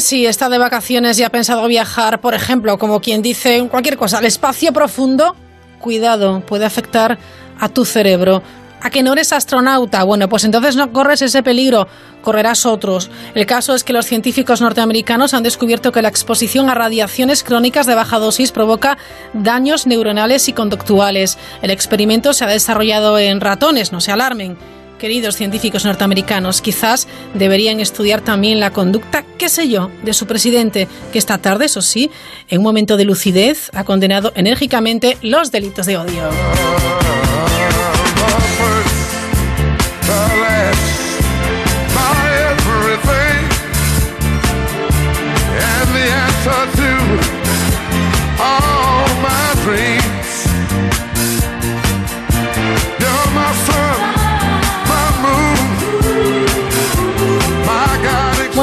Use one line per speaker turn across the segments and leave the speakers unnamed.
Si está de vacaciones y ha pensado viajar, por ejemplo, como quien dice cualquier cosa, al espacio profundo, cuidado, puede afectar a tu cerebro. ¿A que no eres astronauta? Bueno, pues entonces no corres ese peligro, correrás otros. El caso es que los científicos norteamericanos han descubierto que la exposición a radiaciones crónicas de baja dosis provoca daños neuronales y conductuales. El experimento se ha desarrollado en ratones, no se alarmen. Queridos científicos norteamericanos, quizás deberían estudiar también la conducta, qué sé yo, de su presidente, que esta tarde, eso sí, en un momento de lucidez, ha condenado enérgicamente los delitos de odio.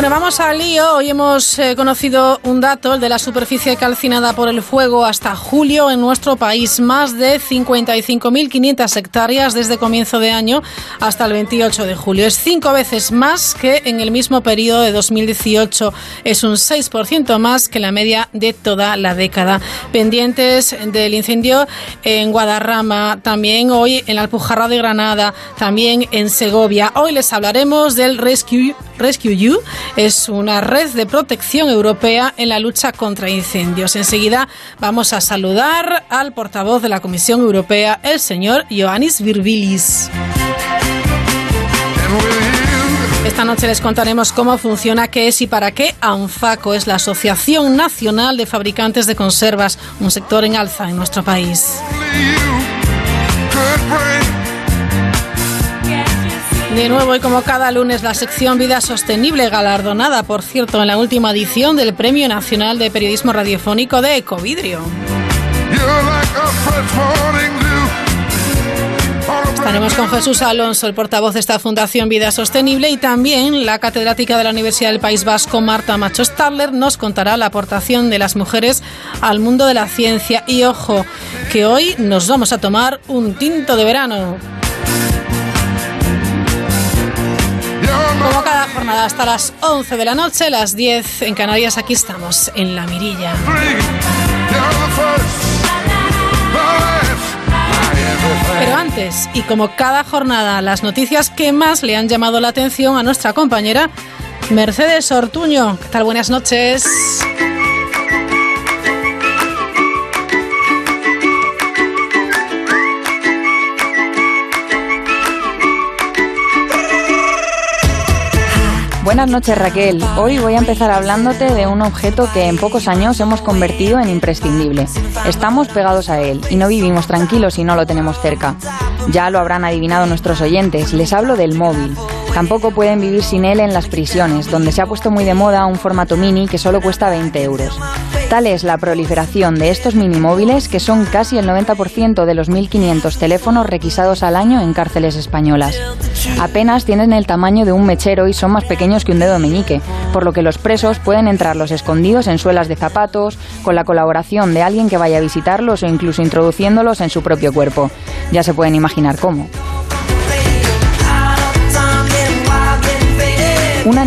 Vamos al lío. Hoy hemos eh, conocido un dato, el de la superficie calcinada por el fuego hasta julio en nuestro país. Más de 55.500 hectáreas desde comienzo de año hasta el 28 de julio. Es cinco veces más que en el mismo periodo de 2018. Es un 6% más que la media de toda la década. Pendientes del incendio en Guadarrama, también hoy en la Alpujarra de Granada, también en Segovia. Hoy les hablaremos del Rescue, Rescue You es una red de protección europea en la lucha contra incendios. Enseguida vamos a saludar al portavoz de la Comisión Europea, el señor Ioannis Virbilis. Esta noche les contaremos cómo funciona, qué es y para qué ANFACO es la Asociación Nacional de Fabricantes de Conservas, un sector en alza en nuestro país. De nuevo y como cada lunes la sección Vida Sostenible galardonada, por cierto, en la última edición del Premio Nacional de Periodismo Radiofónico de Ecovidrio. Estaremos con Jesús Alonso, el portavoz de esta Fundación Vida Sostenible, y también la catedrática de la Universidad del País Vasco, Marta Macho Stadler, nos contará la aportación de las mujeres al mundo de la ciencia. Y ojo, que hoy nos vamos a tomar un tinto de verano. Como cada jornada hasta las 11 de la noche, las 10 en Canarias, aquí estamos, en La Mirilla. Pero antes, y como cada jornada, las noticias que más le han llamado la atención a nuestra compañera Mercedes Ortuño. ¿Qué tal? Buenas noches.
Buenas noches Raquel. Hoy voy a empezar hablándote de un objeto que en pocos años hemos convertido en imprescindible. Estamos pegados a él y no vivimos tranquilos si no lo tenemos cerca. Ya lo habrán adivinado nuestros oyentes, les hablo del móvil. Tampoco pueden vivir sin él en las prisiones, donde se ha puesto muy de moda un formato mini que solo cuesta 20 euros. Tal es la proliferación de estos mini móviles que son casi el 90% de los 1.500 teléfonos requisados al año en cárceles españolas. Apenas tienen el tamaño de un mechero y son más pequeños que un dedo meñique, por lo que los presos pueden entrarlos escondidos en suelas de zapatos, con la colaboración de alguien que vaya a visitarlos o incluso introduciéndolos en su propio cuerpo. Ya se pueden imaginar cómo.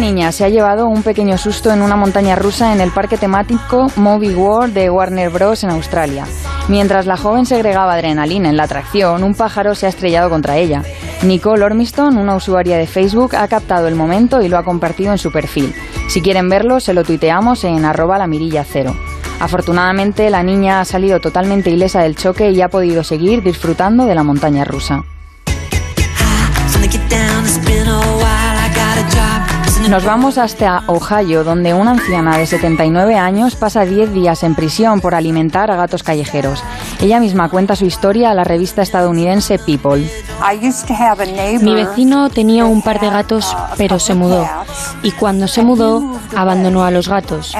Niña se ha llevado un pequeño susto en una montaña rusa en el parque temático Movie World de Warner Bros. en Australia. Mientras la joven segregaba adrenalina en la atracción, un pájaro se ha estrellado contra ella. Nicole Ormiston, una usuaria de Facebook, ha captado el momento y lo ha compartido en su perfil. Si quieren verlo, se lo tuiteamos en arroba la mirilla cero. Afortunadamente, la niña ha salido totalmente ilesa del choque y ha podido seguir disfrutando de la montaña rusa. Nos vamos hasta Ohio, donde una anciana de 79 años pasa 10 días en prisión por alimentar a gatos callejeros. Ella misma cuenta su historia a la revista estadounidense People.
Mi vecino tenía un par de gatos, pero se mudó. Y cuando se mudó, abandonó a los gatos.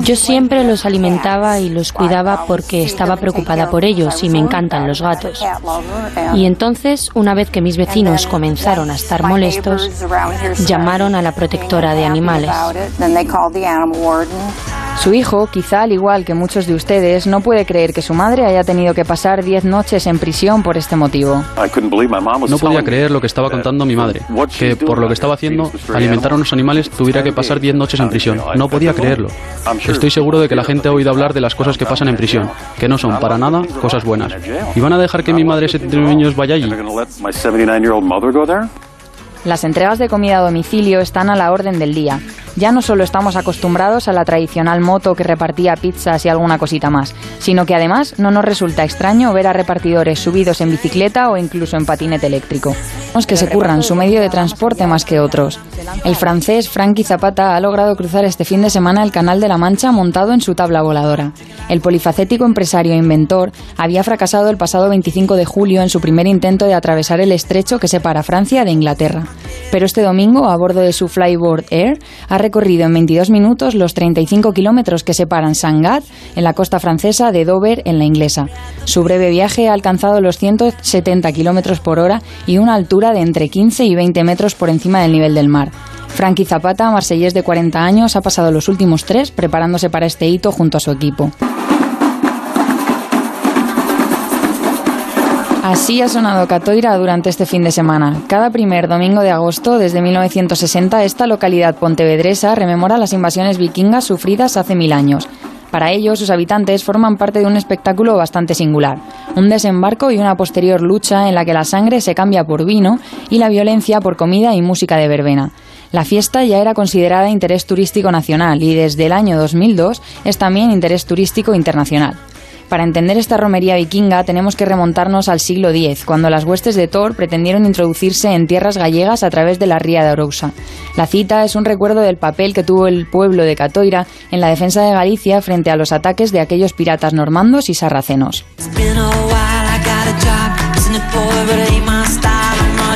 Yo siempre los alimentaba y los cuidaba porque estaba preocupada por ellos y me encantan los gatos. Y entonces, una vez que mis vecinos comenzaron a estar molestos, llamaron a la protectora de animales.
Su hijo, quizá al igual que muchos de ustedes, no puede creer que su madre haya tenido que pasar 10 noches en prisión por este motivo.
No podía creer lo que estaba contando mi madre, que por lo que estaba haciendo, alimentar a unos animales tuviera que pasar 10 noches en prisión. No podía creerlo. Estoy seguro de que la gente ha oído hablar de las cosas que pasan en prisión, que no son para nada cosas buenas. ¿Y van a dejar que mi madre de 79 años vaya allí?
Las entregas de comida a domicilio están a la orden del día. Ya no solo estamos acostumbrados a la tradicional moto que repartía pizzas y alguna cosita más, sino que además no nos resulta extraño ver a repartidores subidos en bicicleta o incluso en patinete eléctrico. Los que se curran su medio de transporte más que otros. El francés Frankie Zapata ha logrado cruzar este fin de semana el Canal de la Mancha montado en su tabla voladora. El polifacético empresario e inventor había fracasado el pasado 25 de julio en su primer intento de atravesar el estrecho que separa Francia de Inglaterra. Pero este domingo, a bordo de su Flyboard Air, ha recorrido en 22 minutos los 35 kilómetros que separan Sangat, en la costa francesa, de Dover, en la inglesa. Su breve viaje ha alcanzado los 170 kilómetros por hora y una altura de entre 15 y 20 metros por encima del nivel del mar. Frankie Zapata, marsellés de 40 años, ha pasado los últimos tres preparándose para este hito junto a su equipo. Así ha sonado Catoira durante este fin de semana. Cada primer domingo de agosto, desde 1960, esta localidad pontevedresa rememora las invasiones vikingas sufridas hace mil años. Para ello, sus habitantes forman parte de un espectáculo bastante singular, un desembarco y una posterior lucha en la que la sangre se cambia por vino y la violencia por comida y música de verbena. La fiesta ya era considerada interés turístico nacional y desde el año 2002 es también interés turístico internacional. Para entender esta romería vikinga tenemos que remontarnos al siglo X, cuando las huestes de Thor pretendieron introducirse en tierras gallegas a través de la ría de Arousa. La cita es un recuerdo del papel que tuvo el pueblo de Catoira en la defensa de Galicia frente a los ataques de aquellos piratas normandos y sarracenos.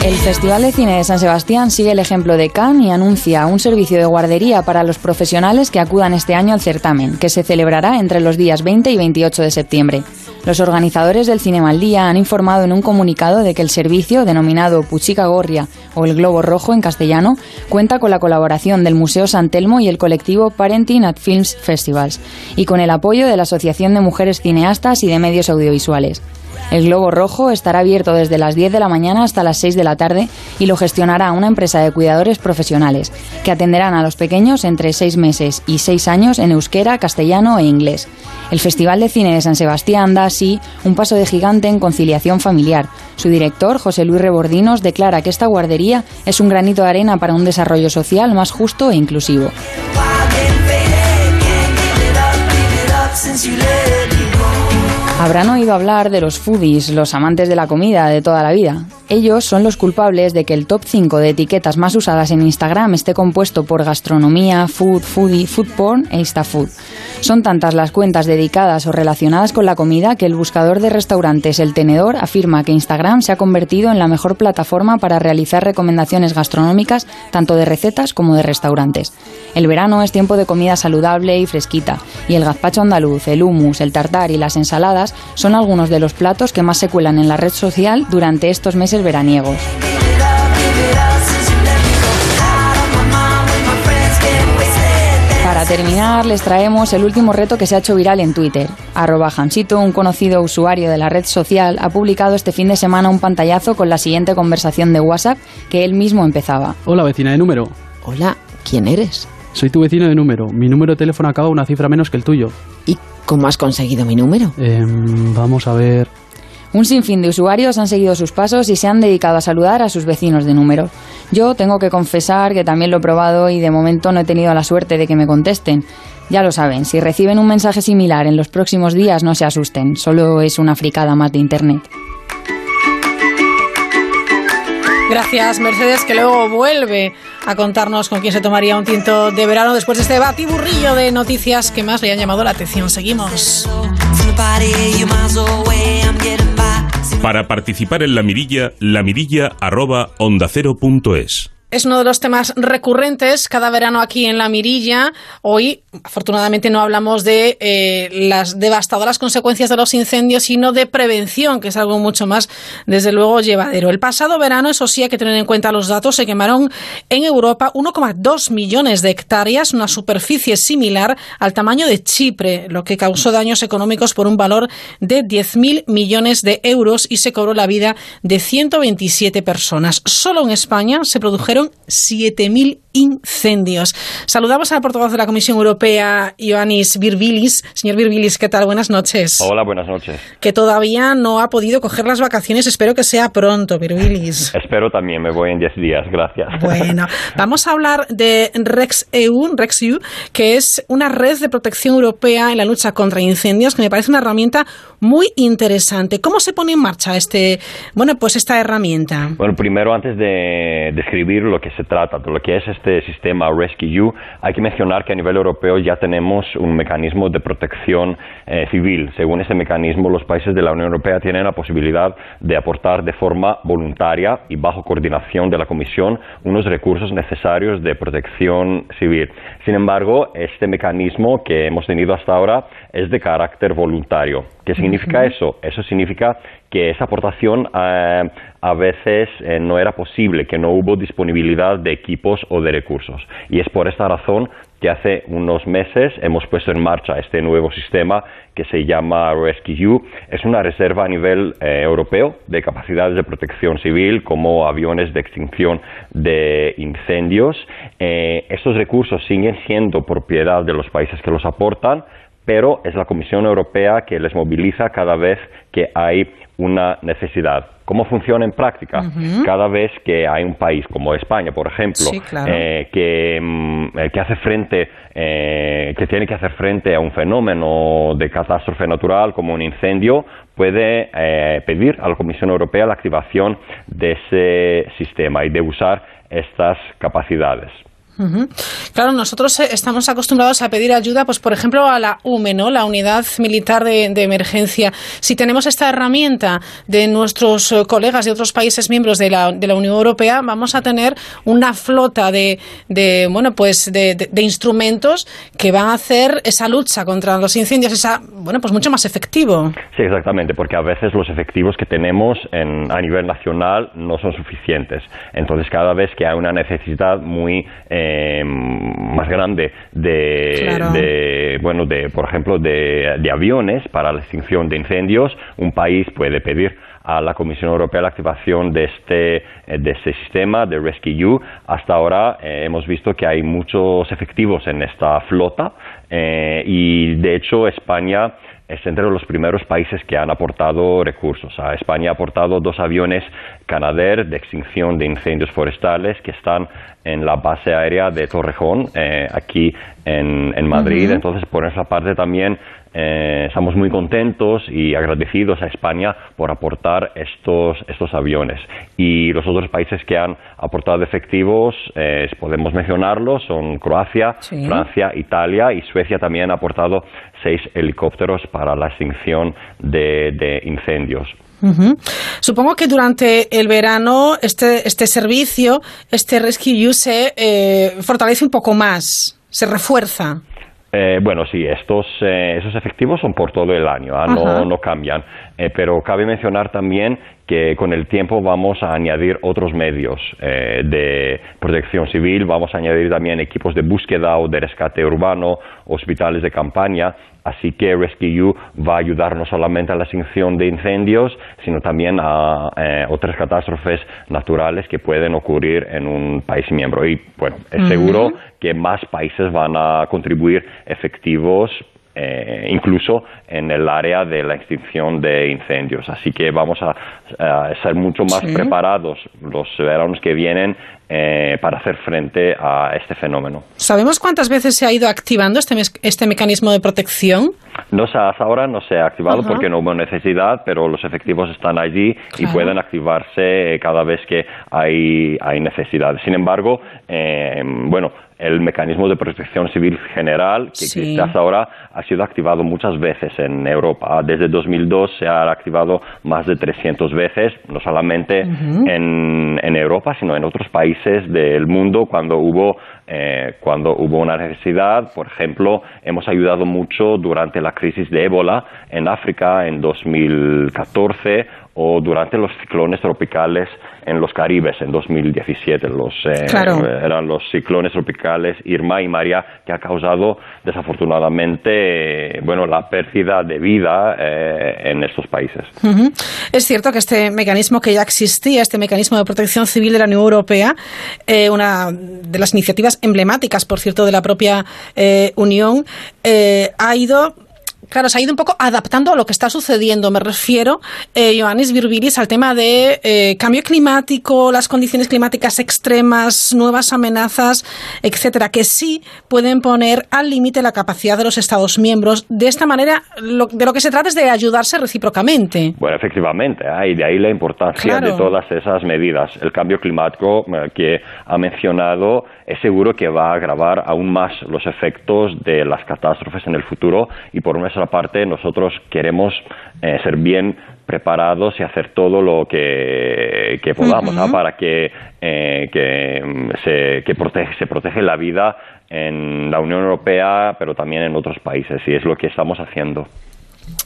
El Festival de Cine de San Sebastián sigue el ejemplo de Cannes y anuncia un servicio de guardería para los profesionales que acudan este año al certamen, que se celebrará entre los días 20 y 28 de septiembre. Los organizadores del Cinema al Día han informado en un comunicado de que el servicio, denominado Puchica Gorria o el Globo Rojo en castellano, cuenta con la colaboración del Museo San Telmo y el colectivo Parenting at Films Festivals, y con el apoyo de la Asociación de Mujeres Cineastas y de Medios Audiovisuales. El Globo Rojo estará abierto desde las 10 de la mañana hasta las 6 de la tarde y lo gestionará una empresa de cuidadores profesionales, que atenderán a los pequeños entre 6 meses y 6 años en euskera, castellano e inglés. El Festival de Cine de San Sebastián da así un paso de gigante en conciliación familiar. Su director, José Luis Rebordinos, declara que esta guardería es un granito de arena para un desarrollo social más justo e inclusivo. Habrán oído hablar de los foodies, los amantes de la comida de toda la vida. Ellos son los culpables de que el top 5 de etiquetas más usadas en Instagram esté compuesto por gastronomía, food, foodie, food porn e instafood. Son tantas las cuentas dedicadas o relacionadas con la comida que el buscador de restaurantes El Tenedor afirma que Instagram se ha convertido en la mejor plataforma para realizar recomendaciones gastronómicas tanto de recetas como de restaurantes. El verano es tiempo de comida saludable y fresquita, y el gazpacho andaluz, el hummus, el tartar y las ensaladas son algunos de los platos que más se cuelan en la red social durante estos meses veraniegos. Para terminar, les traemos el último reto que se ha hecho viral en Twitter. Arroba Hansito, un conocido usuario de la red social, ha publicado este fin de semana un pantallazo con la siguiente conversación de WhatsApp que él mismo empezaba.
Hola, vecina de número.
Hola, ¿quién eres?
Soy tu vecino de número. Mi número de teléfono acaba una cifra menos que el tuyo.
¿Y cómo has conseguido mi número?
Em, vamos a ver.
Un sinfín de usuarios han seguido sus pasos y se han dedicado a saludar a sus vecinos de número. Yo tengo que confesar que también lo he probado y de momento no he tenido la suerte de que me contesten. Ya lo saben, si reciben un mensaje similar en los próximos días no se asusten, solo es una fricada más de Internet.
Gracias, Mercedes, que luego vuelve a contarnos con quién se tomaría un tinto de verano después de este batiburrillo de noticias que más le han llamado la atención. Seguimos.
Para participar en la mirilla, la mirilla arroba onda
es uno de los temas recurrentes cada verano aquí en La Mirilla. Hoy, afortunadamente, no hablamos de eh, las devastadoras consecuencias de los incendios, sino de prevención, que es algo mucho más, desde luego, llevadero. El pasado verano, eso sí, hay que tener en cuenta los datos, se quemaron en Europa 1,2 millones de hectáreas, una superficie similar al tamaño de Chipre, lo que causó daños económicos por un valor de 10.000 millones de euros y se cobró la vida de 127 personas. Solo en España se produjeron 7.000 incendios. Saludamos al portavoz de la Comisión Europea, Ioannis Virbilis. Señor Virbilis, ¿qué tal? Buenas noches.
Hola, buenas noches.
Que todavía no ha podido coger las vacaciones. Espero que sea pronto, Virbilis.
Espero también, me voy en 10 días, gracias.
Bueno, vamos a hablar de REX-EU, REX-EU, que es una red de protección europea en la lucha contra incendios, que me parece una herramienta muy interesante. ¿Cómo se pone en marcha este, bueno, pues esta herramienta?
Bueno, primero, antes de describir lo que se trata, de lo que es este sistema Rescue hay que mencionar que a nivel europeo ya tenemos un mecanismo de protección eh, civil. Según ese mecanismo, los países de la Unión Europea tienen la posibilidad de aportar de forma voluntaria y bajo coordinación de la Comisión unos recursos necesarios de protección civil. Sin embargo, este mecanismo que hemos tenido hasta ahora es de carácter voluntario. ¿Qué significa eso? Eso significa que esa aportación eh, a veces eh, no era posible, que no hubo disponibilidad de equipos o de recursos. Y es por esta razón que hace unos meses hemos puesto en marcha este nuevo sistema que se llama Rescue. Es una reserva a nivel eh, europeo de capacidades de protección civil como aviones de extinción de incendios. estos recursos siguen siendo propiedad de los países que los aportan, pero es la Comisión Europea que les moviliza cada vez que hay una necesidad. ¿Cómo funciona en práctica? Cada vez que hay un país como España, por ejemplo, eh, que, mm, eh, que, hace frente, eh, que tiene que hacer frente a un fenómeno de catástrofe natural como un incendio, puede pedir a la Comisión Europea la activación de ese sistema y de usar estas capacidades.
Claro, nosotros eh, estamos acostumbrados a pedir ayuda, pues por ejemplo, a la UME, ¿no? La Unidad Militar de, Emergencia. Si tenemos esta herramienta de nuestros eh, colegas de otros países miembros de la, de la Unión Europea, vamos a tener una flota de, de bueno, pues de, instrumentos que van a hacer esa lucha contra los incendios, esa, bueno, pues mucho más efectivo.
Sí, exactamente, porque a veces los efectivos que tenemos en, a nivel nacional no son suficientes. Entonces, cada vez que hay una necesidad muy eh, eh, más grande de, bueno, de, por ejemplo, de, aviones para la extinción de incendios, un país puede pedir a la Comisión Europea la activación de este, eh, de este sistema de Rescue. Hasta ahora eh, hemos visto que hay muchos efectivos en esta flota y, de hecho, España es entre los primeros países que han aportado recursos. A España ha aportado dos aviones Canadair de extinción de incendios forestales que están en la base aérea de Torrejón, eh, aquí en, Madrid. Entonces, por esa parte también eh, estamos muy contentos y agradecidos a España por aportar estos, estos aviones. Y los otros países que han aportado efectivos, eh, podemos mencionarlos, son Croacia, Francia, Italia y Suecia también ha aportado seis helicópteros para la extinción de, incendios.
Supongo que durante el verano este, este servicio, este Rescue se eh, fortalece un poco más, se refuerza.
Eh, bueno, sí, estos eh, esos efectivos son por todo el año, ¿ah? no, no, cambian. Eh, pero cabe mencionar también que con el tiempo vamos a añadir otros medios de protección civil, vamos a añadir también equipos de búsqueda o de rescate urbano, hospitales de campaña, así que Rescue va a ayudar no solamente a la extinción de incendios, sino también a otras catástrofes naturales que pueden ocurrir en un país miembro. Y bueno, es seguro que más países van a contribuir efectivos eh, incluso en el área de la extinción de incendios. Así que vamos a, ser mucho más preparados los veranos que vienen eh, para hacer frente a este fenómeno.
¿Sabemos cuántas veces se ha ido activando este, este mecanismo de protección?
No se, hasta ahora no se ha activado porque no hubo necesidad, pero los efectivos están allí y pueden activarse cada vez que hay, hay necesidad. Sin embargo, eh, bueno, el mecanismo de protección civil general que existe hasta ahora ha sido activado muchas veces en Europa. Desde 2002 se ha activado más de 300 veces, no solamente en, en, Europa, sino en otros países del mundo cuando hubo, eh, cuando hubo una necesidad. Por ejemplo, hemos ayudado mucho durante la crisis de ébola en África en 2014 o durante los ciclones tropicales en los Caribes en 2017. Los, eh, Eran los ciclones tropicales Irma y María que ha causado desafortunadamente bueno, la pérdida de vida eh, en estos países.
Es cierto que este mecanismo que ya existía, este mecanismo de protección civil de la Unión Europea, eh, una de las iniciativas emblemáticas, por cierto, de la propia Unión, ha ido Claro, se ha ido un poco adaptando a lo que está sucediendo. Me refiero, eh, Ioannis Virbiris, al tema de eh, cambio climático, las condiciones climáticas extremas, nuevas amenazas, etcétera, que sí pueden poner al límite la capacidad de los Estados miembros. De esta manera, de lo que se trata es de ayudarse recíprocamente.
Bueno, efectivamente, ¿eh? y de ahí la importancia de todas esas medidas. El cambio climático eh, que ha mencionado es seguro que va a agravar aún más los efectos de las catástrofes en el futuro y por nuestra parte nosotros queremos eh, ser bien preparados y hacer todo lo que, podamos para que, eh, que, mm, se, que protege, se protege la vida en la Unión Europea, pero también en otros países, y es lo que estamos haciendo.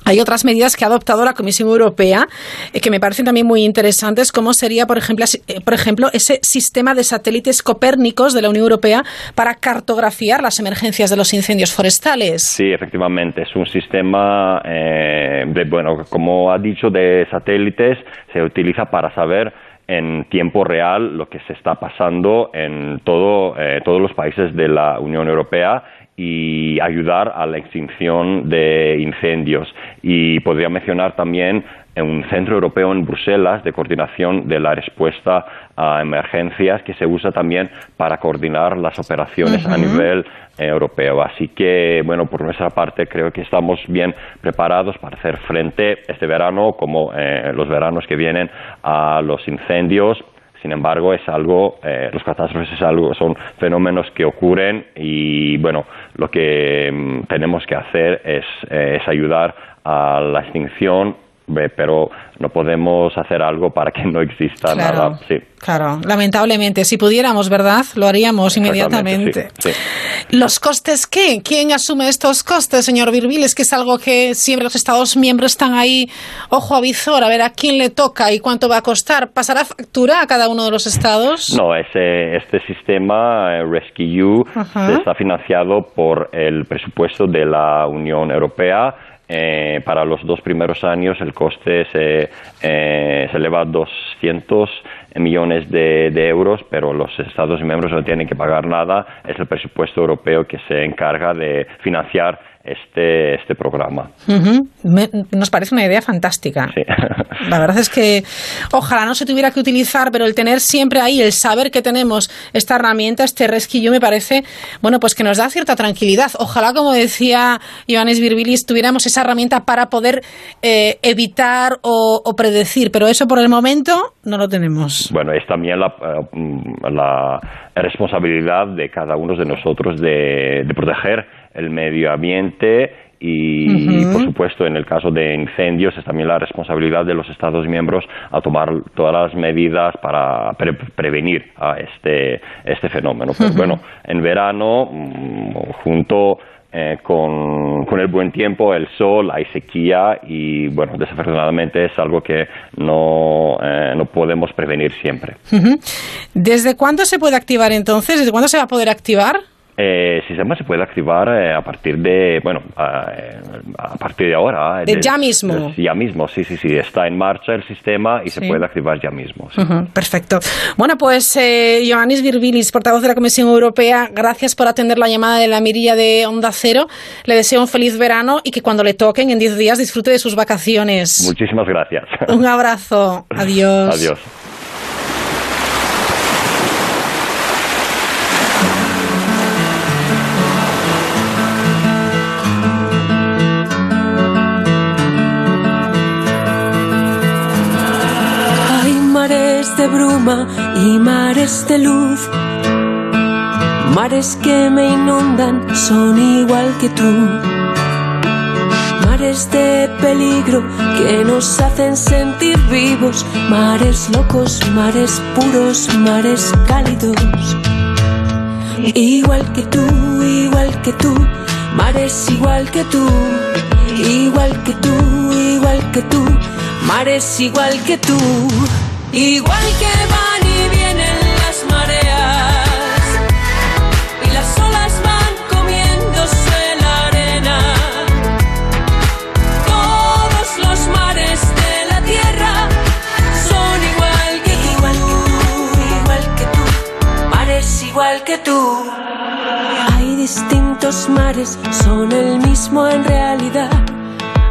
Hay otras medidas que ha adoptado la Comisión Europea eh, que me parecen también muy interesantes, como sería, por ejemplo, eh, por ejemplo, ese sistema de satélites copérnicos de la Unión Europea para cartografiar las emergencias de los incendios forestales.
Sí, efectivamente, es un sistema, eh, de, bueno, como ha dicho, de satélites, se utiliza para saber en tiempo real lo que se está pasando en todo, todos los países de la Unión Europea y ayudar a la extinción de incendios. Y podría mencionar también un centro europeo en Bruselas de coordinación de la respuesta a emergencias que se usa también para coordinar las operaciones a nivel eh, europeo. Así que, bueno, por nuestra parte creo que estamos bien preparados para hacer frente este verano como eh, los veranos que vienen a los incendios sin embargo, es algo, eh, los catástrofes es algo, son fenómenos que ocurren y bueno, lo que mm, tenemos que hacer es, eh, es ayudar a la extinción pero no podemos hacer algo para que no exista nada. Sí.
Claro, lamentablemente. Si pudiéramos, ¿verdad? Lo haríamos inmediatamente. ¿Los costes qué? ¿Quién asume estos costes, señor Virbil? Es que es algo que siempre los Estados miembros están ahí, ojo a visor, a ver a quién le toca y cuánto va a costar. ¿Pasará factura a cada uno de los estados?
No, ese, este sistema eh, Rescue está financiado por el presupuesto de la Unión Europea eh, para los dos primeros años el coste se, eh, se eleva a 200 millones de, euros, pero los Estados miembros no tienen que pagar nada. Es el presupuesto europeo que se encarga de financiar este, este programa.
nos parece una idea fantástica. La verdad es que ojalá no se tuviera que utilizar, pero el tener siempre ahí, el saber que tenemos esta herramienta, este resquillo, me parece, bueno, pues que nos da cierta tranquilidad. Ojalá, como decía Ioannis Virbilis, tuviéramos esa herramienta para poder eh, evitar o, predecir, pero eso por el momento no lo tenemos.
Bueno, es también la, eh, la responsabilidad de cada uno de nosotros de, de proteger el medio ambiente y, por supuesto, en el caso de incendios es también la responsabilidad de los Estados miembros a tomar todas las medidas para prevenir a este, este fenómeno. Pero bueno, en verano, mm, junto eh, con, con, el buen tiempo, el sol, hay sequía y, bueno, desafortunadamente es algo que no, eh, no podemos prevenir siempre.
¿Desde cuándo se puede activar entonces? ¿Desde cuándo se va a poder activar?
Eh, el sistema se puede activar eh, a partir de, bueno, a, partir de ahora.
De, ya mismo.
ya mismo, sí, sí, sí. Está en marcha el sistema y se puede activar ya mismo.
perfecto. Bueno, pues eh, Ioannis Virbilis, portavoz de la Comisión Europea, gracias por atender la llamada de la mirilla de Onda Cero. Le deseo un feliz verano y que cuando le toquen en 10 días disfrute de sus vacaciones.
Muchísimas gracias.
Un abrazo. Adiós.
Adiós.
Y mares de luz. Mares que me inundan son igual que tú. Mares de peligro que nos hacen sentir vivos. Mares locos, mares puros, mares cálidos. Igual que tú, igual que tú, mares igual que tú. Igual que tú, igual que tú, mares igual que tú. Igual que que tú. Hay distintos mares, son el mismo en realidad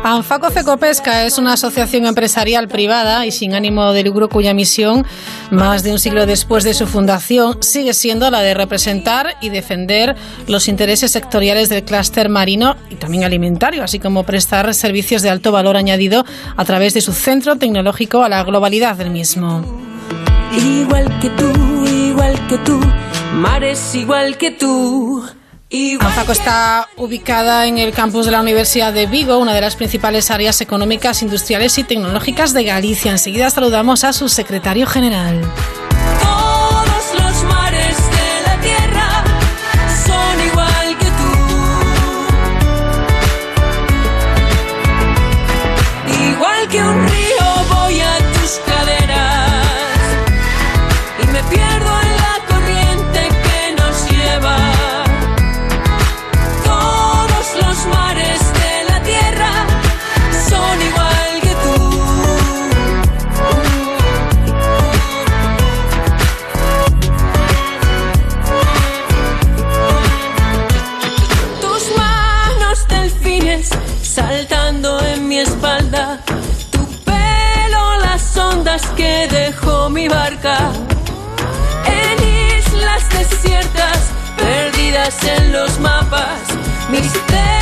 Anfaco Fecopesca es una asociación empresarial privada y sin ánimo de lucro cuya misión, más de un siglo después de su fundación, sigue siendo la de representar y defender los intereses sectoriales del clúster marino y también alimentario, así como prestar servicios de alto valor añadido a través de su centro tecnológico a la globalidad del mismo.
Igual que tú, igual que tú, mares igual que tú.
Anfaco está ubicada en el campus de la Universidad de Vigo, una de las principales áreas económicas, industriales y tecnológicas de Galicia. Enseguida saludamos a su secretario general.
que mi barca. En islas desiertas, perdidas en los mapas, misterios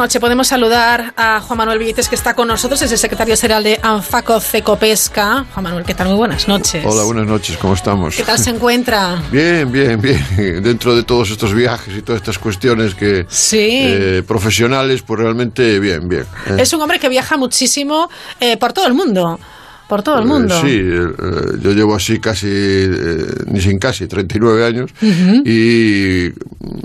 noche podemos saludar a Juan Manuel Villites, que está con nosotros, es el secretario general de Anfaco Cecopesca. Juan Manuel, ¿qué tal? Muy buenas noches.
Hola, buenas noches, ¿cómo estamos?
¿Qué tal se encuentra?
Bien, bien, bien. Dentro de todos estos viajes y todas estas cuestiones que eh, profesionales, pues realmente bien, bien.
¿eh? Es un hombre que viaja muchísimo eh, por todo el mundo por todo el mundo.
sí, yo llevo así casi, ni sin casi, 39 años y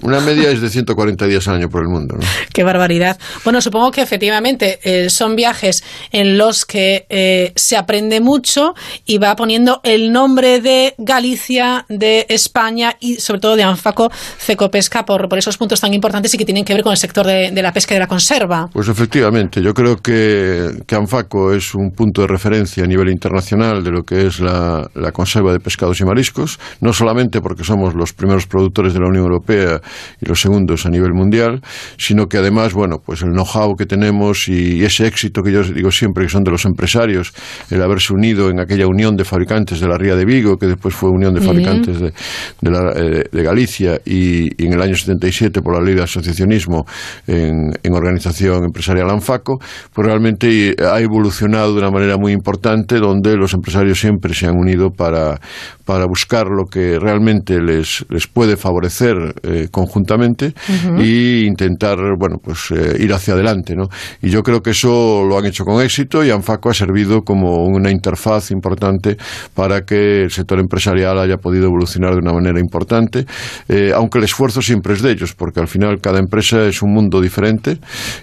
una media es de 140 días al año por el mundo.
Qué barbaridad. Bueno, supongo que efectivamente eh, son viajes en los que eh, se aprende mucho y va poniendo el nombre de Galicia, de España y sobre todo de Anfaco Cecopesca por, por esos puntos tan importantes y que tienen que ver con el sector de, la pesca y de la conserva.
Pues efectivamente, yo creo que, que Anfaco es un punto de referencia a nivel internacional de lo que es la, la conserva de pescados y mariscos, no solamente porque somos los primeros productores de la Unión Europea y los segundos a nivel mundial, sino que además, bueno, pues el know-how que tenemos y ese éxito que yo digo siempre que son de los empresarios, el haberse unido en aquella unión de fabricantes de la Ría de Vigo, que después fue unión de fabricantes de, eh, de, Galicia, y, en el año 77 por la ley de asociacionismo en, en organización empresarial ANFACO, pues realmente ha evolucionado de una manera muy importante, donde los empresarios siempre se han unido para, para buscar lo que realmente les, les puede favorecer eh, conjuntamente e intentar bueno pues eh, ir hacia adelante ¿no? y yo creo que eso lo han hecho con éxito y ANFACO ha servido como una interfaz importante para que el sector empresarial haya podido evolucionar de una manera importante eh, aunque el esfuerzo siempre es de ellos porque al final cada empresa es un mundo diferente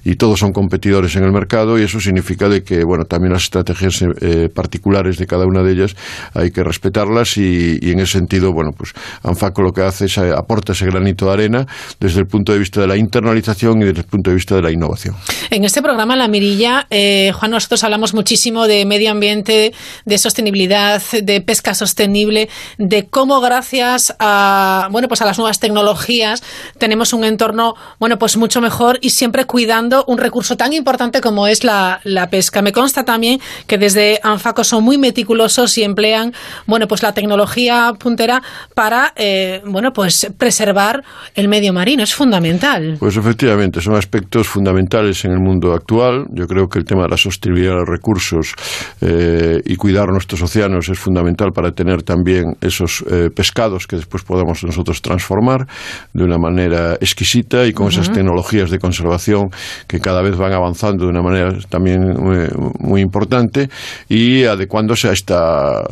y todos son competidores en el mercado y eso significa de que bueno también las estrategias particulares de cada una de ellas hay que respetarlas y y, en ese sentido, bueno, pues ANFACO lo que hace es eh, aporta ese granito de arena desde el punto de vista de la internalización y desde el punto de vista de la innovación.
En este programa La Mirilla, eh, Juan, nosotros hablamos muchísimo de medio ambiente, de sostenibilidad, de pesca sostenible, de cómo gracias a, bueno, pues a las nuevas tecnologías tenemos un entorno, bueno, pues mucho mejor y siempre cuidando un recurso tan importante como es la, la pesca. Me consta también que desde ANFACO son muy meticulosos y emplean, bueno, pues la tecnología tecnología puntera para, eh, bueno, pues preservar el medio marino. Es fundamental.
Pues efectivamente, son aspectos fundamentales en el mundo actual. Yo creo que el tema de la sostenibilidad de los recursos eh, y cuidar nuestros océanos es fundamental para tener también esos eh, pescados que después podamos nosotros transformar de una manera exquisita y con esas tecnologías de conservación que cada vez van avanzando de una manera también muy, importante y adecuándose a esta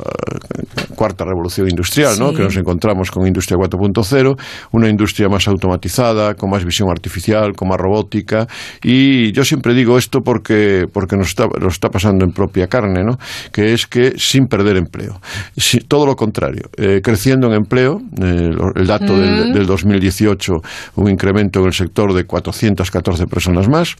cuarta revolución industrial, ¿no? que nos encontramos con Industria 4.0, una industria más automatizada, con más visión artificial, con más robótica. Y yo siempre digo esto porque, porque nos, está, nos está pasando en propia carne, ¿no? que es que sin perder empleo. todo lo contrario, eh, creciendo en empleo, eh, el dato del, del 2018, un incremento en el sector de 414 personas más,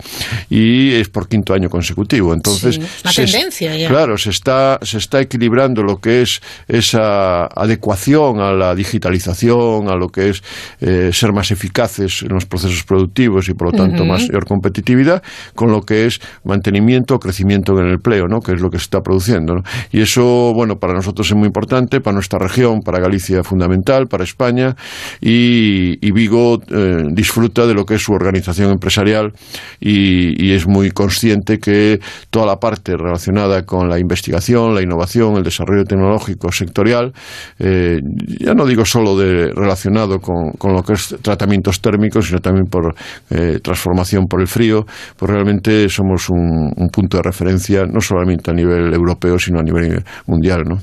y es por quinto año consecutivo. Entonces,
tendencia
claro, se está, se está equilibrando lo que es esa adecuación a la digitalización, a lo que es eh, ser más eficaces en los procesos productivos y por lo tanto mayor competitividad, con lo que es mantenimiento o crecimiento en el empleo, ¿no? que es lo que se está produciendo. Y eso, bueno, para nosotros es muy importante, para nuestra región, para Galicia fundamental, para España, y, Vigo eh, disfruta de lo que es su organización empresarial y, es muy consciente que toda la parte relacionada con la investigación, la innovación, el desarrollo tecnológico sectorial, eh, ya no digo solo de, relacionado con, con, lo que es tratamientos térmicos, sino también por eh, transformación por el frío, pues realmente somos un, un punto de referencia no solamente a nivel europeo, sino a nivel mundial, ¿no?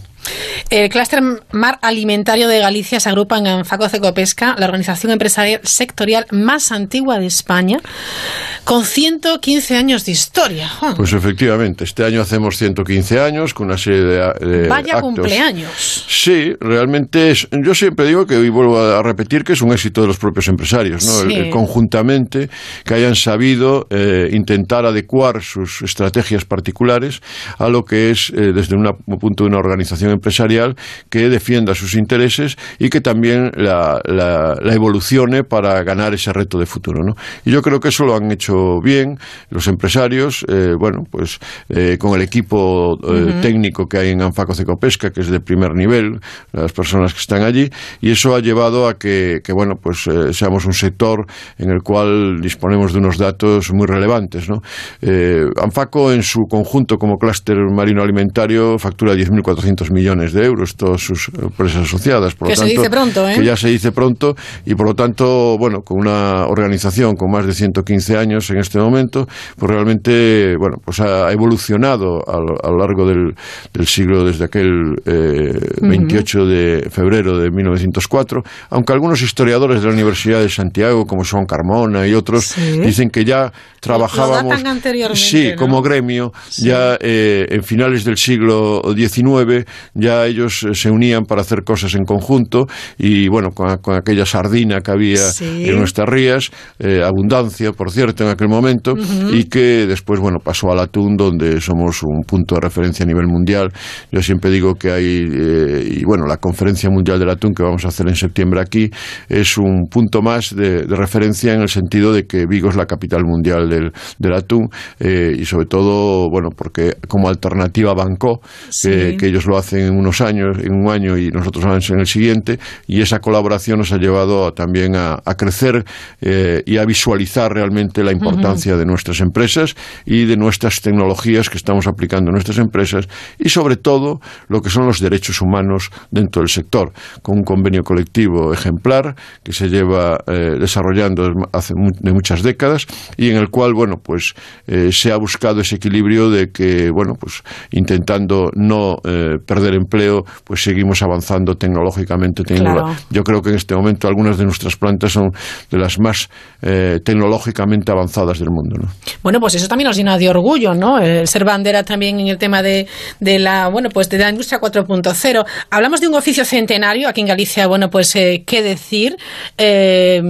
El clúster mar alimentario de Galicia se agrupa en Anfaco Cecopesca, la organización empresarial sectorial más antigua de España, con 115 años de historia.
Pues efectivamente, este año hacemos 115 años con una serie de,
Vaya cumpleaños.
Sí, realmente es, yo siempre digo que hoy vuelvo a repetir que es un éxito de los propios empresarios, ¿no? El, conjuntamente que hayan sabido eh, intentar adecuar sus estrategias particulares a lo que es eh, desde un punto de una organización empresarial que defienda sus intereses y que también la, evolucione para ganar ese reto de futuro. ¿no? Y yo creo que eso lo han hecho bien los empresarios, eh, bueno, pues eh, con el equipo eh, técnico que hay en Anfaco Cecopesca, que es de primer nivel, las personas que están allí, y eso ha llevado a que, bueno, pues seamos un sector en el cual disponemos de unos datos muy relevantes. ¿no? Anfaco en su conjunto como clúster marino alimentario factura 10.400 millones millones de euros, todas sus empresas asociadas.
Por que se dice pronto, ¿eh?
Que ya se dice pronto y por lo tanto, bueno, con una organización con más de 115 años en este momento, pues realmente, bueno, pues ha evolucionado a lo, largo del, siglo desde aquel 28 eh, de febrero de 1904, aunque algunos historiadores de la Universidad de Santiago, como son Carmona y otros, dicen que ya trabajábamos sí, como gremio, ya eh, en finales del siglo XIX ya ellos eh, se unían para hacer cosas en conjunto y bueno, con, aquella sardina que había en nuestras rías, eh, abundancia, por cierto, en aquel momento, y que después, bueno, pasó al atún, donde somos un punto de referencia a nivel mundial. Yo siempre digo que hay, eh, y bueno, la conferencia mundial del atún que vamos a hacer en septiembre aquí es un punto más de, referencia en el sentido de que Vigo es la capital mundial del, del atún y sobre todo, bueno, porque como alternativa a Bangkok, que ellos lo hacen en unos años, en un año y nosotros en el siguiente, y esa colaboración nos ha llevado también a, crecer eh, y a visualizar realmente la importancia de nuestras empresas y de nuestras tecnologías que estamos aplicando en nuestras empresas y sobre todo lo que son los derechos humanos dentro del sector, con un convenio colectivo ejemplar que se lleva eh, desarrollando hace de muchas décadas y en el cual, bueno, pues eh, se ha buscado ese equilibrio de que, bueno, pues intentando no perder empleo, pues seguimos avanzando tecnológicamente. Yo creo que en este momento algunas de nuestras plantas son de las más eh, tecnológicamente avanzadas del mundo. ¿no?
Bueno, pues eso también nos llena de orgullo, ¿no? El ser bandera también en el tema de, de la, bueno, pues de la industria 4.0. Hablamos de un oficio centenario aquí en Galicia, bueno, pues eh, qué decir. Eh,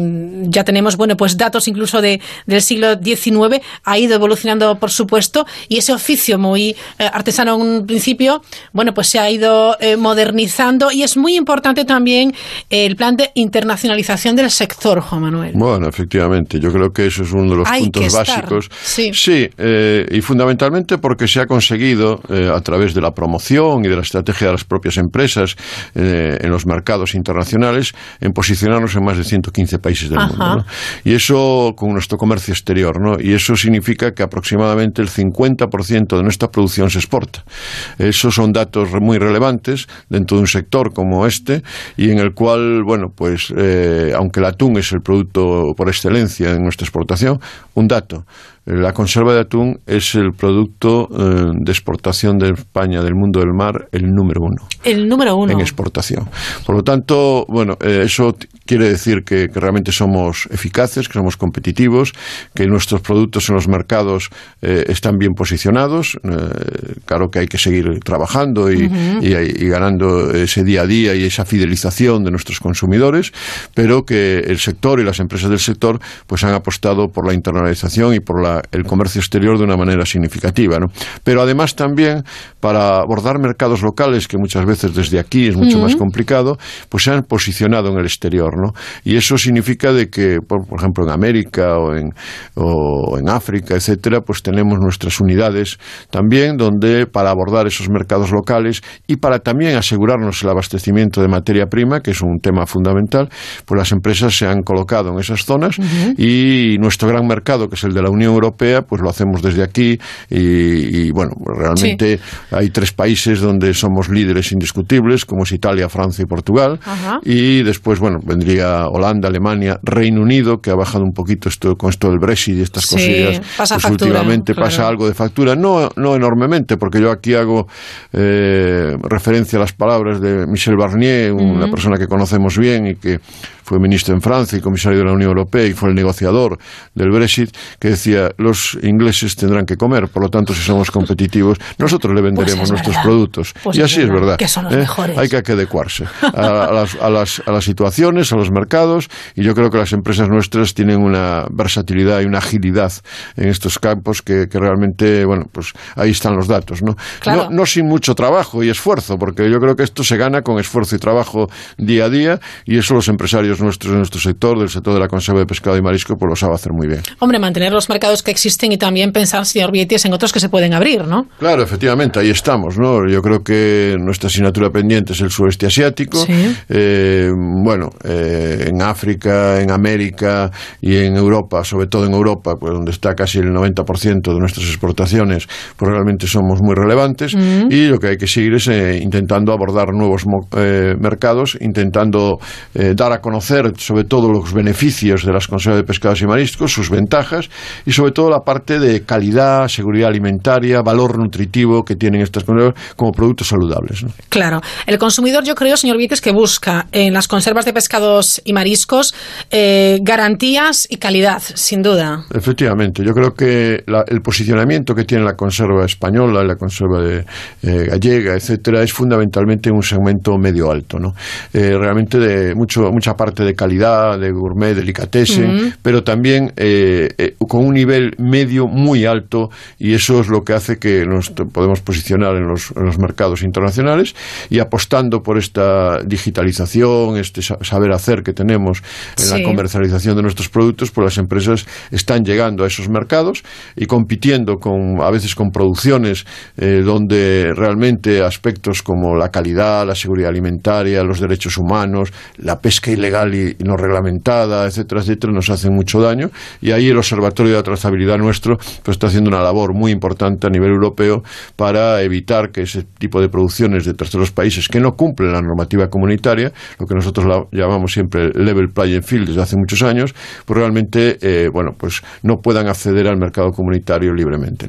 ya tenemos, bueno, pues datos incluso de, del siglo XIX, ha ido evolucionando, por supuesto, y ese oficio muy artesano en un principio, bueno, pues se ha ido ido eh, modernizando y es muy importante también el plan de internacionalización del sector, Juan Manuel.
Bueno, efectivamente, yo creo que eso es uno de los puntos básicos.
Sí,
sí eh, y fundamentalmente porque se ha conseguido eh, a través de la promoción y de la estrategia de las propias empresas en los mercados internacionales en posicionarnos en más de 115 países del mundo. Y eso con nuestro comercio exterior, ¿no? Y eso significa que aproximadamente el 50% de nuestra producción se exporta. Esos son datos muy relevantes dentro de un sector como este y en el cual, bueno, pues eh, aunque el atún es el producto por excelencia en nuestra exportación, un dato. La conserva de atún es el producto eh, de exportación de España del mundo del mar el número uno.
El número uno.
En exportación. Por lo tanto, bueno, eh, eso quiere decir que, realmente somos eficaces, que somos competitivos, que nuestros productos en los mercados eh, están bien posicionados. claro que hay que seguir trabajando y, y, ganando ese día a día y esa fidelización de nuestros consumidores, pero que el sector y las empresas del sector pues han apostado por la internalización y por la el comercio exterior de una manera significativa. ¿no? Pero además también para abordar mercados locales, que muchas veces desde aquí es mucho más complicado, pues se han posicionado en el exterior. ¿no? Y eso significa de que, por, ejemplo, en América o en, o en África, etcétera, pues tenemos nuestras unidades también donde para abordar esos mercados locales y para también asegurarnos el abastecimiento de materia prima, que es un tema fundamental, pues las empresas se han colocado en esas zonas y nuestro gran mercado, que es el de la Unión Europea, Europea, pues lo hacemos desde aquí y, bueno, realmente hay tres países donde somos líderes indiscutibles, como es Italia, Francia y Portugal, y después, bueno, vendría Holanda, Alemania, Reino Unido, que ha bajado un poquito esto con esto del Brexit y estas cosillas,
pasa
pues últimamente pasa algo de factura, no, no enormemente, porque yo aquí hago eh, referencia a las palabras de Michel Barnier, una persona que conocemos bien y que fue ministro en Francia y comisario de la Unión Europea y fue el negociador del Brexit, que decía, los ingleses tendrán que comer, por lo tanto, si somos competitivos, nosotros le venderemos
pues
nuestros productos.
Pues
y así es verdad.
Que son los ¿eh? mejores.
Hay que adecuarse a, las, a, las, a, las, situaciones, a los mercados, y yo creo que las empresas nuestras tienen una versatilidad y una agilidad en estos campos que, que realmente, bueno, pues ahí están los datos, ¿no?
¿no?
No sin mucho trabajo y esfuerzo, porque yo creo que esto se gana con esfuerzo y trabajo día a día, y eso los empresarios nuestros en nuestro sector, del sector de la conserva de pescado y marisco, pues lo sabe hacer muy bien.
Hombre, mantener los mercados que existen y también pensar, señor Vietis, en otros que se pueden abrir, ¿no?
Claro, efectivamente, ahí estamos, ¿no? Yo creo que nuestra asignatura pendiente es el sureste asiático. Eh, bueno, eh, en África, en América y en Europa, sobre todo en Europa, pues donde está casi el 90% de nuestras exportaciones, pues realmente somos muy relevantes.
Mm.
Y lo que hay que seguir es eh, intentando abordar nuevos mercados, intentando dar a conocer sobre todo los beneficios de las conservas de pescados y mariscos, sus ventajas y sobre todo la parte de calidad, seguridad alimentaria, valor nutritivo que tienen estas conservas como productos saludables.
Claro. El consumidor, yo creo, señor Vieques, que busca en las conservas de pescados y mariscos eh, garantías y calidad, sin duda.
Efectivamente. Yo creo que el posicionamiento que tiene la conserva española, la conserva de, eh, gallega, etcétera, es fundamentalmente un segmento medio alto. ¿no? Eh, realmente de mucho, mucha parte de calidad, de gourmet, delicatessen, pero también eh, eh, con un nivel medio muy alto y eso es lo que hace que nos podemos posicionar en los, mercados internacionales y apostando por esta digitalización, este saber hacer que tenemos en la comercialización de nuestros productos, pues las empresas están llegando a esos mercados y compitiendo con a veces con producciones eh, donde realmente aspectos como la calidad, la seguridad alimentaria, los derechos humanos, la pesca ilegal y, no reglamentada, etcétera, etcétera, nos hacen mucho daño. Y ahí el Observatorio de la Trazabilidad nuestro pues, está haciendo una labor muy importante a nivel europeo para evitar que ese tipo de producciones de terceros países que no cumplen la normativa comunitaria, lo que nosotros llamamos siempre level playing field desde hace muchos años, pues realmente eh, bueno, pues no puedan acceder al mercado comunitario libremente.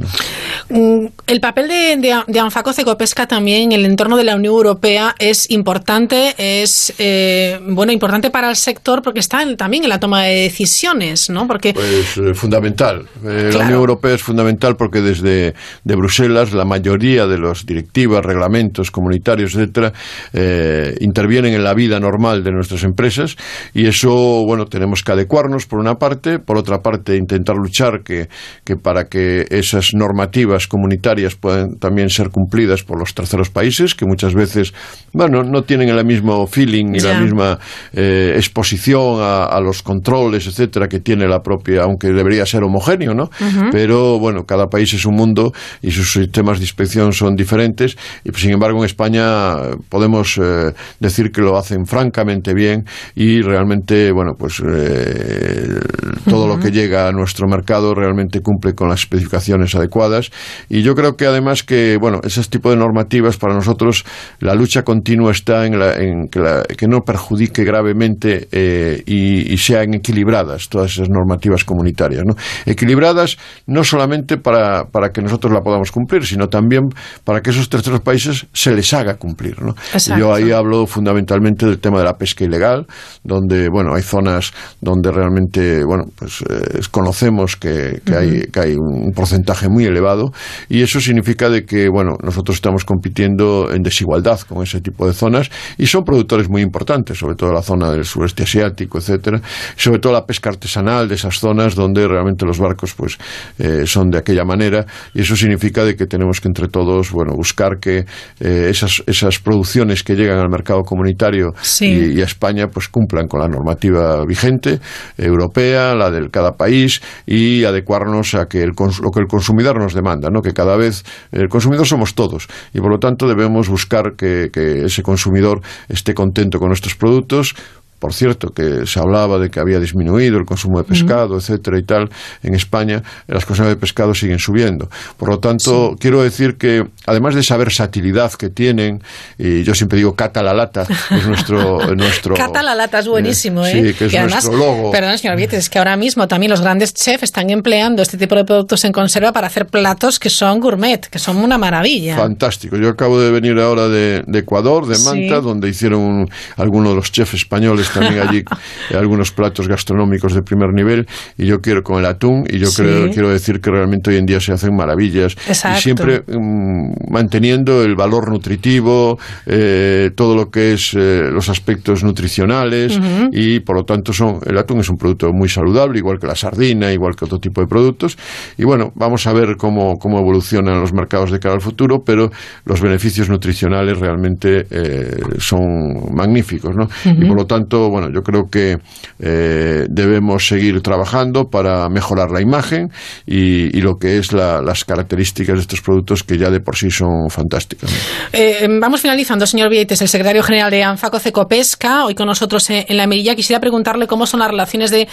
Mm, el papel de, de, de Anfaco Cecopesca también en el entorno de la Unión Europea es importante, es eh, bueno importante para para el sector porque está también en la toma de decisiones, ¿no? Porque
pues eh, fundamental. Eh, la Unión Europea es fundamental porque desde de Bruselas la mayoría de las directivas, reglamentos comunitarios, etcétera, eh, intervienen en la vida normal de nuestras empresas y eso, bueno, tenemos que adecuarnos por una parte, por otra parte intentar luchar que, que para que esas normativas comunitarias puedan también ser cumplidas por los terceros países que muchas veces, bueno, no tienen el mismo feeling ni la misma eh, exposición a, los controles, etcétera, que tiene la propia, aunque debería ser homogéneo, ¿no? Pero bueno, cada país es un mundo y sus sistemas de inspección son diferentes. Y sin embargo en España podemos eh, decir que lo hacen francamente bien y realmente, bueno, pues eh, todo lo que llega a nuestro mercado realmente cumple con las especificaciones adecuadas. Y yo creo que además que, bueno, ese tipo de normativas para nosotros la lucha continua está en, la, en que, la, que no perjudique gravemente eh, y, sean equilibradas todas esas normativas comunitarias. ¿no? Equilibradas no solamente para, para, que nosotros la podamos cumplir, sino también para que esos terceros países se les haga cumplir. ¿no? Yo ahí hablo fundamentalmente del tema de la pesca ilegal, donde bueno hay zonas donde realmente bueno pues eh, conocemos que, hay, que hay un porcentaje muy elevado y eso significa de que bueno nosotros estamos compitiendo en desigualdad con ese tipo de zonas y son productores muy importantes, sobre todo la zona del sureste asiático, etcétera, sobre todo la pesca artesanal de esas zonas donde realmente los barcos pues eh, son de aquella manera y eso significa de que tenemos que entre todos bueno buscar que eh, esas, esas producciones que llegan al mercado comunitario y, a España pues cumplan con la normativa vigente europea, la de cada país y adecuarnos a que el, lo que el consumidor nos demanda, ¿no? que cada vez el consumidor somos todos y por lo tanto debemos buscar que, que ese consumidor esté contento con nuestros productos, por cierto, que se hablaba de que había disminuido el consumo de pescado, etcétera y tal, en España las cosas de pescado siguen subiendo. Por lo tanto, quiero decir que además de esa versatilidad que tienen, y yo siempre digo cata la lata, es nuestro... nuestro
cata la lata es buenísimo, ¿eh?
Sí, que es nuestro logo.
Perdón, señor Vietes, es que ahora mismo también los grandes chefs están empleando este tipo de productos en conserva para hacer platos que son gourmet, que son una maravilla.
Fantástico. Yo acabo de venir ahora de, Ecuador, de Manta, donde hicieron algunos de los chefs españoles también allí algunos platos gastronómicos de primer nivel y yo quiero con el atún y yo creo, quiero decir que realmente hoy en día se hacen maravillas. Y siempre mm, manteniendo el valor nutritivo, eh, todo lo que es eh, los aspectos nutricionales y por lo tanto son el atún es un producto muy saludable igual que la sardina, igual que otro tipo de productos. Y bueno, vamos a ver cómo, cómo evolucionan los mercados de cara al futuro, pero los beneficios nutricionales realmente eh, son magníficos, ¿no? Y por lo tanto bueno, yo creo que eh, debemos seguir trabajando para mejorar la imagen y, lo que es las características de estos productos que ya de por sí son fantásticas.
Eh, vamos finalizando, señor Vieites, el secretario general de ANFACO Cecopesca, hoy con nosotros en, la Mirilla. Quisiera preguntarle cómo son las relaciones de,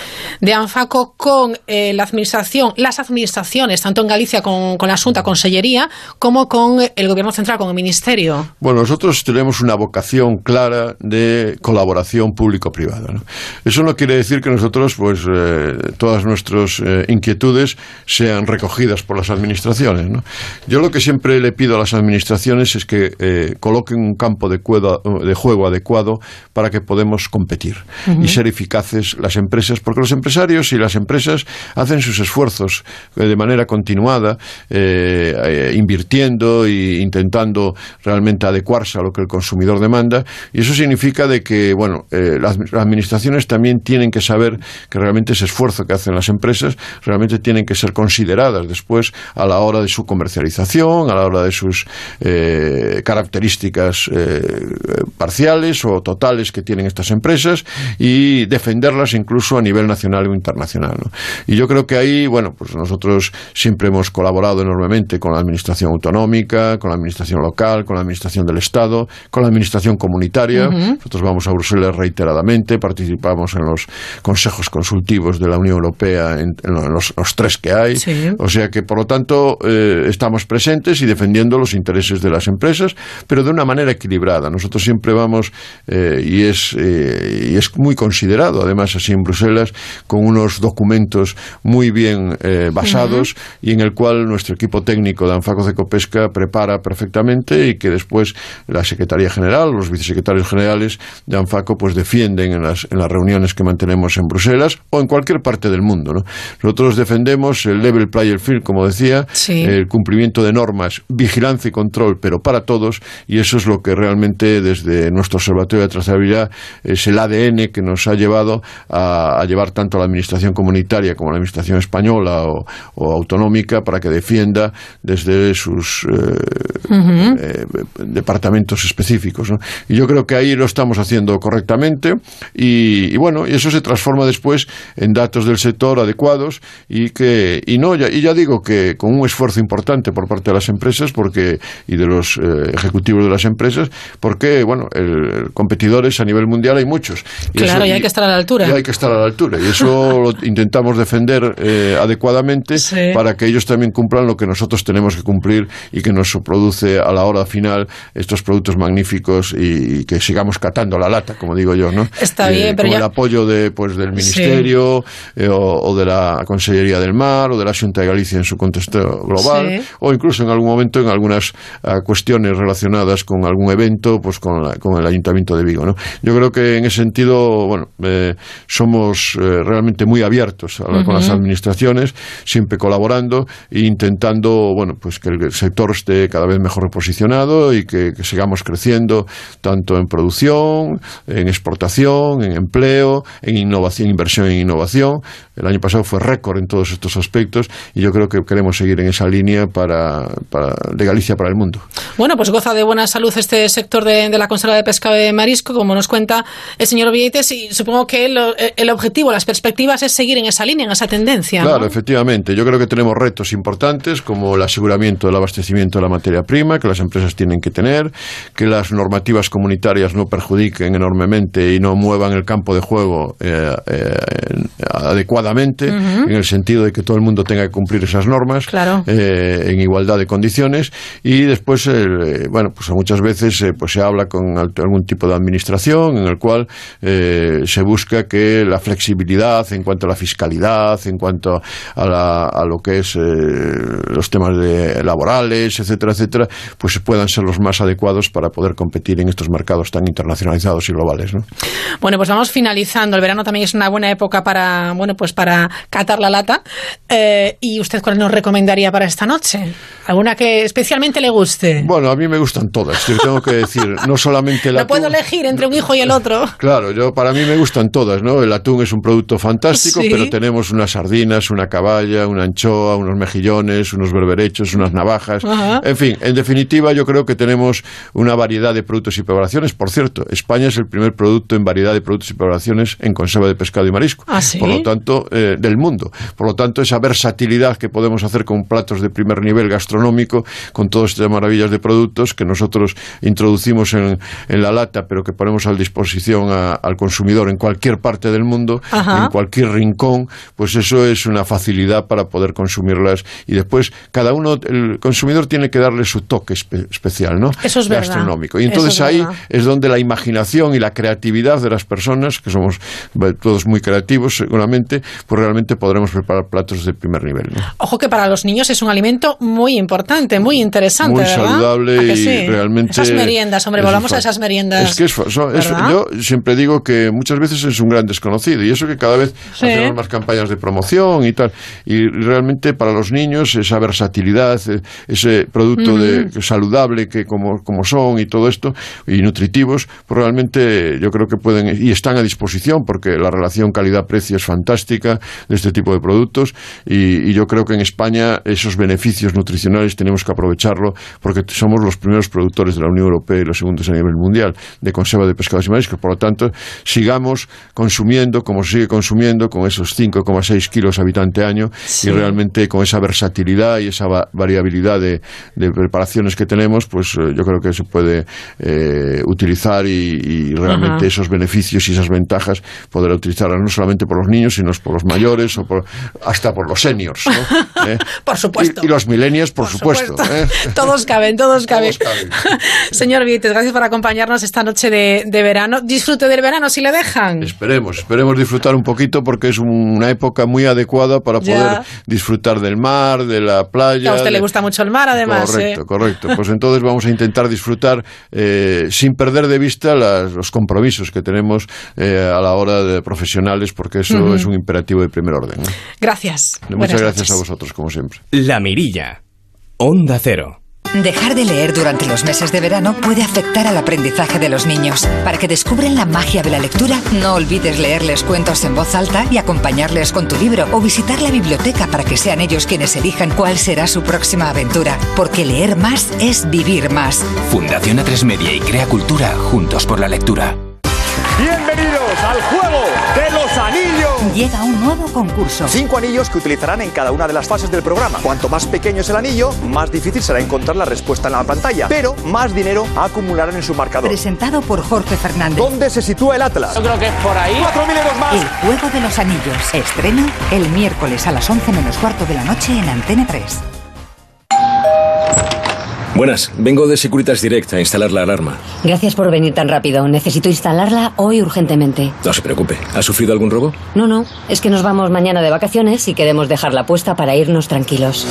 ANFACO con eh, la administración, las administraciones, tanto en Galicia con, con la Asunta Consellería, como con el Gobierno Central, con el Ministerio.
Bueno, nosotros tenemos una vocación clara de colaboración pública Eso no quiere decir que nosotros, pues, eh, todas nuestras eh, inquietudes sean recogidas por las administraciones. Yo lo que siempre le pido a las administraciones es que eh, coloquen un campo de, de, juego adecuado para que podamos competir y ser eficaces las empresas, porque los empresarios y las empresas hacen sus esfuerzos de manera continuada, invirtiendo e intentando realmente adecuarse a lo que el consumidor demanda, y eso significa de que, bueno, las, administraciones también tienen que saber que realmente ese esfuerzo que hacen las empresas realmente tienen que ser consideradas después a la hora de su comercialización, a la hora de sus eh, características eh, parciales o totales que tienen estas empresas y defenderlas incluso a nivel nacional o internacional. Y yo creo que ahí, bueno, pues nosotros siempre hemos colaborado enormemente con la administración autonómica, con la administración local, con la administración del Estado, con la administración comunitaria. Nosotros vamos a Bruselas participamos en los consejos consultivos de la Unión Europea, en, los, tres que hay. O sea que, por lo tanto, eh, estamos presentes y defendiendo los intereses de las empresas, pero de una manera equilibrada. Nosotros siempre vamos, eh, y, es, eh, y es muy considerado, además, así en Bruselas, con unos documentos muy bien basados y en el cual nuestro equipo técnico de Anfaco de Copesca prepara perfectamente y que después la Secretaría General, los vicesecretarios generales de Anfaco, pues defienden en las, en las reuniones que mantenemos en Bruselas o en cualquier parte del mundo. Nosotros defendemos el level player field, como decía, el cumplimiento de normas, vigilancia y control, pero para todos, y eso es lo que realmente desde nuestro Observatorio de Trazabilidad es el ADN que nos ha llevado a, llevar tanto a la Administración comunitaria como a la Administración española o, autonómica para que defienda desde sus eh, eh, departamentos específicos. Y yo creo que ahí lo estamos haciendo correctamente y, y bueno, y eso se transforma después en datos del sector adecuados y que y no ya, y ya digo que con un esfuerzo importante por parte de las empresas porque y de los eh, ejecutivos de las empresas porque bueno el, competidores a nivel mundial hay muchos.
Claro y hay que estar a la altura.
y hay que estar a la altura. Y eso lo intentamos defender eh, adecuadamente para que ellos también cumplan lo que nosotros tenemos que cumplir y que nos produce a la hora final estos productos magníficos y, que sigamos catando la lata como digo yo no
está bien
eh,
pero
con el apoyo de pues del ministerio o, de la Consellería del Mar o de la Junta de Galicia en su contexto global o incluso en algún momento en algunas ah, cuestiones relacionadas con algún evento pues con, con el Ayuntamiento de Vigo. ¿no? Yo creo que en ese sentido bueno eh, somos eh, realmente muy abiertos con las administraciones, siempre colaborando e intentando bueno pues que el sector esté cada vez mejor posicionado y que, que sigamos creciendo tanto en producción, en exportación, en empleo, en innovación, inversión en innovación. El año pasado fue récord en todos estos aspectos y yo creo que queremos seguir en esa línea para, de Galicia para el mundo.
Bueno, pues goza de buena salud este sector de, la conserva de pescado de marisco, como nos cuenta el señor Vietes, y supongo que el, objetivo, las perspectivas es seguir en esa línea, en esa tendencia.
Claro, efectivamente. Yo creo que tenemos retos importantes como el aseguramiento del abastecimiento de la materia prima que las empresas tienen que tener, que las normativas comunitarias no perjudiquen enormemente y no muevan el campo de juego eh, eh, adecuadamente, en el sentido de que todo el mundo tenga que cumplir esas normas eh, en igualdad de condiciones y después, eh, bueno, pues muchas veces eh, pues se habla con algún tipo de administración en el cual se busca que la flexibilidad en cuanto a la fiscalidad, en cuanto a, a lo que es los temas de laborales, etcétera, etcétera, pues puedan ser los más adecuados para poder competir en estos mercados tan internacionalizados y globales. ¿no?
Bueno, pues vamos finalizando. El verano también es una buena época para, bueno, pues para catar la lata. Eh, ¿Y usted cuál nos recomendaría para esta noche? ¿Alguna que especialmente le guste?
Bueno, a mí me gustan todas. Yo tengo que decir, no solamente el
No puedo elegir entre un hijo y el otro.
Claro, yo para mí me gustan todas, ¿no? El atún es un producto fantástico, pero tenemos unas sardinas, una caballa, una anchoa, unos mejillones, unos berberechos, unas navajas. En fin, en definitiva, yo creo que tenemos una variedad de productos y preparaciones. Por cierto, España es el primer producto en variedad de productos y preparaciones en conserva de pescado y marisco.
¿Ah,
Por lo tanto, eh, del mundo. Por lo tanto, esa versatilidad que podemos hacer con platos de primer nivel gastronómico, con todas estas maravillas de productos que nosotros introducimos en, la lata, pero que ponemos a disposición al consumidor en cualquier parte del mundo, en cualquier rincón, pues eso es una facilidad para poder consumirlas. Y después, cada uno, el consumidor tiene que darle su toque especial, ¿no?
Eso es
Gastronómico. Y entonces ahí es donde la imaginación y la creatividad de las personas, que somos todos muy creativos seguramente, pues realmente podremos preparar platos de primer nivel.
Ojo que para los niños es un alimento muy importante, muy interesante.
Muy saludable y realmente.
Esas meriendas, hombre, volvamos a esas meriendas.
Es que es, yo siempre digo que muchas veces es un gran desconocido y eso que cada vez hacemos más campañas de promoción y tal. Y realmente para los niños esa versatilidad, e, ese producto de, saludable que como, como son y todo esto, y nutritivos, pues realmente yo creo que pueden y están a disposición porque la relación calidad-precio es fantástica de este tipo de productos y, yo creo que en España esos beneficios nutricionales tenemos que aprovecharlo porque somos los primeros productores de la Unión Europea y los segundos a nivel mundial de conserva de pescados y mariscos. Por lo tanto, sigamos consumiendo como se sigue consumiendo con esos 5,6 kilos habitante año y realmente con esa versatilidad y esa variabilidad de, preparaciones que tenemos, pues eh, yo creo que se puede eh, utilizar y, realmente esos beneficios y esas ventajas poder utilizarlas no solamente por los niños, sino por por los mayores, o por, hasta por los seniors.
¿Eh? por supuesto.
Y, los millennials, por, supuesto. ¿eh?
todos caben, todos caben. Señor Vietes, gracias por acompañarnos esta noche de, verano. Disfrute del verano si le dejan.
Esperemos, esperemos disfrutar un poquito porque es una época muy adecuada para poder disfrutar del mar, de la playa.
a usted le gusta mucho el mar, además.
Correcto, correcto. Pues entonces vamos a intentar disfrutar sin perder de vista los compromisos que tenemos a la hora de profesionales, porque eso es un imperativo de primer orden.
Gracias.
Muchas gracias a vosotros, como siempre.
La Mirilla. Onda Cero.
Dejar de leer durante los meses de verano puede afectar al aprendizaje de los niños. Para que descubran la magia de la lectura, no olvides leerles cuentos en voz alta y acompañarles con tu libro o visitar la biblioteca para que sean ellos quienes elijan cuál será su próxima aventura. Porque leer más es vivir más.
Fundación A3 Media y Crea Cultura juntos por la lectura.
Bienvenidos al juego de los anillos.
Llega un nuevo concurso.
Cinco anillos que utilizarán en cada una de las fases del programa. Cuanto más pequeño es el anillo, más difícil será encontrar la respuesta en la pantalla. Pero más dinero acumularán en su marcador.
Presentado por Jorge Fernández.
¿Dónde se sitúa el Atlas?
Yo creo que es por ahí.
Cuatro mil euros más.
El juego de los anillos. Estreno el miércoles a las 11 menos cuarto de la noche en Antena 3.
Buenas, vengo de Securitas Direct a instalar la alarma.
Gracias por venir tan rápido. Necesito instalarla hoy urgentemente.
No se preocupe. ¿Ha sufrido algún robo?
No, no. Es que nos vamos mañana de vacaciones y queremos dejarla puesta para irnos tranquilos.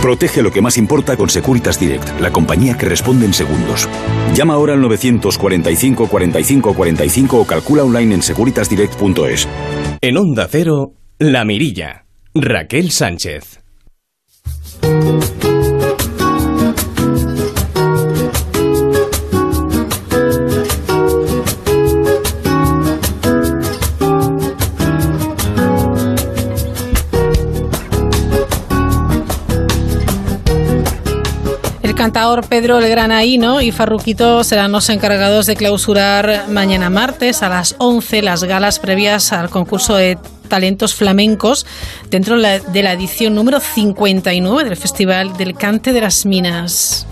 Protege lo que más importa con Securitas Direct, la compañía que responde en segundos. Llama ahora al 945 45 45 o calcula online en securitasdirect.es.
En Onda Cero, La Mirilla. Raquel Sánchez.
Cantador Pedro el Granaíno y Farruquito serán los encargados de clausurar mañana martes a las 11 las galas previas al concurso de talentos flamencos dentro de la edición número 59 del Festival del Cante de las Minas.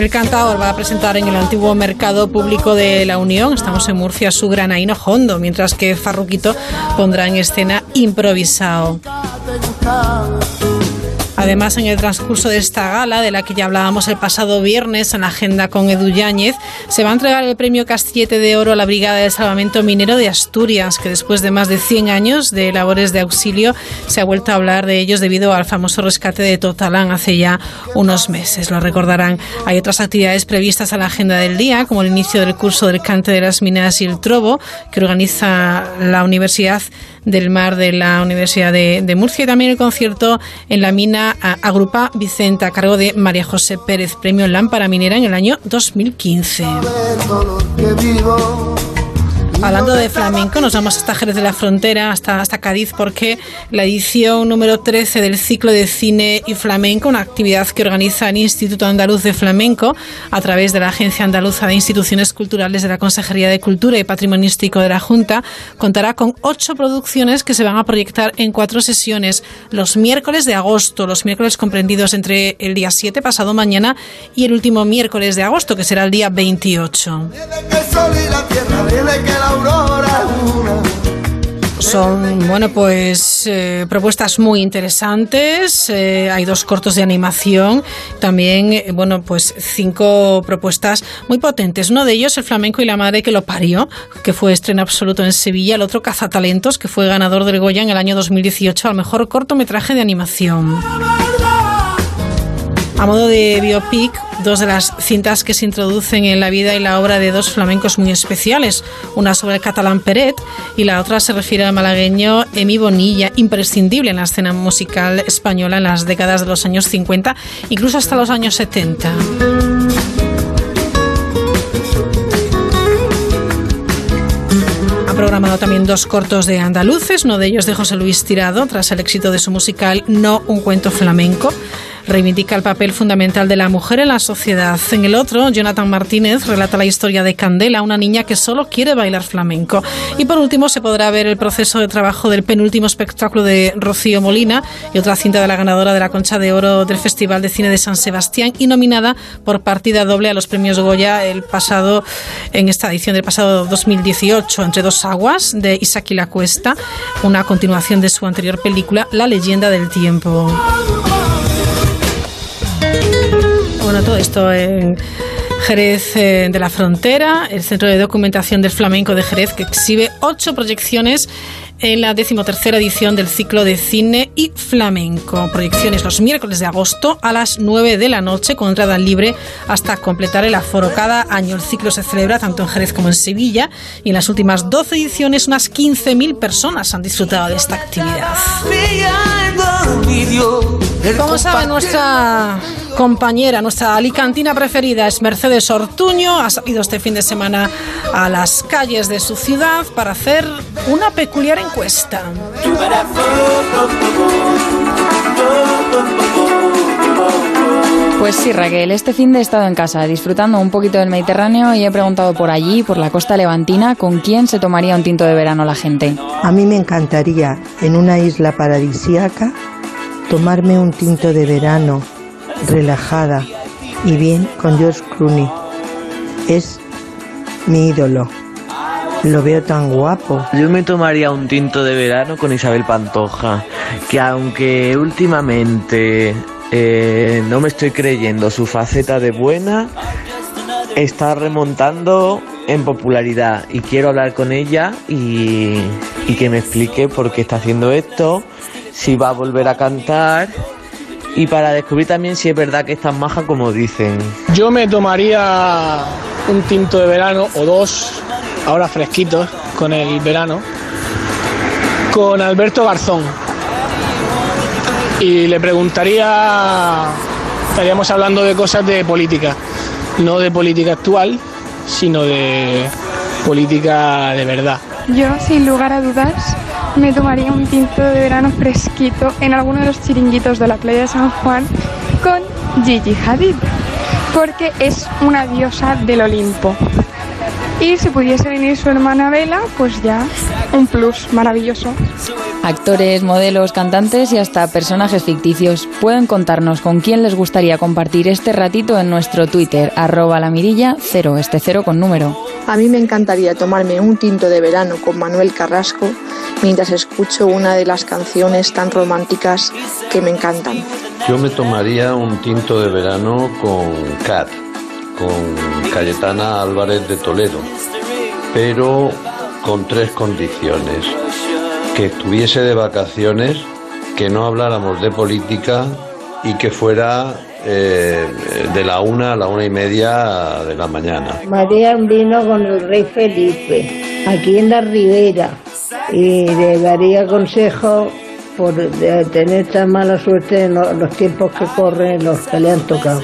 El cantador va a presentar en el antiguo mercado público de la Unión, estamos en Murcia, su granaíno Hondo, mientras que Farruquito pondrá en escena improvisado. Además, en el transcurso de esta gala, de la que ya hablábamos el pasado viernes en la agenda con Edu Yáñez, se va a entregar el premio Castillete de Oro a la Brigada de Salvamento Minero de Asturias, que después de más de 100 años de labores de auxilio se ha vuelto a hablar de ellos debido al famoso rescate de Totalán hace ya unos meses. Lo recordarán. Hay otras actividades previstas a la agenda del día, como el inicio del curso del cante de las minas y el trobo, que organiza la Universidad del Mar de la Universidad de, Murcia y también el concierto en la mina Agrupa Vicenta a cargo de María José Pérez, premio Lámpara Minera en el año 2015. Hablando de flamenco, nos vamos hasta Jerez de la Frontera, hasta, hasta Cádiz, porque la edición número 13 del ciclo de cine y flamenco, una actividad que organiza el Instituto Andaluz de Flamenco a través de la Agencia Andaluza de Instituciones Culturales de la Consejería de Cultura y Patrimonístico de la Junta, contará con ocho producciones que se van a proyectar en cuatro sesiones los miércoles de agosto, los miércoles comprendidos entre el día 7, pasado mañana, y el último miércoles de agosto, que será el día 28. Son, bueno, pues eh, propuestas muy interesantes. Eh, hay dos cortos de animación. También, eh, bueno, pues cinco propuestas muy potentes. Uno de ellos, El flamenco y la madre que lo parió, que fue estreno absoluto en Sevilla. El otro, Cazatalentos, que fue ganador del Goya en el año 2018 al mejor cortometraje de animación. A modo de biopic, dos de las cintas que se introducen en la vida y la obra de dos flamencos muy especiales, una sobre el catalán Peret y la otra se refiere al malagueño Emi Bonilla, imprescindible en la escena musical española en las décadas de los años 50, incluso hasta los años 70. Ha programado también dos cortos de andaluces, uno de ellos de José Luis Tirado, tras el éxito de su musical No un cuento flamenco reivindica el papel fundamental de la mujer en la sociedad. En el otro, Jonathan Martínez relata la historia de Candela, una niña que solo quiere bailar flamenco. Y por último, se podrá ver el proceso de trabajo del penúltimo espectáculo de Rocío Molina y otra cinta de la ganadora de la Concha de Oro del Festival de Cine de San Sebastián y nominada por partida doble a los premios Goya el pasado en esta edición del pasado 2018 entre dos aguas de Isaac la Cuesta, una continuación de su anterior película La leyenda del tiempo. Esto en Jerez eh, de la Frontera, el Centro de Documentación del Flamenco de Jerez, que exhibe ocho proyecciones en la decimotercera edición del ciclo de cine y flamenco. Proyecciones los miércoles de agosto a las 9 de la noche con entrada libre hasta completar el aforo. Cada año el ciclo se celebra tanto en Jerez como en Sevilla y en las últimas 12 ediciones unas 15.000 personas han disfrutado de esta actividad. Como sabe nuestra compañera, nuestra alicantina preferida es Mercedes Ortuño, ha salido este fin de semana a las calles de su ciudad para hacer una peculiar encuesta.
Pues sí, Raquel, este fin de he estado en casa disfrutando un poquito del Mediterráneo y he preguntado por allí, por la costa levantina, con quién se tomaría un tinto de verano la gente.
A mí me encantaría, en una isla paradisíaca, tomarme un tinto de verano, relajada y bien con George Clooney. Es mi ídolo. Lo veo tan guapo.
Yo me tomaría un tinto de verano con Isabel Pantoja, que aunque últimamente eh, no me estoy creyendo su faceta de buena, está remontando en popularidad y quiero hablar con ella y, y que me explique por qué está haciendo esto si va a volver a cantar y para descubrir también si es verdad que es tan maja como dicen.
Yo me tomaría un tinto de verano o dos, ahora fresquitos, con el verano, con Alberto Garzón. Y le preguntaría, estaríamos hablando de cosas de política, no de política actual, sino de política de verdad.
Yo, sin lugar a dudas, me tomaría un tinto de verano fresquito en alguno de los chiringuitos de la playa de San Juan con Gigi Hadid, porque es una diosa del Olimpo. Y si pudiese venir su hermana Vela, pues ya un plus maravilloso.
Actores, modelos, cantantes y hasta personajes ficticios pueden contarnos con quién les gustaría compartir este ratito en nuestro Twitter, arroba la mirilla, cero, este cero con número.
A mí me encantaría tomarme un tinto de verano con Manuel Carrasco mientras escucho una de las canciones tan románticas que me encantan.
Yo me tomaría un tinto de verano con Cat, con Cayetana Álvarez de Toledo, pero con tres condiciones. Que estuviese de vacaciones, que no habláramos de política y que fuera eh, de la una a la una y media de la mañana.
María vino con el rey Felipe, aquí en la ribera, y le daría consejo por tener tan mala suerte en los tiempos que corren, los que le han tocado.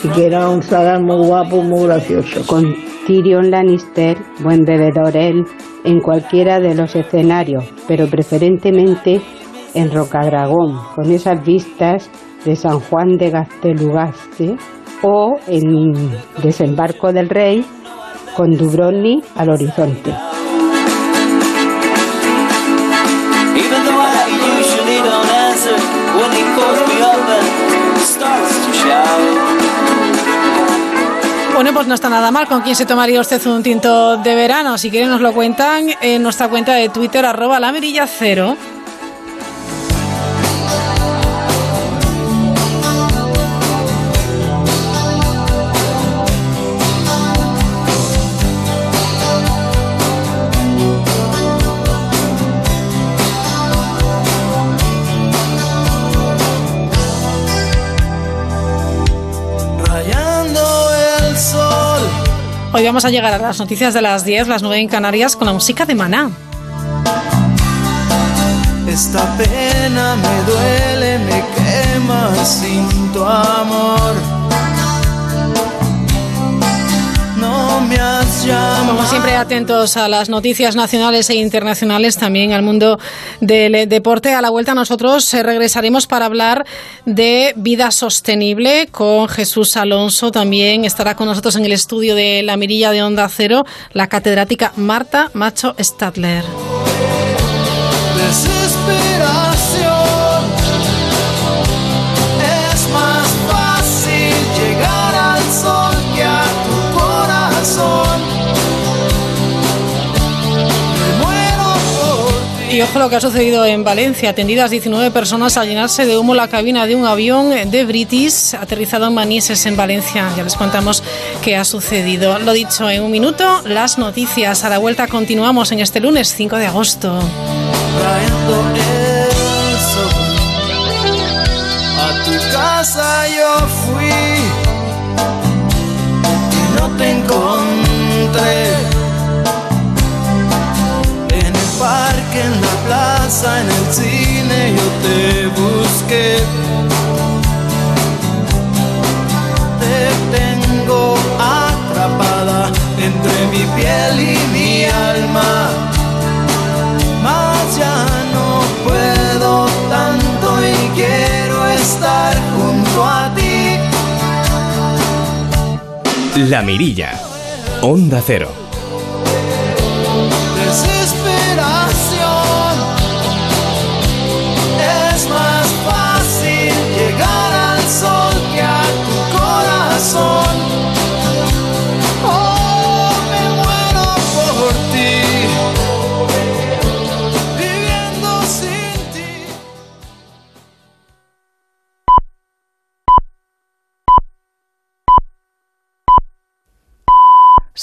Si quiera un zagal muy guapo, muy gracioso.
Con Tyrion Lannister, buen bebedor él, en cualquiera de los escenarios, pero preferentemente en Rocadragón, con esas vistas de San Juan de Gastelugaste o en Desembarco del Rey con Dubrovnik al horizonte.
Bueno, pues no está nada mal. ¿Con quién se tomaría usted un tinto de verano? Si quieren nos lo cuentan en nuestra cuenta de Twitter, arroba la cero. Hoy vamos a llegar a las noticias de las 10, las 9 en Canarias, con la música de Maná.
Esta pena me duele, me quema sin tu amor.
Como siempre, atentos a las noticias nacionales e internacionales, también al mundo del deporte. A la vuelta nosotros eh, regresaremos para hablar de vida sostenible con Jesús Alonso. También estará con nosotros en el estudio de la mirilla de Onda Cero la catedrática Marta Macho Stadler. Ojo lo que ha sucedido en Valencia. Atendidas 19 personas al llenarse de humo la cabina de un avión de British aterrizado en Manises, en Valencia. Ya les contamos qué ha sucedido. Lo dicho, en un minuto, las noticias. A la vuelta continuamos en este lunes 5 de agosto.
A tu casa yo fui no te encontré parque, en la plaza, en el cine, yo te busqué. Te tengo atrapada entre mi piel y mi alma. Mas ya no puedo tanto y quiero estar junto a ti.
La Mirilla. Onda Cero.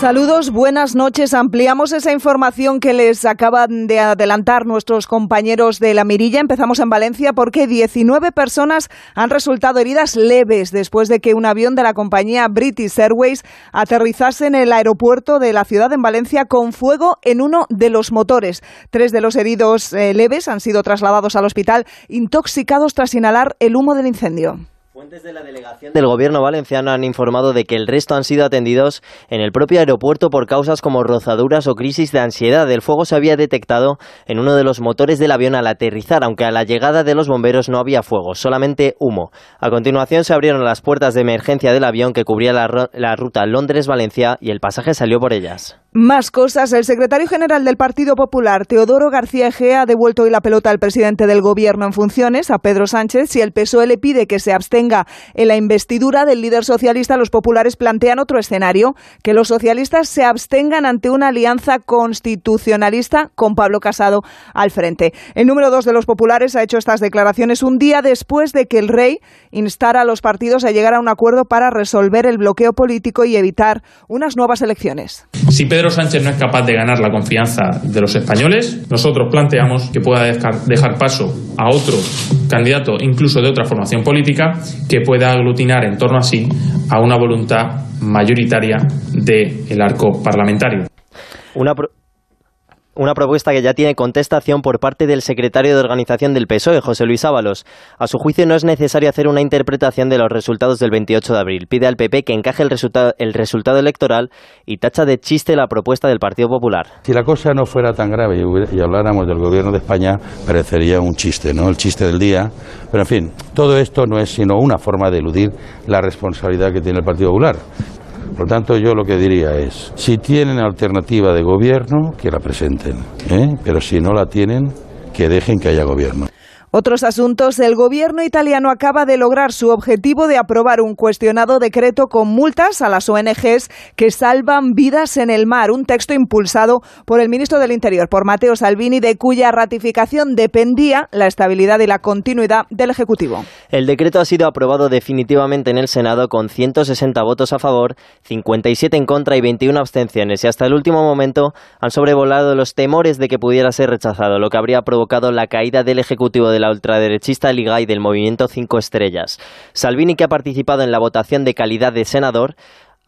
Saludos, buenas noches. Ampliamos esa información que les acaban de adelantar nuestros compañeros de la Mirilla. Empezamos en Valencia porque 19 personas han resultado heridas leves después de que un avión de la compañía British Airways aterrizase en el aeropuerto de la ciudad en Valencia con fuego en uno de los motores. Tres de los heridos eh, leves han sido trasladados al hospital intoxicados tras inhalar el humo del incendio.
Fuentes de la delegación del gobierno valenciano han informado de que el resto han sido atendidos en el propio aeropuerto por causas como rozaduras o crisis de ansiedad. El fuego se había detectado en uno de los motores del avión al aterrizar, aunque a la llegada de los bomberos no había fuego, solamente humo. A continuación se abrieron las puertas de emergencia del avión que cubría la, la ruta Londres-Valencia y el pasaje salió por ellas.
Más cosas. El secretario general del Partido Popular, Teodoro García Egea, ha devuelto hoy la pelota al presidente del Gobierno en funciones, a Pedro Sánchez. Si el PSOE le pide que se abstenga en la investidura del líder socialista, los populares plantean otro escenario, que los socialistas se abstengan ante una alianza constitucionalista con Pablo Casado al frente. El número dos de los populares ha hecho estas declaraciones un día después de que el rey instara a los partidos a llegar a un acuerdo para resolver el bloqueo político y evitar unas nuevas elecciones.
Si Pedro Sánchez no es capaz de ganar la confianza de los españoles, nosotros planteamos que pueda dejar paso a otro candidato, incluso de otra formación política, que pueda aglutinar en torno a sí a una voluntad mayoritaria del arco parlamentario.
Una propuesta que ya tiene contestación por parte del secretario de organización del PSOE, José Luis Ábalos. A su juicio no es necesario hacer una interpretación de los resultados del 28 de abril. Pide al PP que encaje el, el resultado electoral y tacha de chiste la propuesta del Partido Popular.
Si la cosa no fuera tan grave y, y habláramos del gobierno de España, parecería un chiste, ¿no? El chiste del día. Pero en fin, todo esto no es sino una forma de eludir la responsabilidad que tiene el Partido Popular. Por tanto, yo lo que diría es, si tienen alternativa de gobierno, que la presenten, ¿eh? pero si no la tienen, que dejen que haya gobierno.
Otros asuntos. El gobierno italiano acaba de lograr su objetivo de aprobar un cuestionado decreto con multas a las ONGs que salvan vidas en el mar. Un texto impulsado por el ministro del Interior, por Matteo Salvini, de cuya ratificación dependía la estabilidad y la continuidad del Ejecutivo.
El decreto ha sido aprobado definitivamente en el Senado con 160 votos a favor, 57 en contra y 21 abstenciones. Y hasta el último momento han sobrevolado los temores de que pudiera ser rechazado, lo que habría provocado la caída del Ejecutivo la ultraderechista Liga y del movimiento Cinco Estrellas. Salvini, que ha participado en la votación de calidad de senador,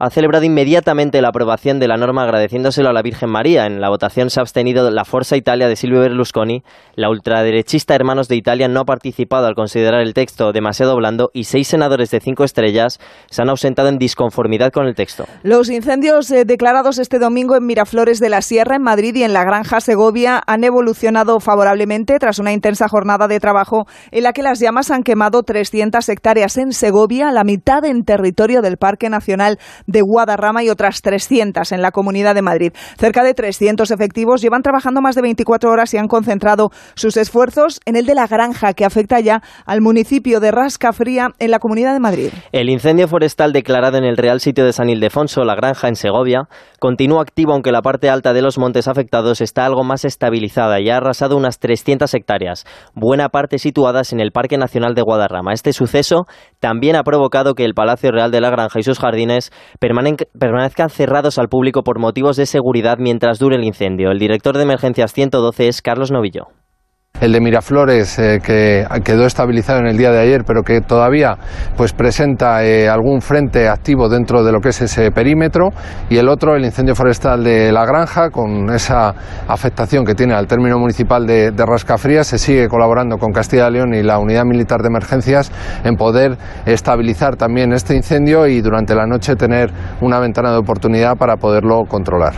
ha celebrado inmediatamente la aprobación de la norma agradeciéndoselo a la Virgen María. En la votación se ha abstenido la Forza Italia de Silvio Berlusconi. La ultraderechista Hermanos de Italia no ha participado al considerar el texto demasiado blando y seis senadores de cinco estrellas se han ausentado en disconformidad con el texto.
Los incendios eh, declarados este domingo en Miraflores de la Sierra, en Madrid y en la Granja Segovia han evolucionado favorablemente tras una intensa jornada de trabajo en la que las llamas han quemado 300 hectáreas en Segovia, la mitad en territorio del Parque Nacional Guadarrama y otras 300 en la Comunidad de Madrid. Cerca de 300 efectivos llevan trabajando más de 24 horas y han concentrado sus esfuerzos en el de la granja, que afecta ya al municipio de Rascafría en la Comunidad de Madrid.
El incendio forestal declarado en el Real Sitio de San Ildefonso, la granja en Segovia, continúa activo aunque la parte alta de los montes afectados está algo más estabilizada y ha arrasado unas 300 hectáreas, buena parte situadas en el Parque Nacional de Guadarrama. Este suceso también ha provocado que el Palacio Real de la Granja y sus jardines permanezcan cerrados al público por motivos de seguridad mientras dure el incendio. El director de Emergencias 112 es Carlos Novillo
el de Miraflores eh, que quedó estabilizado en el día de ayer, pero que todavía pues presenta eh, algún frente activo dentro de lo que es ese perímetro, y el otro, el incendio forestal de La Granja, con esa afectación que tiene al término municipal de, de se sigue colaborando con Castilla y León y la Unidad Militar de Emergencias en poder estabilizar también este incendio y durante la noche tener una ventana de oportunidad para poderlo controlar.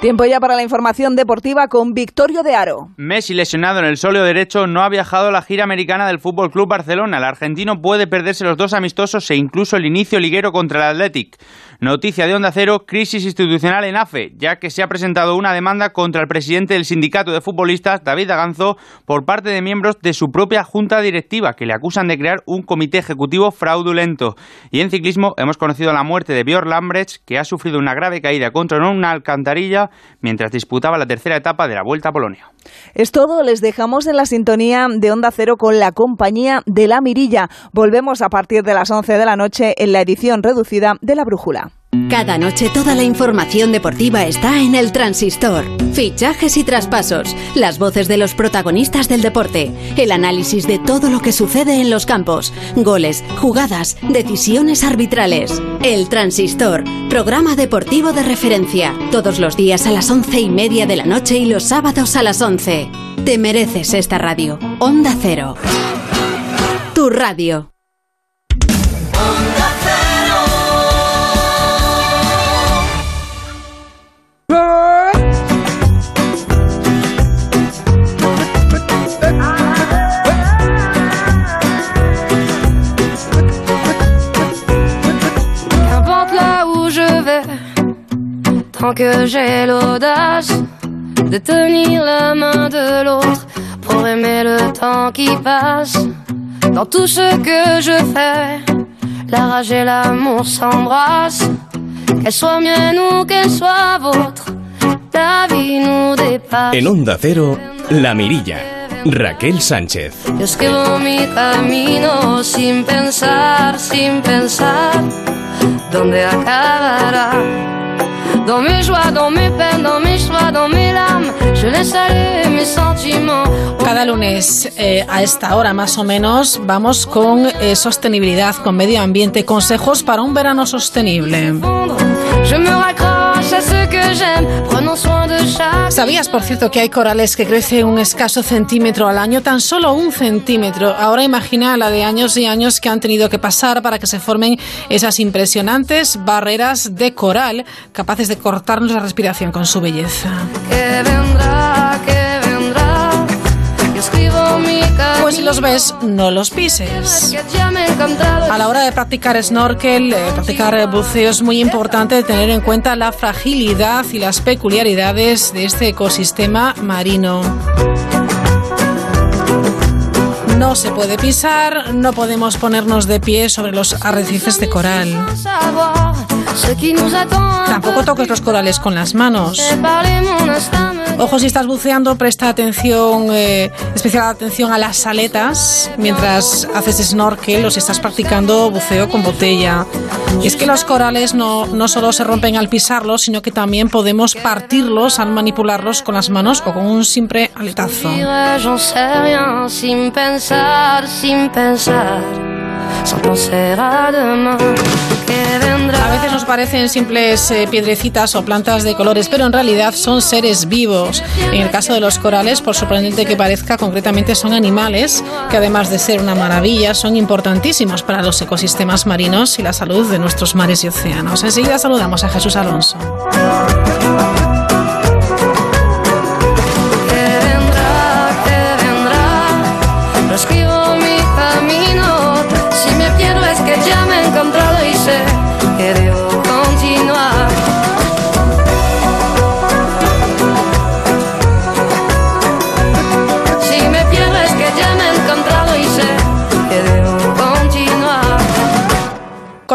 Tiempo ya para la información deportiva con Victorio de Aro.
Messi lesionado en el sóleo derecho no ha viajado a la gira americana del Fútbol Club Barcelona. El argentino puede perderse los dos amistosos e incluso el inicio liguero contra el Athletic. Noticia de Onda Cero, crisis institucional en AFE, ya que se ha presentado una demanda contra el presidente del sindicato de futbolistas, David Aganzo, por parte de miembros de su propia junta directiva, que le acusan de crear un comité ejecutivo fraudulento. Y en ciclismo hemos conocido la muerte de Björn Lambrecht, que ha sufrido una grave caída contra una alcantarilla mientras disputaba la tercera etapa de la Vuelta a Polonia.
Es todo, les dejamos en la sintonía de Onda Cero con la compañía de La Mirilla. Volvemos a partir de las 11 de la noche en la edición reducida de La Brújula.
Cada noche toda la información deportiva está en el Transistor. Fichajes y traspasos, las voces de los protagonistas del deporte, el análisis de todo lo que sucede en los campos, goles, jugadas, decisiones arbitrales. El Transistor, programa deportivo de referencia, todos los días a las once y media de la noche y los sábados a las once. Te mereces esta radio. Onda Cero. Tu radio.
Tant que j'ai l'audace de tenir la main de l'autre pour aimer le temps qui passe. Dans tout ce que je fais, la rage et l'amour s'embrassent. Qu'elle soit mienne ou qu'elle soit vôtre, la vie nous dépasse.
En Onda Cero, La Mirilla. Raquel Sánchez.
Yo escribo mi camino sin pensar, sin pensar dónde acabará. Dans mes joies, dans mes peines, dans mes choix, dans mes larmes, je laisse aller mes sentiments.
Cada lunes eh, a esta hora más o menos vamos con eh, sostenibilidad, con medio ambiente, consejos para un verano sostenible.
Je me
¿Sabías, por cierto, que hay corales que crecen un escaso centímetro al año? Tan solo un centímetro. Ahora imagina la de años y años que han tenido que pasar para que se formen esas impresionantes barreras de coral capaces de cortarnos la respiración con su belleza.
Que vendrá, que
los ves, no los pises. A la hora de practicar snorkel, eh, practicar buceo, es muy importante tener en cuenta la fragilidad y las peculiaridades de este ecosistema marino. No se puede pisar, no podemos ponernos de pie sobre los arrecifes de coral. Tampoco toques los corales con las manos. Ojo, si estás buceando, presta atención, eh, especial atención a las aletas mientras haces snorkel o si estás practicando buceo con botella. Y es que los corales no, no solo se rompen al pisarlos, sino que también podemos partirlos al manipularlos con las manos o con un simple aletazo.
sin pensar, sin pensar,
A veces nos parecen simples eh, piedrecitas o plantas de colores, pero en realidad son seres vivos. En el caso de los corales, por sorprendente que parezca, concretamente son animales que además de ser una maravilla, son importantísimos para los ecosistemas marinos y la salud de nuestros mares y océanos. Enseguida saludamos a Jesús Alonso.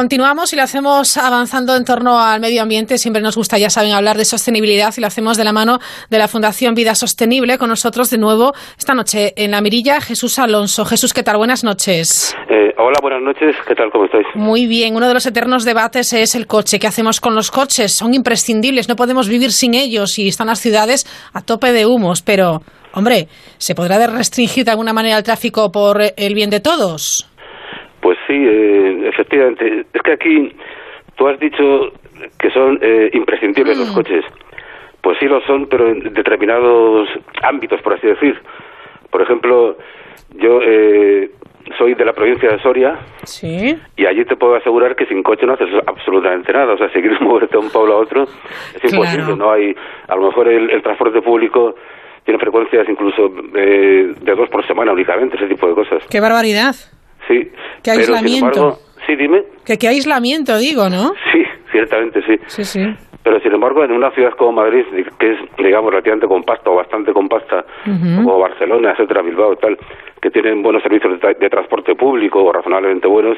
Continuamos y lo hacemos avanzando en torno al medio ambiente. Siempre nos gusta, ya saben, hablar de sostenibilidad y lo hacemos de la mano de la Fundación Vida Sostenible. Con nosotros de nuevo esta noche en la mirilla Jesús Alonso. Jesús, ¿qué tal? Buenas noches.
Eh, hola, buenas noches. ¿Qué tal? ¿Cómo estáis?
Muy bien. Uno de los eternos debates es el coche. ¿Qué hacemos con los coches? Son imprescindibles. No podemos vivir sin ellos y están las ciudades a tope de humos. Pero, hombre, ¿se podrá restringir de alguna manera el tráfico por el bien de todos?
Pues sí, eh, efectivamente. Es que aquí tú has dicho que son eh, imprescindibles los coches. Pues sí lo son, pero en determinados ámbitos, por así decir. Por ejemplo, yo eh, soy de la provincia de Soria
Sí.
y allí te puedo asegurar que sin coche no haces absolutamente nada. O sea, si quieres moverte de un pueblo a otro es imposible.
Claro.
No hay, a lo mejor el, el transporte público tiene frecuencias incluso eh, de dos por semana únicamente, ese tipo de cosas.
¡Qué barbaridad!
Sí.
Qué
pero, sin
aislamiento.
embargo, sí, dime.
Que qué aislamiento, digo, ¿no?
Sí, ciertamente sí.
Sí, sí.
Pero sin embargo, en una ciudad como Madrid, que es, digamos, relativamente compacta o bastante compacta, como Barcelona, etcétera, Bilbao, tal, que tienen buenos servicios de, tra- de transporte público o razonablemente buenos,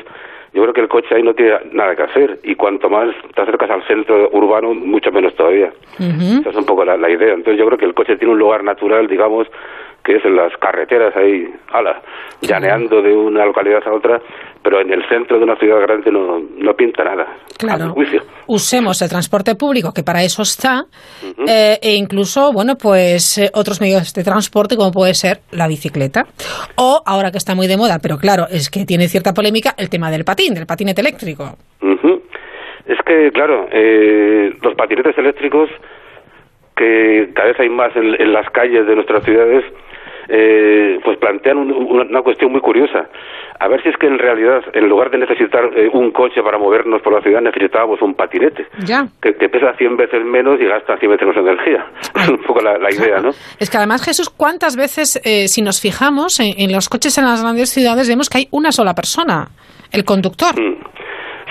yo creo que el coche ahí no tiene nada que hacer. Y cuanto más te acercas al centro urbano, mucho menos todavía. Esa es un poco la, la idea. Entonces yo creo que el coche tiene un lugar natural, digamos, que es en las carreteras ahí, ala, llaneando de una localidad a otra, pero en el centro de una ciudad grande no, no pinta nada. A
Claro.
mi juicio.
Usemos el transporte público, que para eso está, eh, e incluso, bueno, pues eh, otros medios de transporte, como puede ser la bicicleta. O, ahora que está muy de moda, pero claro, es que tiene cierta polémica, el tema del patín, del patinete eléctrico.
Ujú. Es que, claro, eh, los patinetes eléctricos, que cada vez hay más en, en las calles de nuestras ciudades, eh, pues plantean un- una, una cuestión muy curiosa. A ver si es que en realidad, en lugar de necesitar eh, un coche para movernos por la ciudad, necesitábamos un patinete,
Ya.
que, que pesa 100 veces menos y gasta 100 veces menos energía. Es un poco la, la idea, ¿no?
Es que además, Jesús, ¿cuántas veces, eh, si nos fijamos en, en los coches en las grandes ciudades, vemos que hay una sola persona, el conductor?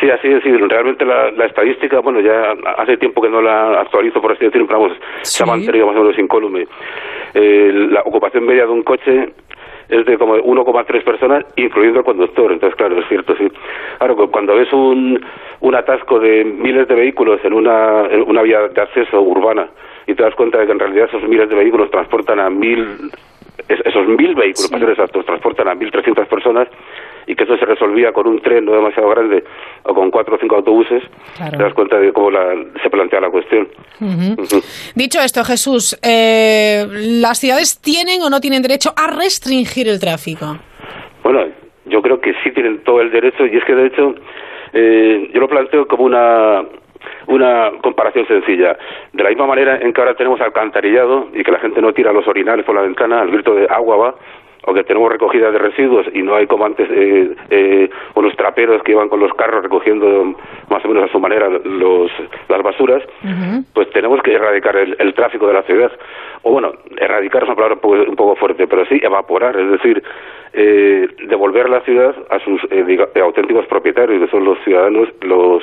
Sí, así es. sí. Realmente la, la estadística, bueno, ya hace tiempo que no la actualizo, por así decirlo, pero vamos, se ha mantenido más o menos incólume. Eh, la ocupación media de un coche es de como 1,3 personas, incluyendo el conductor. Entonces, claro, es cierto, sí. Claro, cu- cuando ves un, un atasco de miles de vehículos en una, en una vía de acceso urbana y te das cuenta de que en realidad esos miles de vehículos transportan a mil es- esos mil vehículos, para ser exactos, transportan a 1.300 personas y que eso se resolvía con un tren no demasiado grande o con cuatro o cinco autobuses, te das cuenta de cómo la- se plantea la cuestión.
Dicho esto, Jesús, eh, ¿las ciudades tienen o no tienen derecho a restringir el tráfico?
Bueno, yo creo que sí tienen todo el derecho y es que de hecho eh, yo lo planteo como una una comparación sencilla. De la misma manera en que ahora tenemos alcantarillado y que la gente no tira los orinales por la ventana al grito de agua va, o que tenemos recogida de residuos y no hay como antes eh, eh, unos traperos que iban con los carros recogiendo más o menos a su manera los, las basuras, pues tenemos que erradicar el, el tráfico de la ciudad. O bueno, erradicar es una palabra un poco, un poco fuerte, pero sí evaporar, es decir, eh, devolver la ciudad a sus eh, diga- eh, auténticos propietarios, que son los ciudadanos, los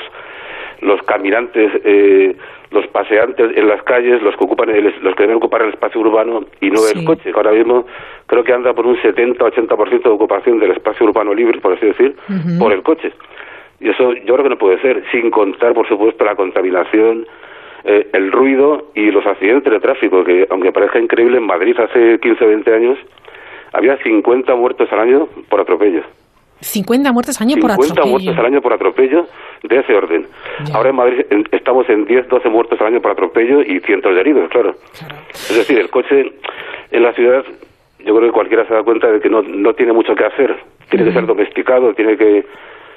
los caminantes, eh, los paseantes en las calles, los que ocupan el, los que deben ocupar el espacio urbano y no el coche, que ahora mismo creo que anda por un 70-80% de ocupación del espacio urbano libre, por así decir, por el coche. Y eso yo creo que no puede ser, sin contar, por supuesto, la contaminación, eh, el ruido y los accidentes de tráfico, que aunque parezca increíble, en Madrid hace 15 o 20 años había 50 muertos al año por atropellos.
50 muertes al año por
50
atropello.
muertos al año por atropello de ese orden. Ahora en Madrid estamos en 10, 12 muertos al año por atropello y cientos de heridos, claro. Es decir, el coche en la ciudad, yo creo que cualquiera se da cuenta de que no, no tiene mucho que hacer. Tiene que ser domesticado, tiene que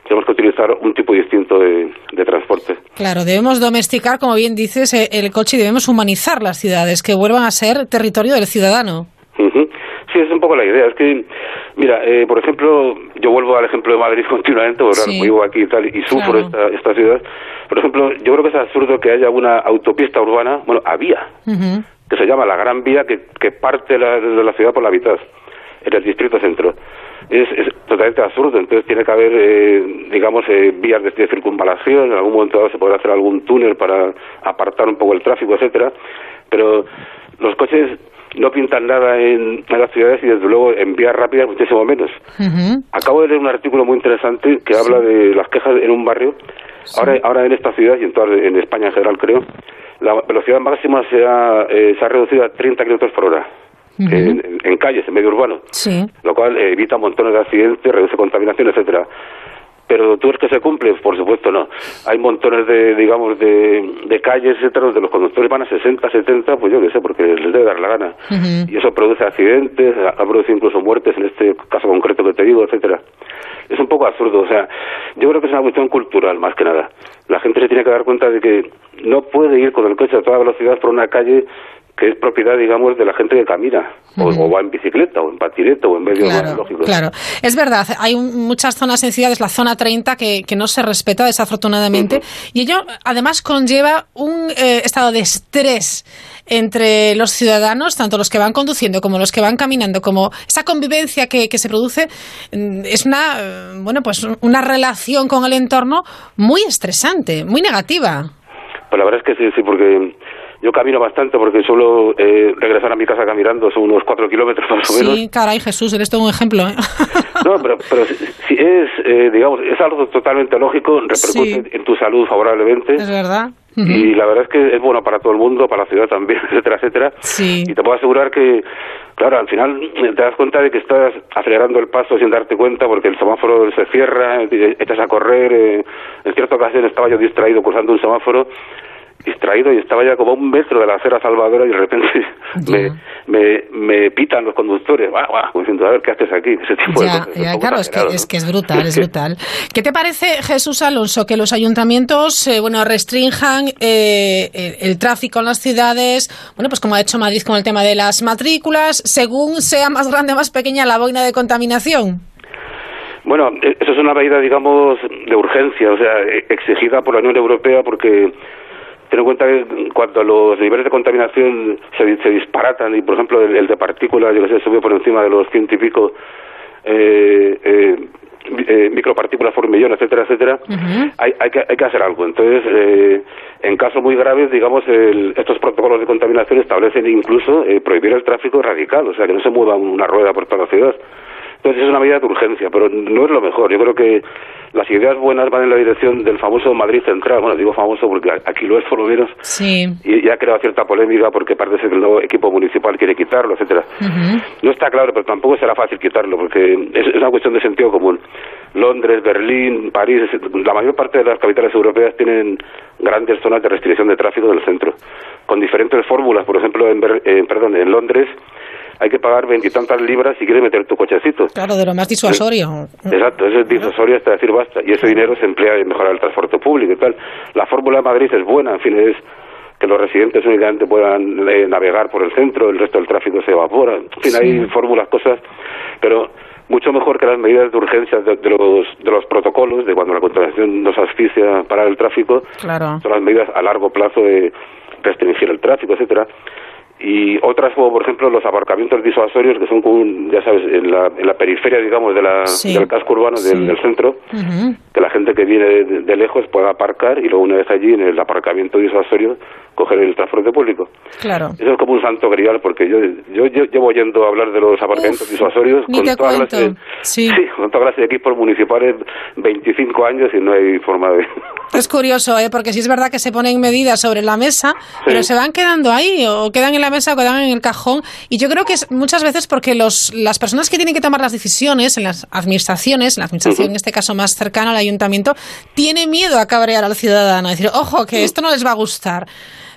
tenemos que utilizar un tipo distinto de, de transporte.
Claro, debemos domesticar, como bien dices, eh, el coche y debemos humanizar las ciudades, que vuelvan a ser territorio del ciudadano.
Ujú. Sí, es un poco la idea. Es que, mira, eh, por ejemplo, yo vuelvo al ejemplo de Madrid continuamente, porque claro, vivo aquí y tal, y sufro
Claro.
esta, esta ciudad. Por ejemplo, yo creo que es absurdo que haya una autopista urbana, bueno, había,
Ujú.
que se llama la Gran Vía, que, que parte la, de la ciudad por la mitad, en el distrito centro. Es, es totalmente absurdo, entonces tiene que haber, eh, digamos, eh, vías de, de circunvalación, en algún momento dado se podrá hacer algún túnel para apartar un poco el tráfico, etcétera, pero los coches no pintan nada en, en las ciudades y desde luego en vías rápidas muchísimo menos. Acabo de leer un artículo muy interesante que habla de las quejas en un barrio. Ahora, ahora en esta ciudad y en toda en España en general creo, la velocidad máxima se ha, eh, se ha reducido a 30 kilómetros por hora en, en- en calles, en medio urbano,
Sí.
lo cual eh, evita montones de accidentes, reduce contaminación, etcétera. Pero tú es que se cumple, por supuesto no. Hay montones de, digamos, de, de calles, etcétera, donde los conductores van a 60, 70, pues yo qué sé, porque les debe dar la gana y eso produce accidentes, ha producido incluso muertes en este caso concreto que te digo, etcétera. Es un poco absurdo, o sea, yo creo que es una cuestión cultural más que nada. La gente se tiene que dar cuenta de que no puede ir con el coche a toda velocidad por una calle que es propiedad, digamos, de la gente que camina, o, o va en bicicleta, o en patineta, o en medios más lógicos.
Claro, es verdad, hay muchas zonas en ciudades, la zona 30, que, que no se respeta desafortunadamente, y ello además conlleva un eh, estado de estrés entre los ciudadanos, tanto los que van conduciendo como los que van caminando, como esa convivencia que, que se produce, mm, es una, eh, bueno, pues una relación con el entorno muy estresante, muy negativa.
Pues la verdad es que sí, sí, porque yo camino bastante, porque suelo eh, regresar a mi casa caminando, son unos cuatro kilómetros más o menos.
Sí, caray, Jesús, eres todo un ejemplo. ¿eh?
No, pero, pero si, si es, eh, digamos, es algo totalmente lógico, repercute
Sí.
en tu salud favorablemente.
Es verdad.
Y la verdad es que es bueno para todo el mundo, para la ciudad también, etcétera, etcétera.
Sí.
Y te puedo asegurar que, claro, al final te das cuenta de que estás acelerando el paso sin darte cuenta porque el semáforo se cierra, echas a correr. eh, en cierta ocasión estaba yo distraído cruzando un semáforo, distraído y estaba ya como a un metro de la acera salvadora y de repente me, me, me pitan los conductores. Guau, como diciendo, a ver, ¿qué haces aquí? Ese tipo de
Ya,
cosas.
ya,
un poco
claro, es que, es
¿no?
que es brutal, es brutal. ¿Qué te parece, Jesús Alonso, que los ayuntamientos, eh, bueno, restrinjan eh, el, el tráfico en las ciudades, bueno, pues como ha hecho Madrid con el tema de las matrículas, según sea más grande o más pequeña la boina de contaminación?
Bueno, eh, eso es una medida, digamos, de urgencia, o sea, eh, exigida por la Unión Europea porque ten en cuenta que cuando los niveles de contaminación se, se disparatan y, por ejemplo, el, el de partículas, yo que sé, sube por encima de los ciento y pico eh, eh, eh, micropartículas por millón, etcétera, etcétera, hay, hay, que, hay que hacer algo. Entonces, eh, en casos muy graves, digamos, el- estos protocolos de contaminación establecen incluso eh, prohibir el tráfico radical, o sea, que no se mueva una rueda por toda la ciudad. Entonces es una medida de urgencia, pero no es lo mejor. Yo creo que las ideas buenas van en la dirección del famoso Madrid Central. Bueno, digo famoso porque aquí lo es por lo menos.
Sí.
Y ya ha creado cierta polémica porque parece que el nuevo equipo municipal quiere quitarlo, etcétera. No está claro, pero tampoco será fácil quitarlo porque es, una cuestión de sentido común. Londres, Berlín, París, la mayor parte de las capitales europeas tienen grandes zonas de restricción de tráfico del centro, con diferentes fórmulas. Por ejemplo, en, Ber- eh, perdón, en Londres hay que pagar veintitantas libras si quieres meter tu cochecito.
Claro, de lo más disuasorio.
Exacto, eso es disuasorio hasta decir basta. Y ese dinero se emplea en mejorar el transporte público y tal. La fórmula de Madrid es buena, en fin, es que los residentes únicamente puedan eh, navegar por el centro, el resto del tráfico se evapora. En fin, hay fórmulas, cosas, pero mucho mejor que las medidas de urgencia de, de los, de los protocolos, de cuando la contaminación nos asfixia para el tráfico,
Claro.
son las medidas a largo plazo de restringir el tráfico, etcétera y otras como por ejemplo los aparcamientos disuasorios que son como un, ya sabes en la, en la periferia digamos de la,
Sí.
del casco urbano del,
Sí.
del centro que la gente que viene de, de lejos pueda aparcar y luego una vez allí en el aparcamiento disuasorio coger el transporte público
Claro.
eso es como un santo grial porque yo yo, yo llevo oyendo hablar de los aparcamientos disuasorios con toda clase
Sí.
con toda clase de equipos municipales 25 años y no hay forma de
Es curioso, ¿eh? porque sí es verdad que se ponen medidas sobre la mesa, pero se van quedando ahí, o quedan en la mesa o quedan en el cajón. Y yo creo que es muchas veces porque los, las personas que tienen que tomar las decisiones en las administraciones, en la administración en este caso más cercana al ayuntamiento, tienen miedo a cabrear al ciudadano, a decir, ojo, que esto no les va a gustar.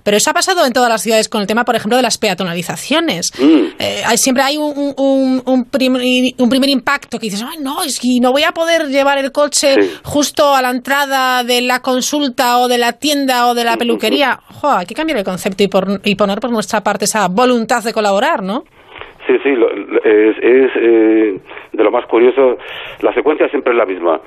Pero eso ha pasado en todas las ciudades con el tema, por ejemplo, de las peatonalizaciones.
Mm.
Eh, hay- siempre hay un, un, un primer, un primer impacto que dices, ay, no, es que no voy a poder llevar el coche justo a la entrada de la consulta o de la tienda o de la peluquería. Jo, hay que cambiar el concepto y, por- y poner por nuestra parte esa voluntad de colaborar, ¿no?
Sí, sí, lo- es, es, eh, de lo más curioso. La secuencia siempre es la misma.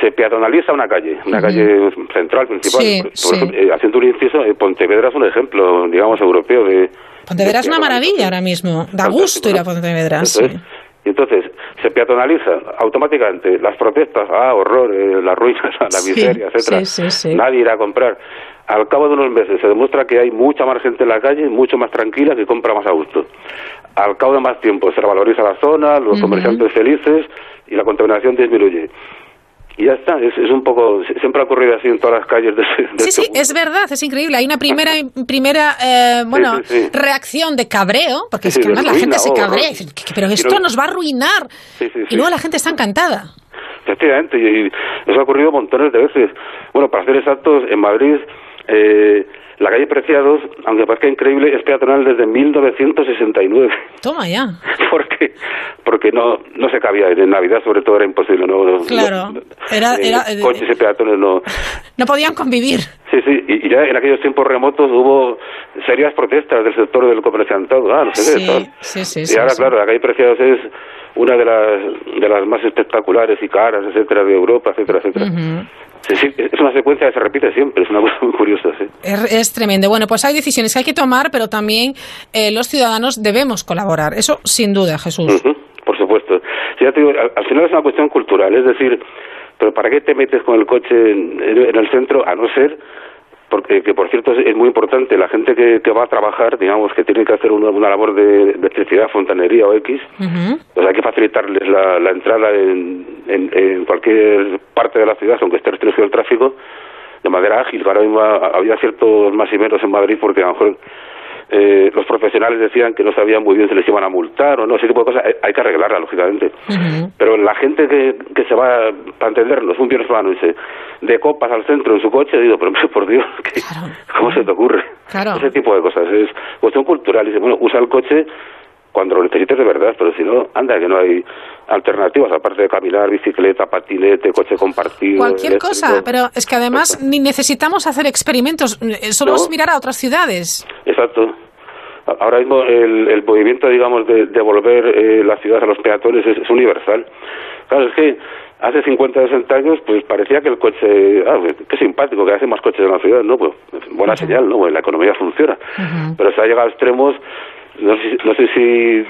Se peatonaliza una calle, una calle central, principal.
Sí,
por,
sí.
eh, haciendo un inciso, eh, Pontevedra es un ejemplo, digamos, europeo de...
Pontevedra es una maravilla ahora mismo. Da gusto ir a Pontevedra. Sí.
Y entonces se peatonaliza automáticamente las protestas, ah, horror, eh, las ruinas, la miseria, etcétera.
sí, sí, sí.
Nadie irá a comprar. Al cabo de unos meses se demuestra que hay mucha más gente en la calle, mucho más tranquila, que compra más a gusto. Al cabo de más tiempo se revaloriza la zona, los comerciantes felices y la contaminación disminuye. Y ya está, es, es un poco, siempre ha ocurrido así en todas las calles de, de
Sí,
este
sí, es verdad, es increíble. Hay una primera, primera eh, bueno,
sí, sí.
reacción de cabreo, porque
Sí,
es que
sí, de
además la gente se cabrea. y dice, "¿Qué- pero
Y
esto
luego-
nos va a arruinar.
Sí, sí,
Y
sí.
luego la gente está encantada.
Efectivamente, y eso ha ocurrido montones de veces. Bueno, para ser exactos, en Madrid, eh, la calle Preciados, aunque parezca increíble, es peatonal desde 1969.
Toma ya.
porque porque no no se cabía. En Navidad, sobre todo, era imposible. No,
Claro.
no-
Era,
eh,
era, eh,
coches y peatones no.
no podían convivir.
Sí, sí, y, y ya en aquellos tiempos remotos hubo serias protestas del sector del comerciantado. Ah, no sé qué,
Sí,
tal.
sí, sí.
y
sí,
ahora,
sí.
claro, la calle Preciados es una de las, de las más espectaculares y caras, etcétera, de Europa, etcétera, etcétera. Sí, sí, es una secuencia que se repite siempre, es una cosa muy curiosa, sí.
Es, es tremendo. Bueno, pues hay decisiones que hay que tomar, pero también eh, los ciudadanos debemos colaborar. Eso sin duda, Jesús.
Ujú, por supuesto. Sí, ya te digo, al, al final es una cuestión cultural, es decir, pero ¿para qué te metes con el coche en, en el centro a no ser porque que por cierto es, muy importante la gente que, que va a trabajar digamos que tiene que hacer una, una labor de, electricidad fontanería o X pues hay que facilitarles la, la entrada en, en, en cualquier parte de la ciudad, aunque esté restringido el tráfico, de manera ágil. Ahora mismo ha- había ciertos más y menos en Madrid porque a lo mejor eh, los profesionales decían que no sabían muy bien si les iban a multar o no, ese tipo de cosas. Hay, hay que arreglarla, lógicamente. Pero la gente que, que se va, para entendernos, un viernes por la noche, de copas al centro en su coche, digo, pero por Dios, ¿qué- ¿cómo se te ocurre?
Claro.
Ese tipo de cosas. Es cuestión cultural. Dice, bueno, usa el coche cuando lo necesites de verdad, pero si no, anda, que no hay alternativas, aparte de caminar, bicicleta, patinete, coche compartido.
Cualquier
eléctrico.
cosa, pero es que además ni necesitamos hacer experimentos, eh, solo
No.
es mirar a otras ciudades.
Exacto. Ahora mismo el, el movimiento, digamos, de devolver eh, la ciudad a los peatones es, es universal. Claro, es que hace 50 o 60 años, pues parecía que el coche, ah, qué simpático, que hace más coches en la ciudad, ¿no? Pues buena señal, ¿no? Pues la economía funciona. Pero se ha llegado a extremos, no sé, no sé si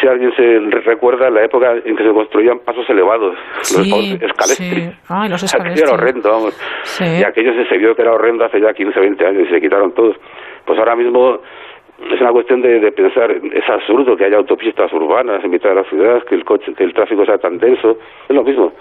si alguien se re- recuerda la época en que se construían pasos elevados, los
Sí,
famosos escalestri.
sí. Ay, los
Aquello era horrendo, vamos.
Sí.
Y aquello se, se vio que era horrendo hace ya 15, 20 años y se quitaron todos. Pues ahora mismo es una cuestión de, de pensar, es absurdo que haya autopistas urbanas en mitad de la ciudad, que el coche, que el tráfico sea tan denso, es lo mismo.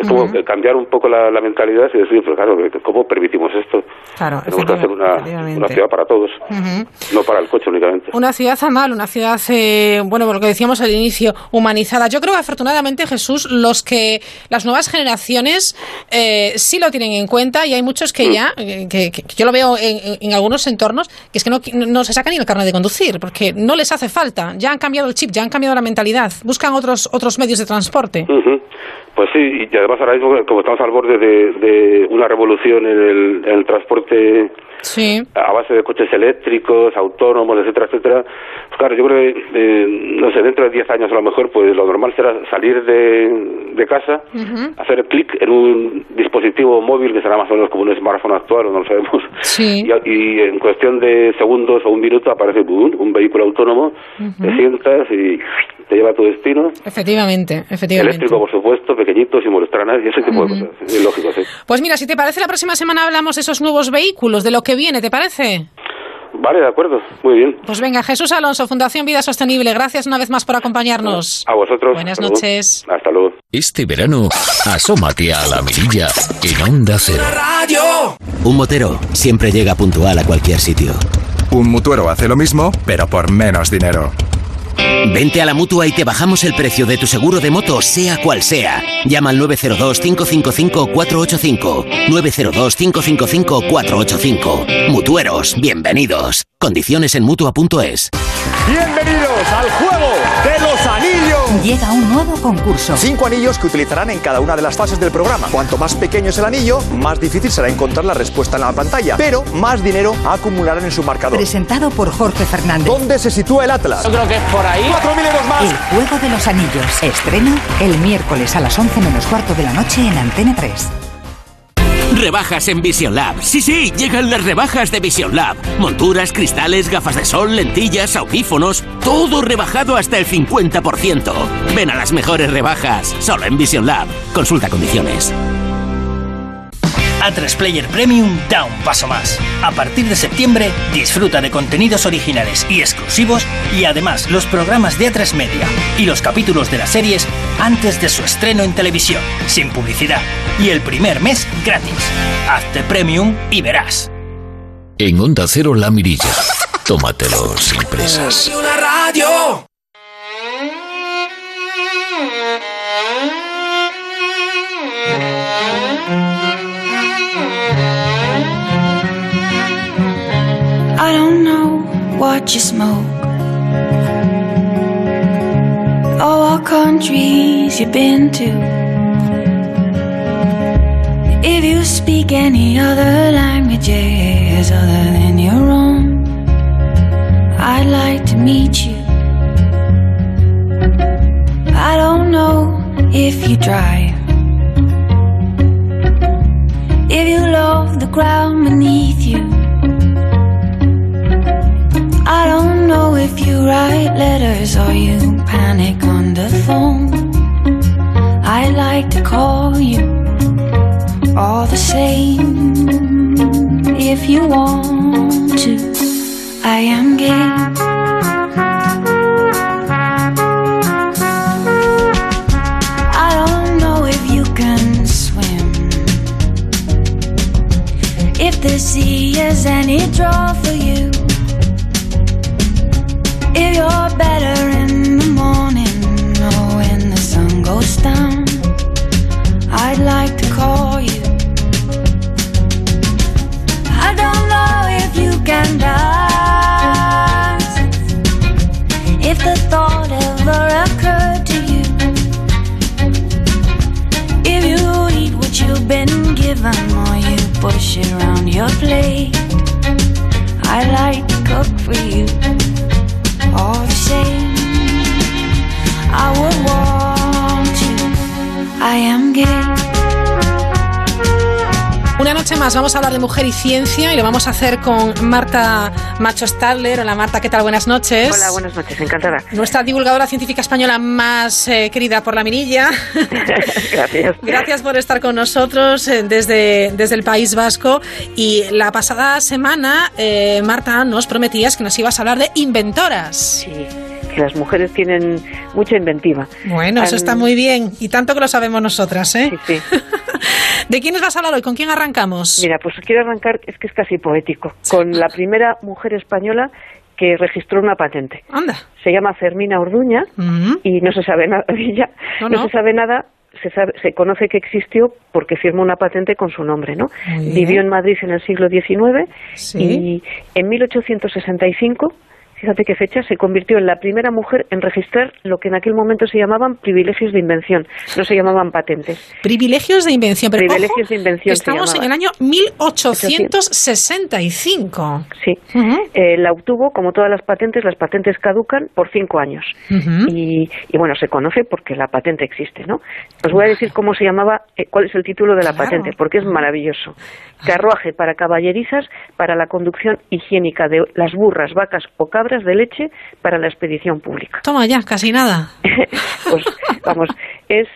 Es como
Ujú.
que cambiar un poco la, la mentalidad y decir, pero claro, ¿cómo permitimos esto?
Claro,
Tenemos que hacer una, una ciudad para todos,
Ujú.
no para el coche únicamente.
Una ciudad amal, una ciudad, eh, bueno, por lo que decíamos al inicio, humanizada. Yo creo que afortunadamente, Jesús, los que las nuevas generaciones eh, sí lo tienen en cuenta y hay muchos que ya, eh, que, que yo lo veo en, en- algunos entornos, que es que no, no se sacan ni el carnet de conducir, porque no les hace falta. Ya han cambiado el chip, ya han cambiado la mentalidad, buscan otros, otros medios de transporte.
Pues sí, y además ahora mismo, como estamos al borde de, de una revolución en el, en el transporte
Sí.
a base de coches eléctricos, autónomos, etcétera, etcétera. Pues claro, yo creo que, eh, no sé, dentro de 10 años a lo mejor, pues lo normal será salir de, de casa, hacer clic en un dispositivo móvil que será más o menos como un smartphone actual, o no lo sabemos,
Sí.
y, y en cuestión de segundos o un minuto aparece ¡bum! un vehículo autónomo, te sientas y te lleva a tu destino.
Efectivamente, efectivamente.
Eléctrico, por supuesto, pequeñito, sin molestar a nadie, ese tipo de cosas. Es lógico, sí.
Pues mira, si te parece, la próxima semana hablamos de esos nuevos vehículos, de lo que viene, ¿te parece?
Vale, de acuerdo, muy bien.
Pues venga, Jesús Alonso, Fundación Vida Sostenible, gracias una vez más por acompañarnos.
A vosotros.
Buenas
hasta luego.
noches.
Hasta luego.
Este verano, asómate a la mirilla en Onda Cero.
Un motero siempre llega puntual a cualquier sitio.
Un mutuero hace lo mismo, pero por menos dinero.
Vente a la mutua y te bajamos el precio de tu seguro de moto, sea cual sea. Llama al 902-555-485. 902-555-485. Mutueros, bienvenidos. Condiciones en mutua.es.
Bienvenidos al juego.
Llega un nuevo concurso.
Cinco anillos que utilizarán en cada una de las fases del programa. Cuanto más pequeño es el anillo, más difícil será encontrar la respuesta en la pantalla. Pero más dinero acumularán en su marcador.
Presentado por Jorge Fernández.
¿Dónde se sitúa el Atlas?
Yo creo que es por ahí.
4.000 euros más.
El juego de los anillos. Estreno el miércoles a las 11 menos cuarto de la noche en Antena 3.
Rebajas en Vision Lab. Sí, sí, llegan las rebajas de Vision Lab. Monturas, cristales, gafas de sol, lentillas, audífonos, todo rebajado hasta el 50%. Ven a las mejores rebajas, solo en Vision Lab. Consulta condiciones.
A3 Player Premium da un paso más. A partir de septiembre, disfruta de contenidos originales y exclusivos y además los programas de A3 Media y los capítulos de las series antes de su estreno en televisión, sin publicidad. Y el primer mes gratis. Hazte Premium y verás.
En Onda Cero La Mirilla. Tómatelo sin prisas.
Una radio.
I don't know what you smoke or what countries you've been to. If you speak any other languages other than your own, I'd like to meet you. I don't know if you drive, if you love the ground beneath you. I don't know if you write letters or you panic on the phone. I like to call you all the same. If you want to, I am gay. I don't know if you can swim. If the sea is any draw for you. You're better in the morning or when the sun goes down, I'd like to call you. I don't know if you can dance. If the thought ever occurred to you, if you eat what you've been given or you push it around your plate, I'd like to cook for you
Vamos a hablar de mujer y ciencia y lo vamos a hacer con Marta Macho Stadler. Hola Marta, ¿qué tal? Buenas noches.
Hola, buenas noches, encantada.
Nuestra divulgadora científica española más eh, querida por la mirilla.
Gracias.
Gracias por estar con nosotros eh, desde, desde el País Vasco. Y la pasada semana, eh, Marta, nos prometías que nos ibas a hablar de inventoras.
Sí, que las mujeres tienen mucha inventiva.
Bueno, eso está muy bien. Y tanto que lo sabemos nosotras, ¿eh?
Sí, sí.
¿De quiénes vas a hablar hoy? ¿Con quién arrancamos?
Mira, pues quiero arrancar, es que es casi poético, con la primera mujer española que registró una patente.
Anda.
Se llama Fermina Orduña y no se sabe nada de ella.
No,
No,
no.
se sabe nada. Se, sabe- se conoce que existió porque firmó una patente con su nombre, ¿no? Vivió en Madrid en el siglo XIX
Sí.
y en 1865, fíjate qué fecha, se convirtió en la primera mujer en registrar lo que en aquel momento se llamaban privilegios de invención, no se llamaban patentes.
Privilegios de invención. Pero,
Privilegios
ojo,
de invención
Estamos en el año 1865.
Sí, Eh, la obtuvo, como todas las patentes, las patentes caducan por cinco años. Y, y bueno, se conoce porque la patente existe, ¿no? Os voy a decir cómo se llamaba, eh, cuál es el título de la
Claro.
patente, porque es maravilloso. Carruaje para caballerizas para la conducción higiénica de las burras, vacas o cabras de leche para la expedición pública.
Toma ya, casi nada.
Pues vamos, es,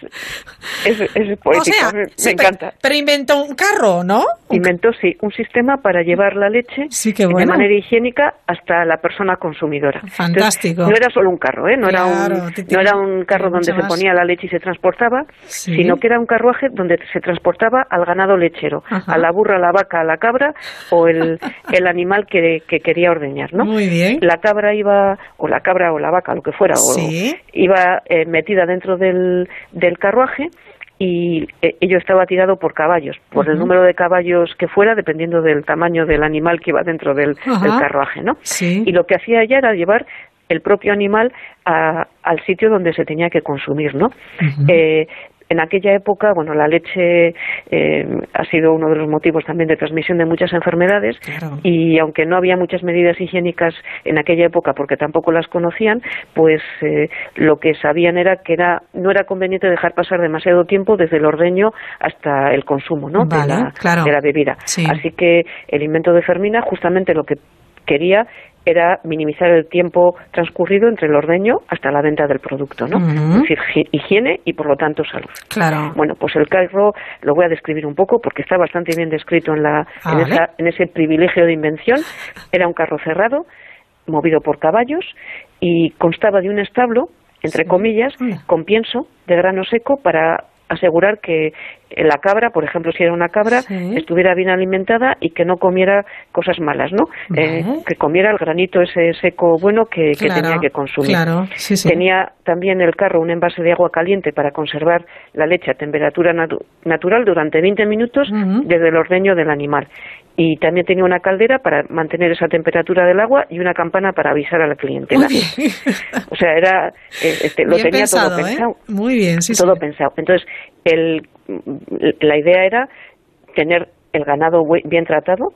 es, es poético,
o sea,
me,
sí,
me
pero-
encanta.
Pero, inventó un carro, ¿no?
Inventó, sí, un sistema para llevar la leche de
bueno.
manera higiénica hasta la persona consumidora.
Fantástico.
Entonces, no era solo un carro, ¿eh? no,
Claro,
era un, no era un carro donde se ponía la leche y se transportaba,
Sí.
sino que era un carruaje donde se transportaba al ganado lechero,
Ajá.
a la burra, a la vaca, a la cabra o el, el animal que, que quería ordeñar. ¿no?
Muy bien.
La cabra iba, o la cabra o la vaca, lo que fuera, o- iba eh, metida dentro del, del carruaje y eh, ello estaba tirado por caballos, por el número de caballos que fuera, dependiendo del tamaño del animal que iba dentro del, carruaje, ¿no?
Sí.
Y lo que hacía ella era llevar el propio animal a- al sitio donde se tenía que consumir, ¿no? Eh, en aquella época, bueno, la leche eh, ha sido uno de los motivos también de transmisión de muchas enfermedades y aunque no había muchas medidas higiénicas en aquella época porque tampoco las conocían, pues eh, lo que sabían era que era no era conveniente dejar pasar demasiado tiempo desde el ordeño hasta el consumo, ¿no?
Vale,
de, la,
claro.
de la bebida.
Sí.
Así que el invento de Fermina justamente lo que quería era minimizar el tiempo transcurrido entre el ordeño hasta la venta del producto, ¿no? Es decir, hi- higiene y por lo tanto salud.
Claro.
Bueno, pues el carro lo voy a describir un poco porque está bastante bien descrito en, la,
Ah,
en, esa- en ese privilegio de invención. Era un carro cerrado, movido por caballos y constaba de un establo, entre comillas, con pienso de grano seco para asegurar que la cabra, por ejemplo, si era una cabra, estuviera bien alimentada y que no comiera cosas malas, ¿no? Eh, que comiera el granito ese seco bueno que, tenía que consumir.
claro, sí, sí.
Tenía también el carro un envase de agua caliente para conservar la leche a temperatura natu- natural durante 20 minutos desde el ordeño del animal. Y también tenía una caldera para mantener esa temperatura del agua y una campana para avisar a la clientela. O sea, era eh, este, lo
Bien
tenía
pensado,
todo
¿eh?
pensado.
Muy bien, sí,
todo
sí.
pensado. Entonces, el, la idea era tener el ganado bien tratado,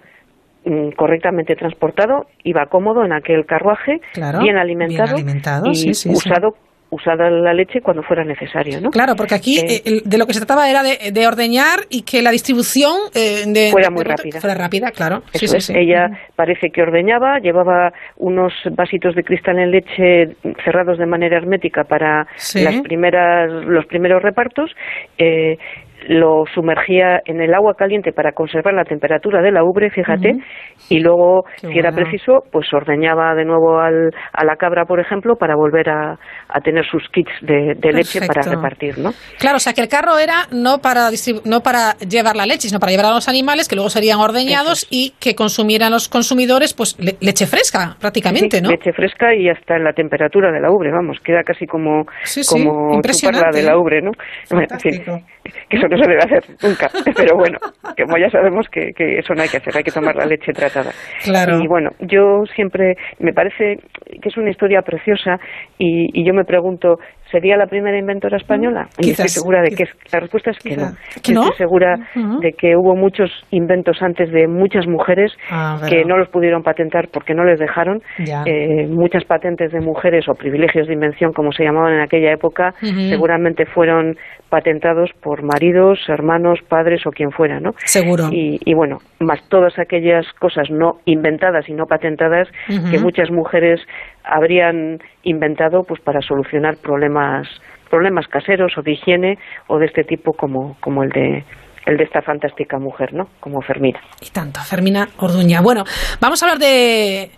mm, correctamente transportado, iba cómodo en aquel carruaje,
Claro,
bien alimentado,
bien alimentado,
y
sí.
usado usada la leche cuando fuera necesario, ¿no?
Claro, porque aquí
Eh,
eh, de lo que se trataba era de, de ordeñar y que la distribución eh, de,
Fuera muy
de-
rápida.
Fuera rápida, claro. Sí,
Eso
sí,
es.
sí.
Ella parece que ordeñaba, llevaba unos vasitos de cristal en leche cerrados de manera hermética para las primeras, los primeros repartos. Lo sumergía en el agua caliente para conservar la temperatura de la ubre, fíjate, y luego,
Qué
si era preciso, pues ordeñaba de nuevo al, a la cabra, por ejemplo, para volver a, a tener sus kits de, de leche para repartir, ¿no?
Claro, o sea que el carro era no para no para llevar la leche, sino para llevar a los animales que luego serían ordeñados y que consumieran los consumidores pues le- leche fresca prácticamente,
Sí,
¿no?
Leche fresca y hasta en la temperatura de la ubre, vamos, queda casi como,
Sí, sí,
como chuparla
impresionante,
de la ubre, ¿no?
Fantástico.
Que eso no se debe hacer nunca, pero bueno, como ya sabemos que, que eso no hay que hacer, hay que tomar la leche tratada.
Claro.
Y bueno, yo siempre, me parece que es una historia preciosa y, y yo me pregunto, ¿sería la primera inventora española? Y
Quizás,
estoy segura de que la respuesta es que no.
¿Que no?
Estoy segura de que hubo muchos inventos antes de muchas mujeres
Ah,
que no los pudieron patentar porque no les dejaron. Eh, muchas patentes de mujeres o privilegios de invención, como se llamaban en aquella época, seguramente fueron patentados por maridos, hermanos, padres o quien fuera, ¿no?
Seguro.
Y, y bueno, más todas aquellas cosas no inventadas y no patentadas que muchas mujeres habrían inventado pues para solucionar problemas problemas caseros o de higiene o de este tipo como como el de el de esta fantástica mujer, ¿no? Como Fermina.
Y tanto, Fermina Orduña. Bueno, vamos a hablar de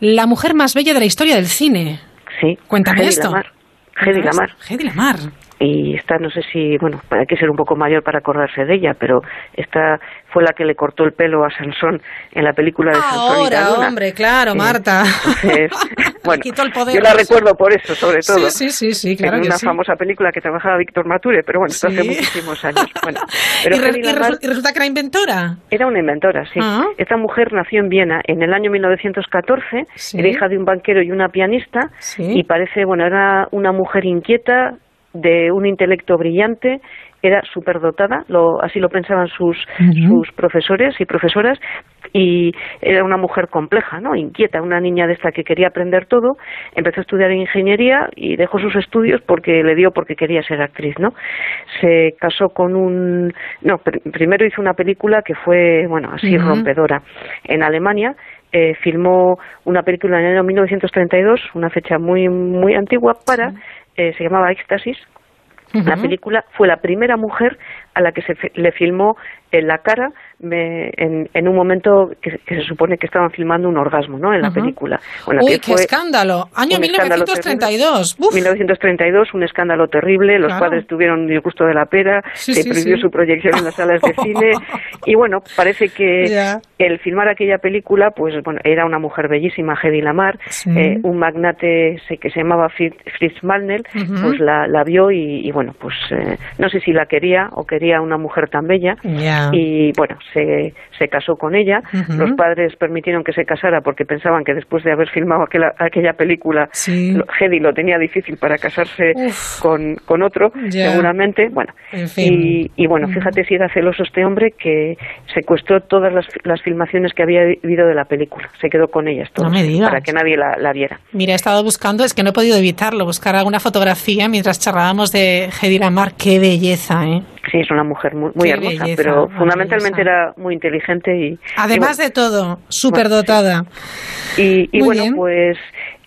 la mujer más bella de la historia del cine.
Sí.
Cuéntame
Hedy
esto.
Lamar. Hedy Lamar.
Hedy Lamar.
Y esta no sé si, bueno, hay que ser un poco mayor para acordarse de ella, pero esta fue la que le cortó el pelo a Sansón en la película de Sansón y
Ahora,
Dalila.
hombre, claro. Marta.
Entonces, bueno,
quitó el poder.
yo la recuerdo por eso, sobre todo.
Sí, sí, sí, sí, claro
en
que
una
sí.
famosa película que trabajaba Víctor Mature, pero bueno, esto hace muchísimos años. Bueno, pero
y, re- y y resulta que era inventora.
era una inventora, sí.
Ah.
Esta mujer nació en Viena en el año 1914,
Sí.
era hija de un banquero y una pianista, y parece, bueno, era una mujer inquieta, de un intelecto brillante, era superdotada, lo, así lo pensaban sus, sus profesores y profesoras, y era una mujer compleja, ¿no? Inquieta, una niña de esta que quería aprender todo, empezó a estudiar ingeniería y dejó sus estudios porque le dio porque quería ser actriz, ¿no? Se casó con un, no, pr- primero hizo una película que fue, bueno, así rompedora en Alemania. eh, filmó una película en el año 1932, una fecha muy muy antigua para, eh, se llamaba Éxtasis, La película fue la primera mujer a la que se le filmó en la cara me- en, en un momento que, que se supone que estaban filmando un orgasmo, ¿no? En la
Ujú.
película. O en la
Uy,
que
qué escándalo. Año
un escándalo
1932. Uf.
1932, un escándalo terrible. Los
Claro.
padres tuvieron disgusto de la pera,
Sí,
se
sí,
prohibió
sí.
su proyección en las salas de cine. Y bueno, parece que el filmar aquella película, pues bueno, era una mujer bellísima, Hedy Lamar, eh, un magnate que se llamaba Fritz, Malnell, pues la, la vio y, y bueno, pues eh, no sé si la quería o quería una mujer tan bella. Y bueno, se, se casó con ella. Los padres permitieron que se casara porque pensaban que después de haber filmado aquella, aquella película, lo- Hedy lo tenía difícil para casarse con, con otro, seguramente. Bueno,
En fin.
y, y bueno, fíjate si era celoso este hombre que secuestró todas las, las filmaciones que había habido de la película. Se quedó con ellas todas,
No
para que nadie la, la viera.
Mira, he estado buscando, es que no he podido evitarlo, buscar alguna fotografía mientras charlábamos de Hedy Lamar. Qué belleza, ¿eh?
Sí, es una mujer muy, muy hermosa,
belleza,
pero fundamentalmente
belleza.
era muy inteligente y...
Además
y
de todo, superdotada.
Y, y bueno,
bien.
pues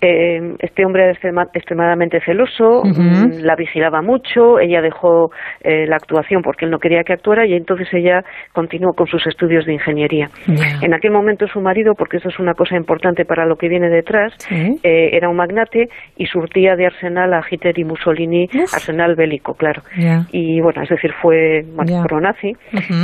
eh, este hombre era extrema- extremadamente celoso, mm, la vigilaba mucho, ella dejó eh, la actuación porque él no quería que actuara y entonces ella continuó con sus estudios de ingeniería. En aquel momento su marido, porque esto es una cosa importante para lo que viene detrás,
Sí.
eh, era un magnate y surtía de arsenal a Hitler y Mussolini, arsenal bélico, claro. Y bueno, es decir, fue bueno, pro-nazi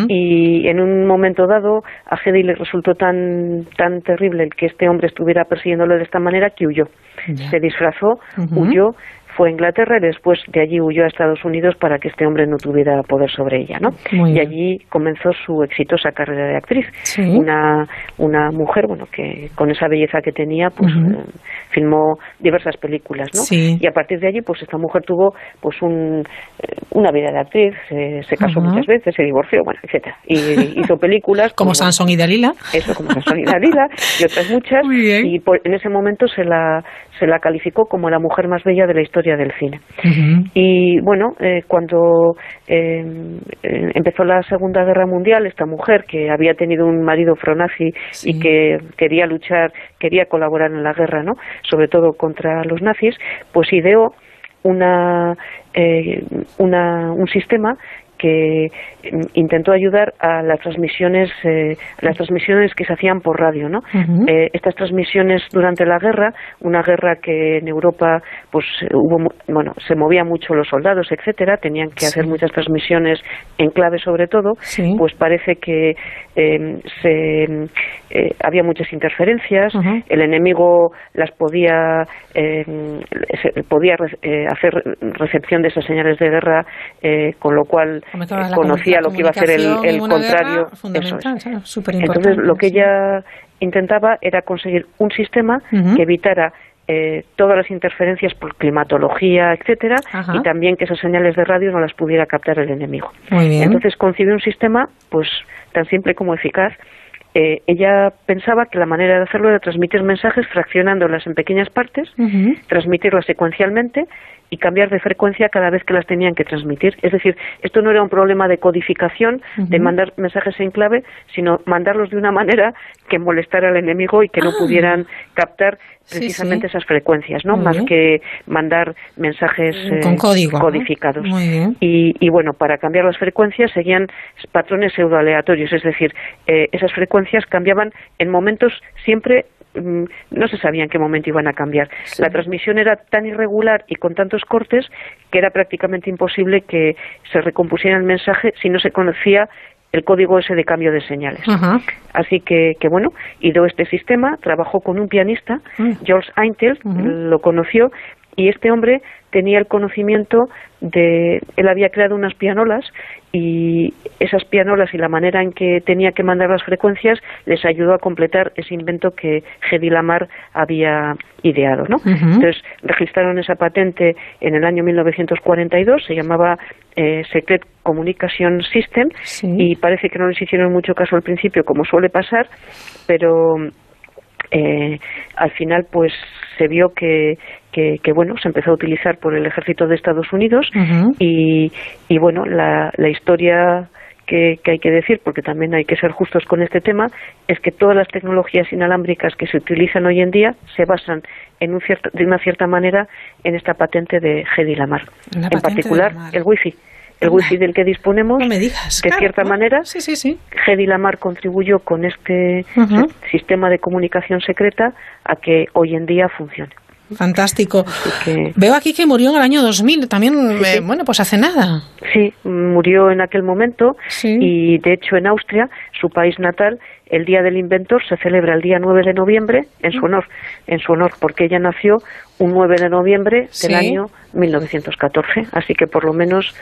y en un momento dado a Hedy le resultó tan tan terrible el que este hombre estuviera persiguiéndolo de esta manera que huyó.
Ya.
Se disfrazó, huyó, fue a Inglaterra y después de allí huyó a Estados Unidos para que este hombre no tuviera poder sobre ella, ¿no?
Muy
y
bien.
allí comenzó su exitosa carrera de actriz.
Sí.
Una una mujer, bueno, que con esa belleza que tenía, pues eh, filmó diversas películas, ¿no?
Sí.
Y a partir de allí, pues esta mujer tuvo pues un, eh, una vida de actriz, eh, se casó muchas veces, se divorció, bueno, etcétera. Y hizo películas
Como Sansón y Dalila.
eso como Sansón y Dalila y otras muchas y por- en ese momento se la se la calificó como la mujer más bella de la historia del cine. Y bueno eh, cuando eh, empezó la Segunda Guerra Mundial esta mujer que había tenido un marido fronazi y que quería luchar quería colaborar en la guerra no sobre todo contra los nazis pues ideó una, eh, una un sistema que mm, intentó ayudar a las transmisiones eh, las transmisiones que se hacían por radio no. Eh, estas transmisiones durante la guerra una guerra que en Europa pues eh, hubo bueno se movían mucho los soldados etcétera tenían que hacer muchas transmisiones en clave sobre todo
Sí.
pues parece que eh, se eh, había muchas interferencias el enemigo las podía eh, se- podía eh, hacer recepción de esas señales de guerra eh, con lo cual eh, conocía lo que iba a hacer el, contrario
guerra,
eso es. entonces lo que ella intentaba era conseguir un sistema que evitara eh, todas las interferencias por climatología, etcétera,
Ajá.
y también que esas señales de radio no las pudiera captar el enemigo.
Muy bien.
Entonces concibió un sistema, pues tan simple como eficaz. Eh, ella pensaba que la manera de hacerlo era transmitir mensajes fraccionándolas en pequeñas partes, transmitirlas secuencialmente y cambiar de frecuencia cada vez que las tenían que transmitir. Es decir, esto no era un problema de codificación, de mandar mensajes en clave, sino mandarlos de una manera que molestara al enemigo y que no
Ah.
pudieran captar precisamente
sí.
esas frecuencias, ¿no?
Muy
Más
bien.
que mandar mensajes eh,
Con código, ¿no?
codificados.
Muy bien.
Y, y bueno, para cambiar las frecuencias seguían patrones pseudoaleatorios, es decir, eh, esas frecuencias cambiaban en momentos siempre no se sabía en qué momento iban a cambiar. La transmisión era tan irregular y con tantos cortes que era prácticamente imposible que se recompusiera el mensaje si no se conocía el código ese de cambio de señales.
Ajá.
Así que, que bueno, ideó este sistema, trabajó con un pianista,
Mm.
George Eintel, lo conoció, y este hombre tenía el conocimiento de... Él había creado unas pianolas y esas pianolas y la manera en que tenía que mandar las frecuencias les ayudó a completar ese invento que Hedy Lamar había ideado, ¿no? Entonces registraron esa patente en el año 1942, se llamaba eh, Secret Communication System y parece que no les hicieron mucho caso al principio, como suele pasar, pero eh, al final pues se vio que, que, que, bueno se empezó a utilizar por el ejército de Estados Unidos y, y bueno la, la historia que, que hay que decir, porque también hay que ser justos con este tema, es que todas las tecnologías inalámbricas que se utilizan hoy en día se basan en un cierto, de una cierta manera en esta patente de Hedy Lamar.
La
En particular,
de
el wifi. El wifi del que disponemos, de
claro,
cierta
¿no?
manera,
Sí, sí, sí.
Hedy Lamar contribuyó con este sistema de comunicación secreta a que hoy en día funcione.
Fantástico. Veo aquí que murió en el año 2000, también, eh, bueno, pues hace nada.
Sí, murió en aquel momento y de hecho en Austria, su país natal, el Día del Inventor se celebra el día 9 de noviembre en su honor, en su honor porque ella nació un 9 de noviembre del
Sí.
año 1914, así que por lo menos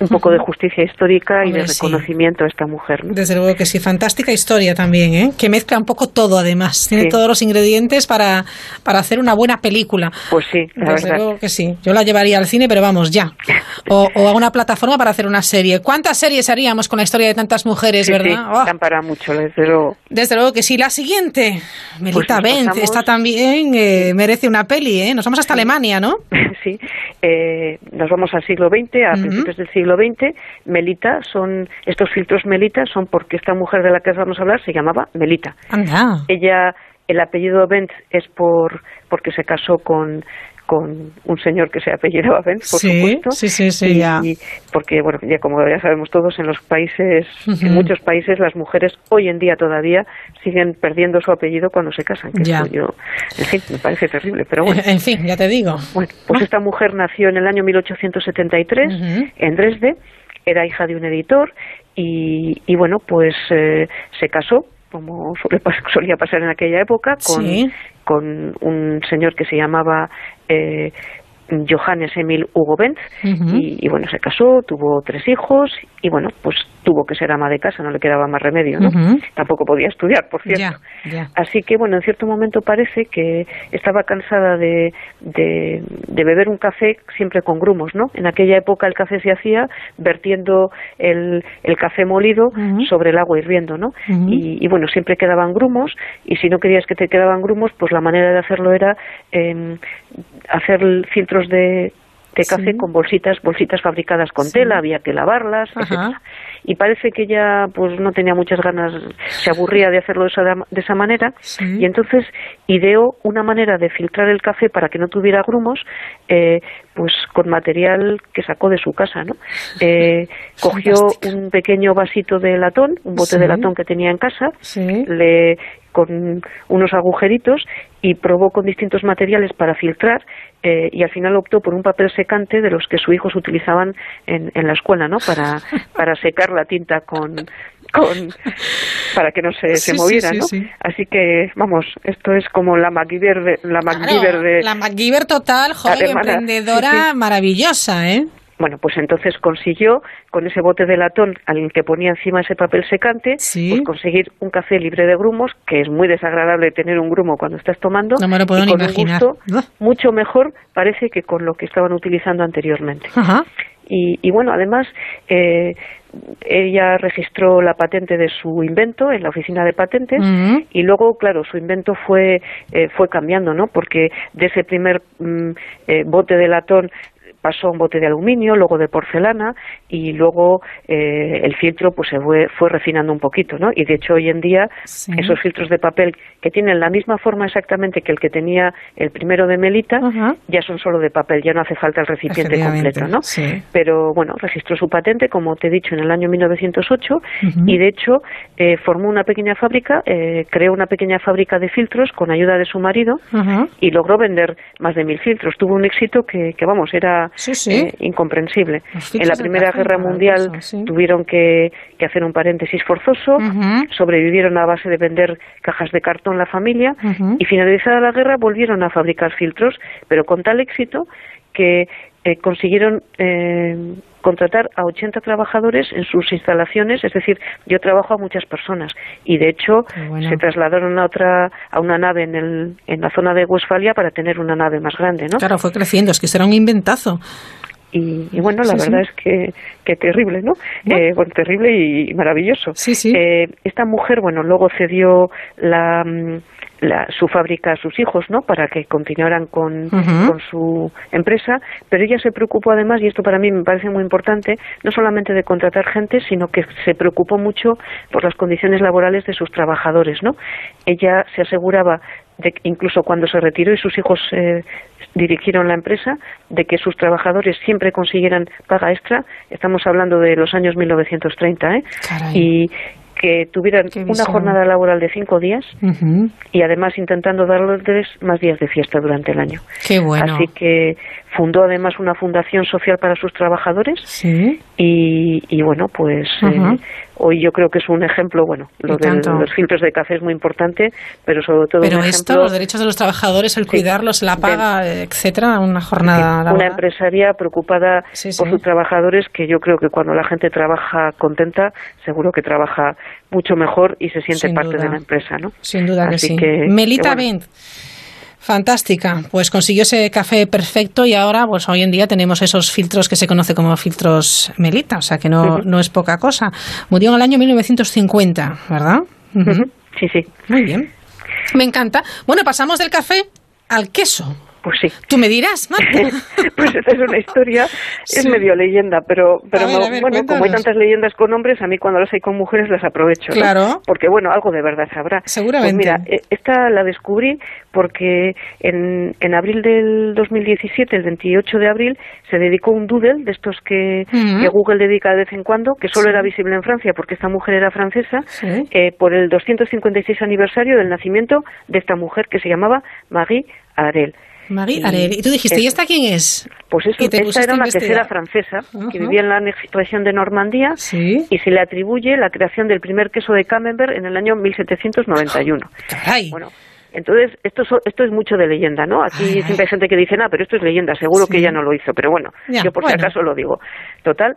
un poco de justicia histórica y de
sí.
reconocimiento a esta mujer. ¿no?
Desde luego que sí, fantástica historia también, ¿eh? que mezcla un poco todo además, tiene
Sí.
todos los ingredientes para, para hacer una buena película.
Pues sí, la
Desde
verdad.
luego que sí, yo la llevaría al cine, pero vamos, ya. O, o a una plataforma para hacer una serie. ¿Cuántas series haríamos con la historia de tantas mujeres,
Sí,
verdad?
sí,
Oh,
para mucho, desde luego.
Desde luego que sí. La siguiente, Melita Bent,
pasamos-
esta también eh, merece una peli, ¿eh? Nos vamos hasta Alemania, ¿no?
sí, eh, nos vamos al siglo XX, a principios del siglo XX. Melita son, estos filtros Melita son porque esta mujer de la que vamos a hablar se llamaba Melita.
Anda.
Ella, el apellido Bent es por porque se casó con con un señor que se apellidaba Bent, por
Sí,
supuesto.
sí, sí, sí,
y,
ya.
y porque, bueno, ya como ya sabemos todos, en los países, en muchos países, las mujeres hoy en día todavía siguen perdiendo su apellido cuando se casan. Que
Ya.
yo, en fin, me parece terrible, pero bueno.
En fin, ya te digo.
Bueno, pues esta mujer nació en el año 1873 en Dresde, era hija de un editor y, y bueno, pues eh, se casó, como solía pasar en aquella época, con,
Sí.
Con un señor que se llamaba eh, Johannes Emil Hugo Benz y, y bueno, se casó, tuvo tres hijos y bueno, pues tuvo que ser ama de casa, no le quedaba más remedio, ¿no? Tampoco podía estudiar, por cierto. Así que, bueno, en cierto momento parece que estaba cansada de, de, de beber un café siempre con grumos, ¿no? En aquella época el café se hacía vertiendo el, el café molido sobre el agua hirviendo, ¿no? Y, y, bueno, siempre quedaban grumos y si no querías que te quedaban grumos, pues la manera de hacerlo era em, hacer filtros de de café
Sí.
con bolsitas, bolsitas fabricadas con
Sí.
tela, había que lavarlas,
Ajá.
Y parece que ella pues no tenía muchas ganas, se aburría de hacerlo de esa, de esa manera y entonces ideó una manera de filtrar el café para que no tuviera grumos, eh, pues con material que sacó de su casa, ¿no? Eh, cogió un pequeño vasito de latón, un bote
Sí.
de latón que tenía en casa,
Sí.
le con unos agujeritos y probó con distintos materiales para filtrar eh, y al final optó por un papel secante de los que sus hijos utilizaban en, en la escuela, ¿no? Para, para secar la tinta con, con para que no se, se
Sí,
moviera,
sí,
¿no?
sí.
Así que, vamos, esto es como la MacGyver de, la MacGyver
Claro,
de
la MacGyver total, joven,
Alemana.
emprendedora, maravillosa, ¿eh?
Bueno, pues entonces consiguió, con ese bote de latón al que ponía encima ese papel secante, pues conseguir un café libre de grumos, que es muy desagradable tener un grumo cuando estás tomando,
No me lo puedo
y
ni
con
imaginar.
un gusto mucho mejor parece que con lo que estaban utilizando anteriormente.
Ajá.
Y, y bueno, además, eh, ella registró la patente de su invento en la oficina de patentes
Ujú.
y luego, claro, su invento fue, eh, fue cambiando, ¿no? Porque de ese primer mm, eh, bote de latón pasó a un bote de aluminio, luego de porcelana y luego eh, el filtro pues se fue, fue refinando un poquito, ¿no? Y de hecho hoy en día esos filtros de papel que tienen la misma forma exactamente que el que tenía el primero de Melita ya son solo de papel, ya no hace falta el recipiente completo, ¿no?
sí.
Pero bueno, registró su patente, como te he dicho, en el año 1908
Ujú.
y de hecho eh, formó una pequeña fábrica, eh, creó una pequeña fábrica de filtros con ayuda de su marido y logró vender más de mil filtros. Tuvo un éxito que, que vamos, era
Sí, sí.
eh, incomprensible. En la Primera Guerra Mundial tuvieron que, que hacer un paréntesis forzoso, sobrevivieron a base de vender cajas de cartón la familia y finalizada la guerra volvieron a fabricar filtros, pero con tal éxito que eh, consiguieron eh, contratar a 80 trabajadores en sus instalaciones, es decir, yo trabajo a muchas personas y de hecho
bueno.
se trasladaron a otra a una nave en, el, en la zona de Westfalia para tener una nave más grande, ¿no?
Claro, fue creciendo, es que será un inventazo.
Y, y bueno, la
Sí, sí.
verdad es que, que terrible, ¿no? Eh, bueno, terrible y maravilloso.
Sí, sí.
Eh, esta mujer, bueno, luego cedió la, mm, la- su fábrica a sus hijos, ¿no? Para que continuaran con, su empresa, pero ella se preocupó además, y esto para mí me parece muy importante, no solamente de contratar gente, sino que se preocupó mucho por las condiciones laborales de sus trabajadores, ¿no? Ella se aseguraba de que incluso cuando se retiró y sus hijos eh, dirigieron la empresa, de que sus trabajadores siempre consiguieran paga extra. Estamos hablando de los años 1930, ¿eh?
Caray.
Y que tuvieran una jornada laboral de cinco días y además intentando darles más días de fiesta durante el año.
Qué bueno.
Así que fundó además una fundación social para sus trabajadores
Sí.
y, y bueno, pues eh, hoy yo creo que es un ejemplo, bueno, lo de los filtros de café es muy importante, pero sobre todo
Pero
un
esto,
ejemplo
los derechos de los trabajadores, el cuidarlos, la paga, etcétera, una jornada
una
laboral.
empresaria preocupada
Sí,
por
sí.
sus trabajadores que yo creo que cuando la gente trabaja contenta seguro que trabaja mucho mejor y se siente
Sin
parte
duda.
de la empresa, ¿no?
Sin duda que
Así
sí.
que,
Melita
que bueno.
Bent. Fantástica, pues consiguió ese café perfecto y ahora, pues hoy en día tenemos esos filtros que se conoce como filtros Melita, o sea que no, no es poca cosa. Murió en el año 1950, ¿verdad?
Sí, sí.
Muy bien. Me encanta. Bueno, pasamos del café al queso.
Pues sí.
Tú me dirás, Marta.
pues esta es una historia, es medio leyenda, pero, pero
ver, ver,
bueno, como hay tantas leyendas con hombres, a mí cuando las hay con mujeres las aprovecho. ¿no?
Claro.
Porque bueno, algo de verdad sabrá.
Seguramente.
Pues mira, eh, esta la descubrí porque en, en abril del 2017, el 28 de abril, se dedicó un doodle de estos que, Google dedica de vez en cuando, que solo
Sí.
era visible en Francia porque esta mujer era francesa,
Sí.
eh, por el 256 aniversario del nacimiento de esta mujer que se llamaba Marie Arel.
Marie
Y-
tú dijiste, ¿y esta quién es?
Pues eso, esta era una quesera francesa que
Ajá.
vivía en la región de Normandía
Sí.
y se le atribuye la creación del primer queso de Camembert en el año 1791.
Caray.
Bueno, entonces esto, so- esto es mucho de leyenda, ¿no? Aquí
Ay,
siempre hay gente que dice, ah, pero esto es leyenda, seguro
Sí.
que ella no lo hizo, pero bueno,
Ya,
yo por
bueno.
si acaso lo digo. Total,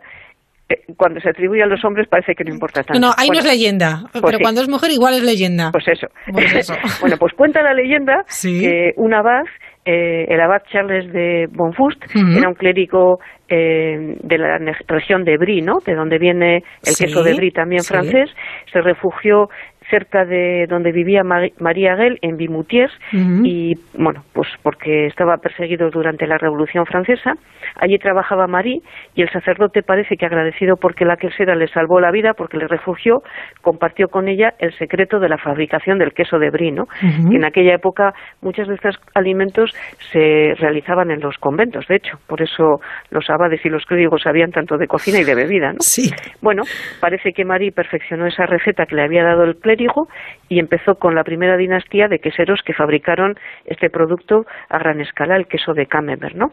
eh, cuando se atribuye a los hombres parece que no importa tanto.
No, no, ahí
Bueno,
no es leyenda. pero
sí.
cuando es mujer igual es leyenda.
pues eso.
Pues eso.
bueno, pues cuenta la leyenda
Sí.
que un abad, eh, el abad Charles de Bonfust,
Ujú.
era un clérigo eh, de la región de Brie, ¿no? De donde viene el
Sí,
queso de Brie también
sí.
francés. Se refugió cerca de donde vivía María Guel, en Vimoutiers, y bueno, pues porque estaba perseguido durante la Revolución Francesa. Allí trabajaba Marie y el sacerdote parece que agradecido porque la quesera le salvó la vida, porque le refugió, compartió con ella el secreto de la fabricación del queso de Brie, ¿no? En aquella época muchos de estos alimentos se realizaban en los conventos, de hecho, por eso los abades y los clérigos sabían tanto de cocina y de bebida, ¿no?
Sí.
Bueno, parece que Marie perfeccionó esa receta que le había dado el clérigo y empezó con la primera dinastía de queseros que fabricaron este producto a gran escala, el queso de Camembert, ¿no?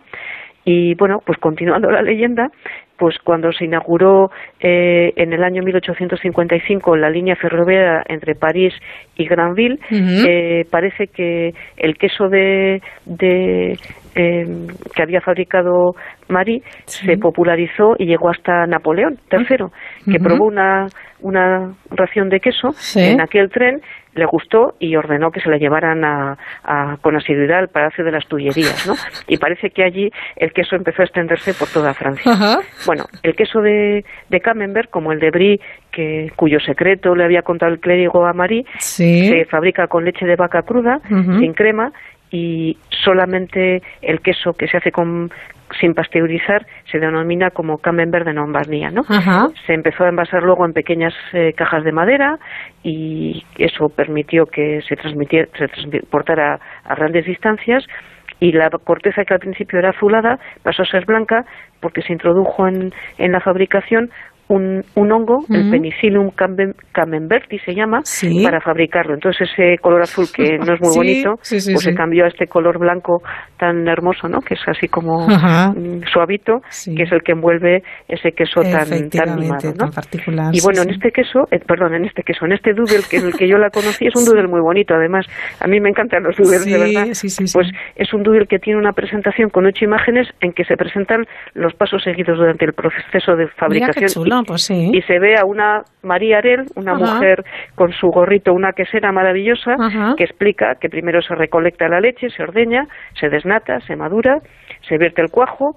Y bueno, pues continuando la leyenda, pues cuando se inauguró eh, en el año 1855 la línea ferroviaria entre París y Granville, eh, parece que el queso de, de, eh, que había fabricado Marie se popularizó y llegó hasta Napoleón III, que
Ujú.
probó una, una ración de queso
Sí.
en aquel tren, le gustó y ordenó que se la llevaran a, a- con asiduidad al Palacio de las Tullerías, ¿no? Y parece que allí el queso empezó a extenderse por toda Francia.
Ajá.
Bueno, el queso de, de Camembert, como el de Brie, que, cuyo secreto le había contado el clérigo a Marie,
Sí.
se fabrica con leche de vaca cruda, sin crema, y solamente el queso que se hace con, sin pasteurizar se denomina como Camembert de Normandía, ¿no?
Ajá.
Se empezó a envasar luego en pequeñas eh, cajas de madera y eso permitió que se, transmitiera, se transportara a grandes distancias y la corteza que al principio era azulada pasó a ser blanca porque se introdujo en, en la fabricación un, un hongo, el
Ujú.
Penicillium camem- camemberti se llama,
Sí.
para fabricarlo. Entonces ese color azul que no es muy
Sí,
bonito,
sí,
pues se cambió a este color blanco tan hermoso, ¿no? Que es así como
Ajá.
mm, suavito, que es el que envuelve ese queso tan, tan mimado, ¿no?
tan particular.
Y bueno, en este queso, eh, perdón, en este queso, en este doodle que en el que yo la conocí, es un doodle muy bonito, además. A mí me encantan los doodles, de verdad. Pues es un doodle que tiene una presentación con ocho imágenes en que se presentan los pasos seguidos durante el proceso de fabricación
chulo. Bueno, pues sí.
Y se ve a una María Arel, una
Ajá.
mujer con su gorrito, una quesera maravillosa,
Ajá.
que explica que primero se recolecta la leche, se ordeña, se desnata, se madura, se vierte el cuajo,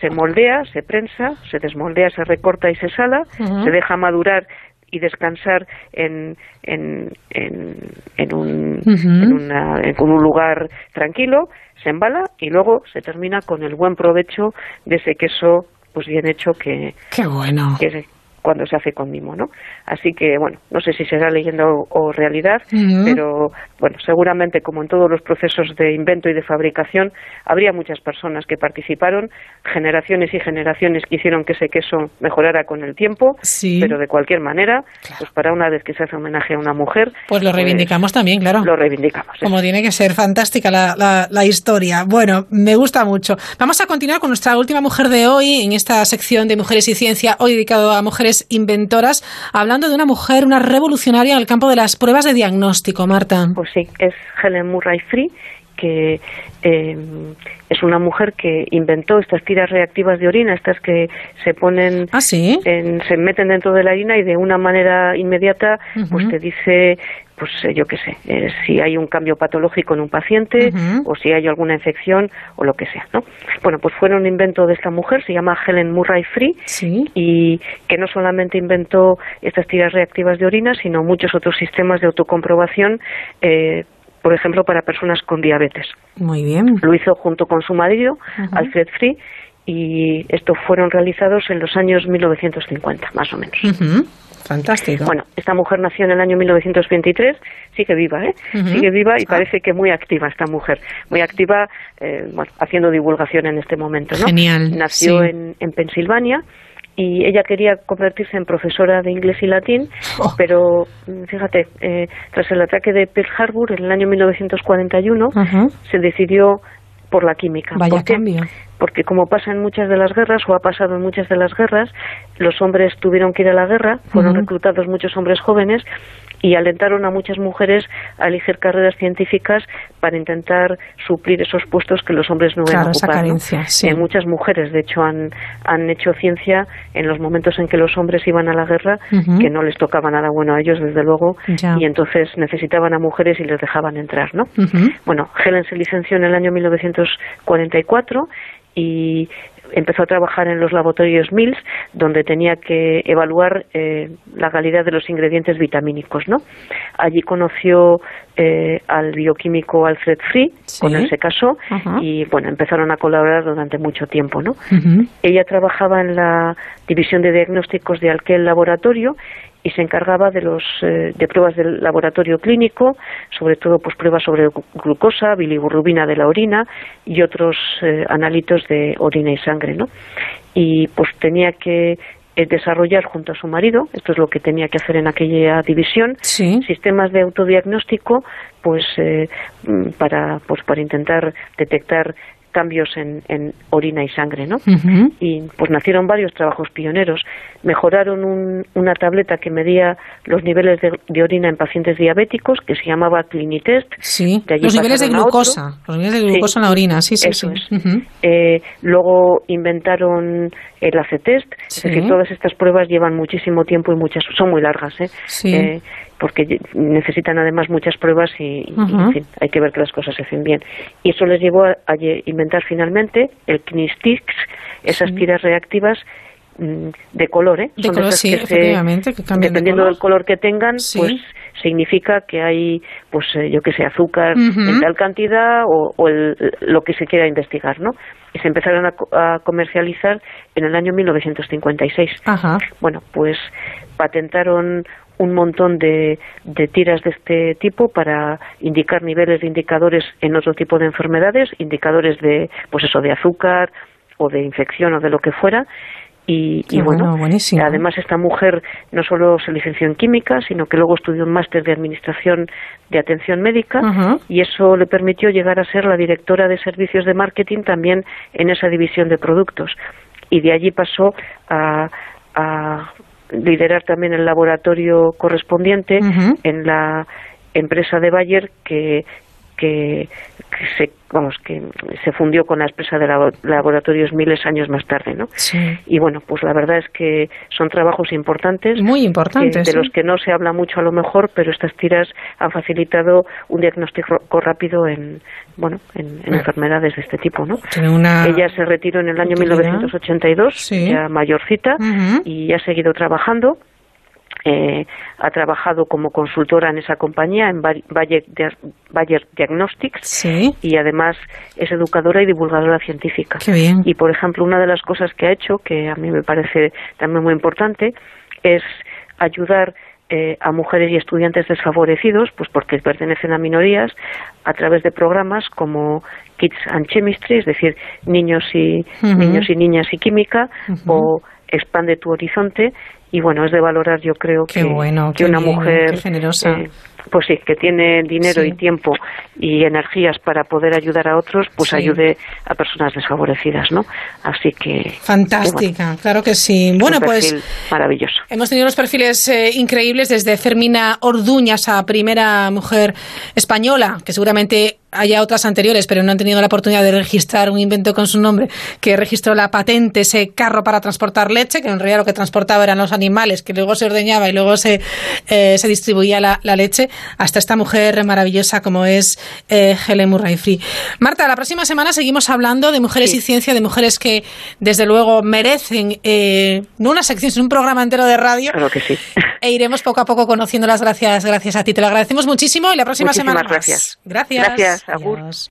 se moldea, se prensa, se desmoldea, se recorta y se sala, se deja madurar y descansar en, en, en, en un,
Ujú.
en, una- en un lugar tranquilo, se embala y luego se termina con el buen provecho de ese queso pues bien hecho que,
Qué bueno.
que cuando se hace con mimo, ¿no? Así que, bueno, no sé si será leyenda o, o realidad, pero, bueno, seguramente, como en todos los procesos de invento y de fabricación, habría muchas personas que participaron, generaciones y generaciones que hicieron que ese queso mejorara con el tiempo,
Sí.
pero de cualquier manera, pues para una vez que se hace homenaje a una mujer,
Pues lo reivindicamos también, claro.
lo reivindicamos.
Como tiene que ser fantástica la, la- la historia. Bueno, me gusta mucho. Vamos a continuar con nuestra última mujer de hoy en esta sección de Mujeres y Ciencia, hoy dedicado a mujeres inventoras, hablando de una mujer, una revolucionaria en el campo de las pruebas de diagnóstico, Marta.
Pues sí, es Helen Murray Free, que eh, es una mujer que inventó estas tiras reactivas de orina, estas que se ponen,
¿Ah, sí?
en- se meten dentro de la orina y de una manera inmediata, pues
Ujú.
te dice, pues eh, yo qué sé, eh, si hay un cambio patológico en un paciente o si hay alguna infección o lo que sea, ¿no? Bueno, pues fue un invento de esta mujer, se llama Helen Murray Free y que no solamente inventó estas tiras reactivas de orina, sino muchos otros sistemas de autocomprobación, eh, por ejemplo, para personas con diabetes.
Muy bien.
Lo hizo junto con su marido. Alfred Free, y estos fueron realizados en los años 1950, más o menos.
Ujú. Fantástico.
Bueno, esta mujer nació en el año 1923, sigue viva, ¿eh? Sigue viva y parece que muy activa esta mujer, muy activa, eh, bueno, haciendo divulgación en este momento, ¿no?
Genial,
Nació
sí.
en, en Pensilvania y ella quería convertirse en profesora de inglés y latín,
Oh.
pero mm, fíjate, eh, tras el ataque de Pearl Harbor en el año 1941
Ujú.
se decidió por la química.
Vaya cambio.
Porque como pasa en muchas de las guerras, o ha pasado en muchas de las guerras, los hombres tuvieron que ir a la guerra, fueron reclutados muchos hombres jóvenes y alentaron a muchas mujeres a elegir carreras científicas para intentar suplir esos puestos que los hombres no
Claro, esa
ocupar. ¿no?
carencia, sí.
Eh, muchas mujeres, de hecho, han, han hecho ciencia en los momentos en que los hombres iban a la guerra, que no les tocaba nada bueno a ellos, desde luego,
Ya.
y entonces necesitaban a mujeres y les dejaban entrar, ¿no? Bueno, Helen se licenció en el año 1944 y empezó a trabajar en los laboratorios Mills, donde tenía que evaluar eh, la calidad de los ingredientes vitamínicos, ¿no? Allí conoció eh, al bioquímico Alfred Free, con él se casó
Ajá.
y bueno, empezaron a colaborar durante mucho tiempo, ¿no? Ella trabajaba en la división de diagnósticos de Alquel Laboratorio y se encargaba de los eh, de pruebas del laboratorio clínico, sobre todo pues pruebas sobre glu- glucosa, bilirrubina de la orina y otros eh, analitos de orina y sangre, ¿no? Y pues tenía que eh, desarrollar junto a su marido, esto es lo que tenía que hacer en aquella división, sistemas de autodiagnóstico, pues eh, mm, para pues para intentar detectar cambios en, en orina y sangre, ¿no? Y pues nacieron varios trabajos pioneros. Mejoraron un- una tableta que medía los niveles de, de orina en pacientes diabéticos, que se llamaba Clinitest.
Sí, los niveles de glucosa, los niveles de
Sí.
glucosa en la orina, sí, sí,
Eso
sí.
es. Eh, luego inventaron el ACTest,
Sí.
es decir, todas estas pruebas llevan muchísimo tiempo y muchas son muy largas, ¿eh?
Sí.
Eh, porque necesitan además muchas pruebas y, en fin, hay que ver que las cosas se hacen bien. Y eso les llevó a, inventar finalmente el Knistix, esas tiras reactivas mm, de color, ¿eh?
De
Son
color,
esas
sí,
que se-
efectivamente, que cambian de
dependiendo
color.
del color que tengan,
Sí.
pues significa que hay, pues eh, yo que sé, azúcar en tal cantidad o, o el- lo que se quiera investigar, ¿no? Y se empezaron a, a comercializar en el año 1956.
Ajá.
Bueno, pues patentaron un montón de, de tiras de este tipo para indicar niveles de indicadores en otro tipo de enfermedades, indicadores de, pues eso, de azúcar o de infección o de lo que fuera. Y, bueno, además esta mujer no solo se licenció en química, sino que luego estudió un máster de administración de atención médica y eso le permitió llegar a ser la directora de servicios de marketing también en esa división de productos. Y de allí pasó a, a liderar también el laboratorio correspondiente en la empresa de Bayer que que, que se vamos que se fundió con la empresa de labo- laboratorios miles años más tarde no
Sí.
y bueno pues la verdad es que son trabajos importantes
Muy importantes,
que- de
sí.
los que no se habla mucho a lo mejor pero estas tiras han facilitado un diagnóstico rápido en bueno en, en enfermedades de este tipo no
Tiene una
ella se retiró en el año
utilidad.
1982
Sí.
ya mayorcita
Ujú.
y ha seguido trabajando eh, ha trabajado como consultora en esa compañía, en Bayer, Bayer Dia- Bayer Diagnostics,
Sí.
y además es educadora y divulgadora científica.
Qué bien.
Y, por ejemplo, una de las cosas que ha hecho, que a mí me parece también muy importante, es ayudar eh, a mujeres y estudiantes desfavorecidos, pues porque pertenecen a minorías, a través de programas como Kids and Chemistry, es decir, niños y niños y niñas y química, o Expande tu horizonte, y bueno, es de valorar, yo creo
Qué
que,
bueno,
que una
bien,
mujer
generosa.
eh, pues sí, que tiene dinero
Sí.
y tiempo y energías para poder ayudar a otros, pues
Sí.
ayude a personas desfavorecidas, ¿no? Así que
Fantástica, claro que sí. Bueno,
un
pues
maravilloso.
Hemos tenido unos perfiles eh, increíbles desde Fermina Orduña, esa primera mujer española, que seguramente haya otras anteriores, pero no han tenido la oportunidad de registrar un invento con su nombre, que registró la patente, ese carro para transportar leche, que en realidad lo que transportaba eran los animales, que luego se ordeñaba y luego se, eh, se distribuía la, la leche, hasta esta mujer maravillosa como es eh, Helen Murray Free. Marta, la próxima semana seguimos hablando de mujeres y ciencia, de mujeres que desde luego merecen eh, no una sección, sino un programa entero de radio.
Claro que sí.
E iremos poco a poco conociéndolas gracias, gracias a ti. Te lo agradecemos muchísimo y la próxima
Muchísimas
semana más.
gracias.
Gracias.
Gracias, Agur.
Adiós.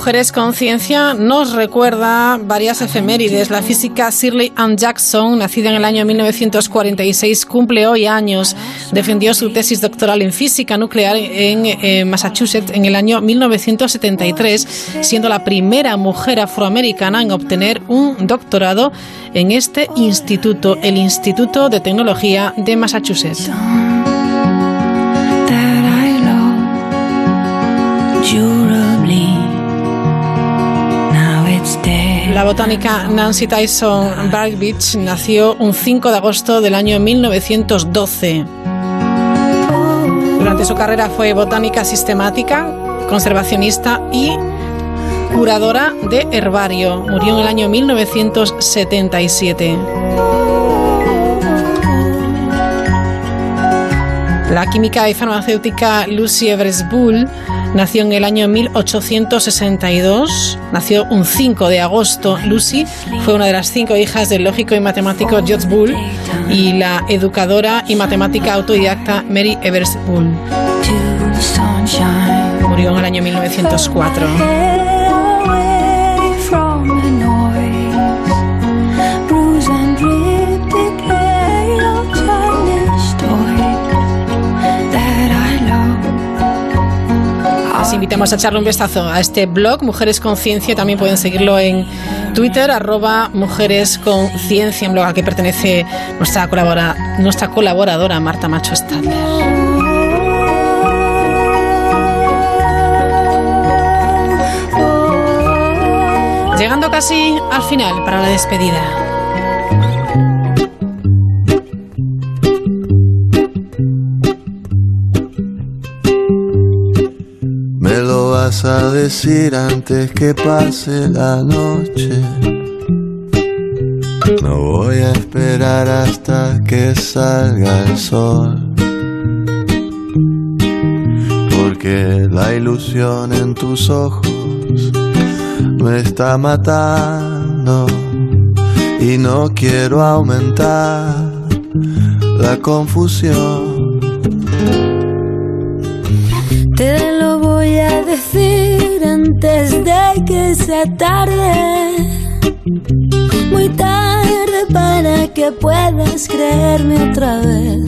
Mujeres con Ciencia nos recuerda varias efemérides. La física Shirley Ann Jackson, nacida en el año 1946, cumple hoy años. Defendió su tesis doctoral en física nuclear en eh, Massachusetts en el año 1973, siendo la primera mujer afroamericana en obtener un doctorado en este instituto, el Instituto de Tecnología de Massachusetts. La botánica Nancy Tyson Bargbich nació un 5 de agosto del año 1912. Durante su carrera fue botánica sistemática, conservacionista y curadora de herbario. Murió en el año 1977. La química y farmacéutica Lucy Everest Bull nació en el año 1862. Nació un 5 de agosto. Lucy fue una de las cinco hijas del lógico y matemático George Bull y la educadora y matemática autodidacta Mary Everest Bull. Murió en el año 1904. Les invitamos a echarle un vistazo a este blog, Mujeres con Ciencia. También pueden seguirlo en Twitter, arroba Mujeres con Ciencia, blog al que pertenece nuestra, colabora- nuestra colaboradora Marta Macho Stadler. Llegando casi al final para la despedida.
A decir antes que pase la noche. No voy a esperar hasta que salga el sol. Porque la ilusión en tus ojos me está matando. Y no quiero aumentar la confusión.
Antes de que sea tarde. Muy tarde para que puedas creerme otra vez.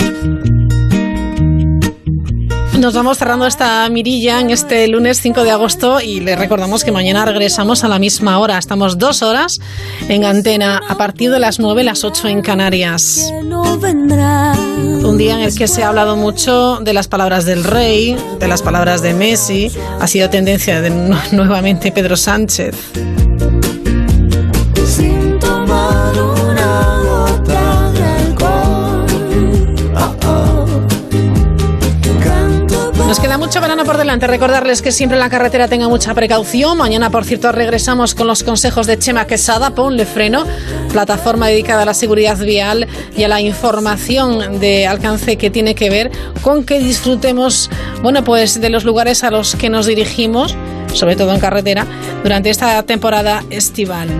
Nos vamos cerrando esta mirilla en este lunes 5 de agosto y le recordamos que mañana regresamos a la misma hora. Estamos dos horas en antena a partir de las 9, las 8 en Canarias.
No vendrá.
Un día en el que se ha hablado mucho de las palabras del rey, de las palabras de Messi. Ha sido tendencia de nu- nuevamente Pedro Sánchez. Verano por delante. Recordarles que siempre en la carretera tengan mucha precaución. Mañana, por cierto, regresamos con los consejos de Chema Quesada. Ponle freno, plataforma dedicada a la seguridad vial y a la información de alcance que tiene que ver con que disfrutemos, bueno, pues de los lugares a los que nos dirigimos, sobre todo en carretera, durante esta temporada estival.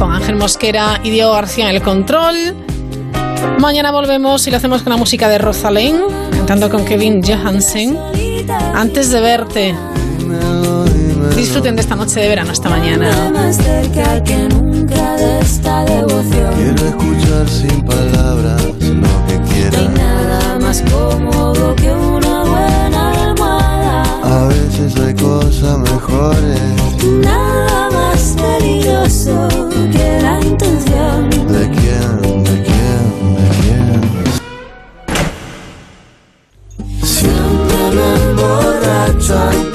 Con Ángel Mosquera y Diego García en el control. Mañana volvemos y lo hacemos con la música de Rosalén, cantando con Kevin Johansen. Antes de verte, disfruten de esta noche de verano, esta mañana. Quiero escuchar sin palabras lo que quieras.
nada más cómodo que una buena almohada. A
veces hay cosas mejores. Nada más peligroso que la intención. borracho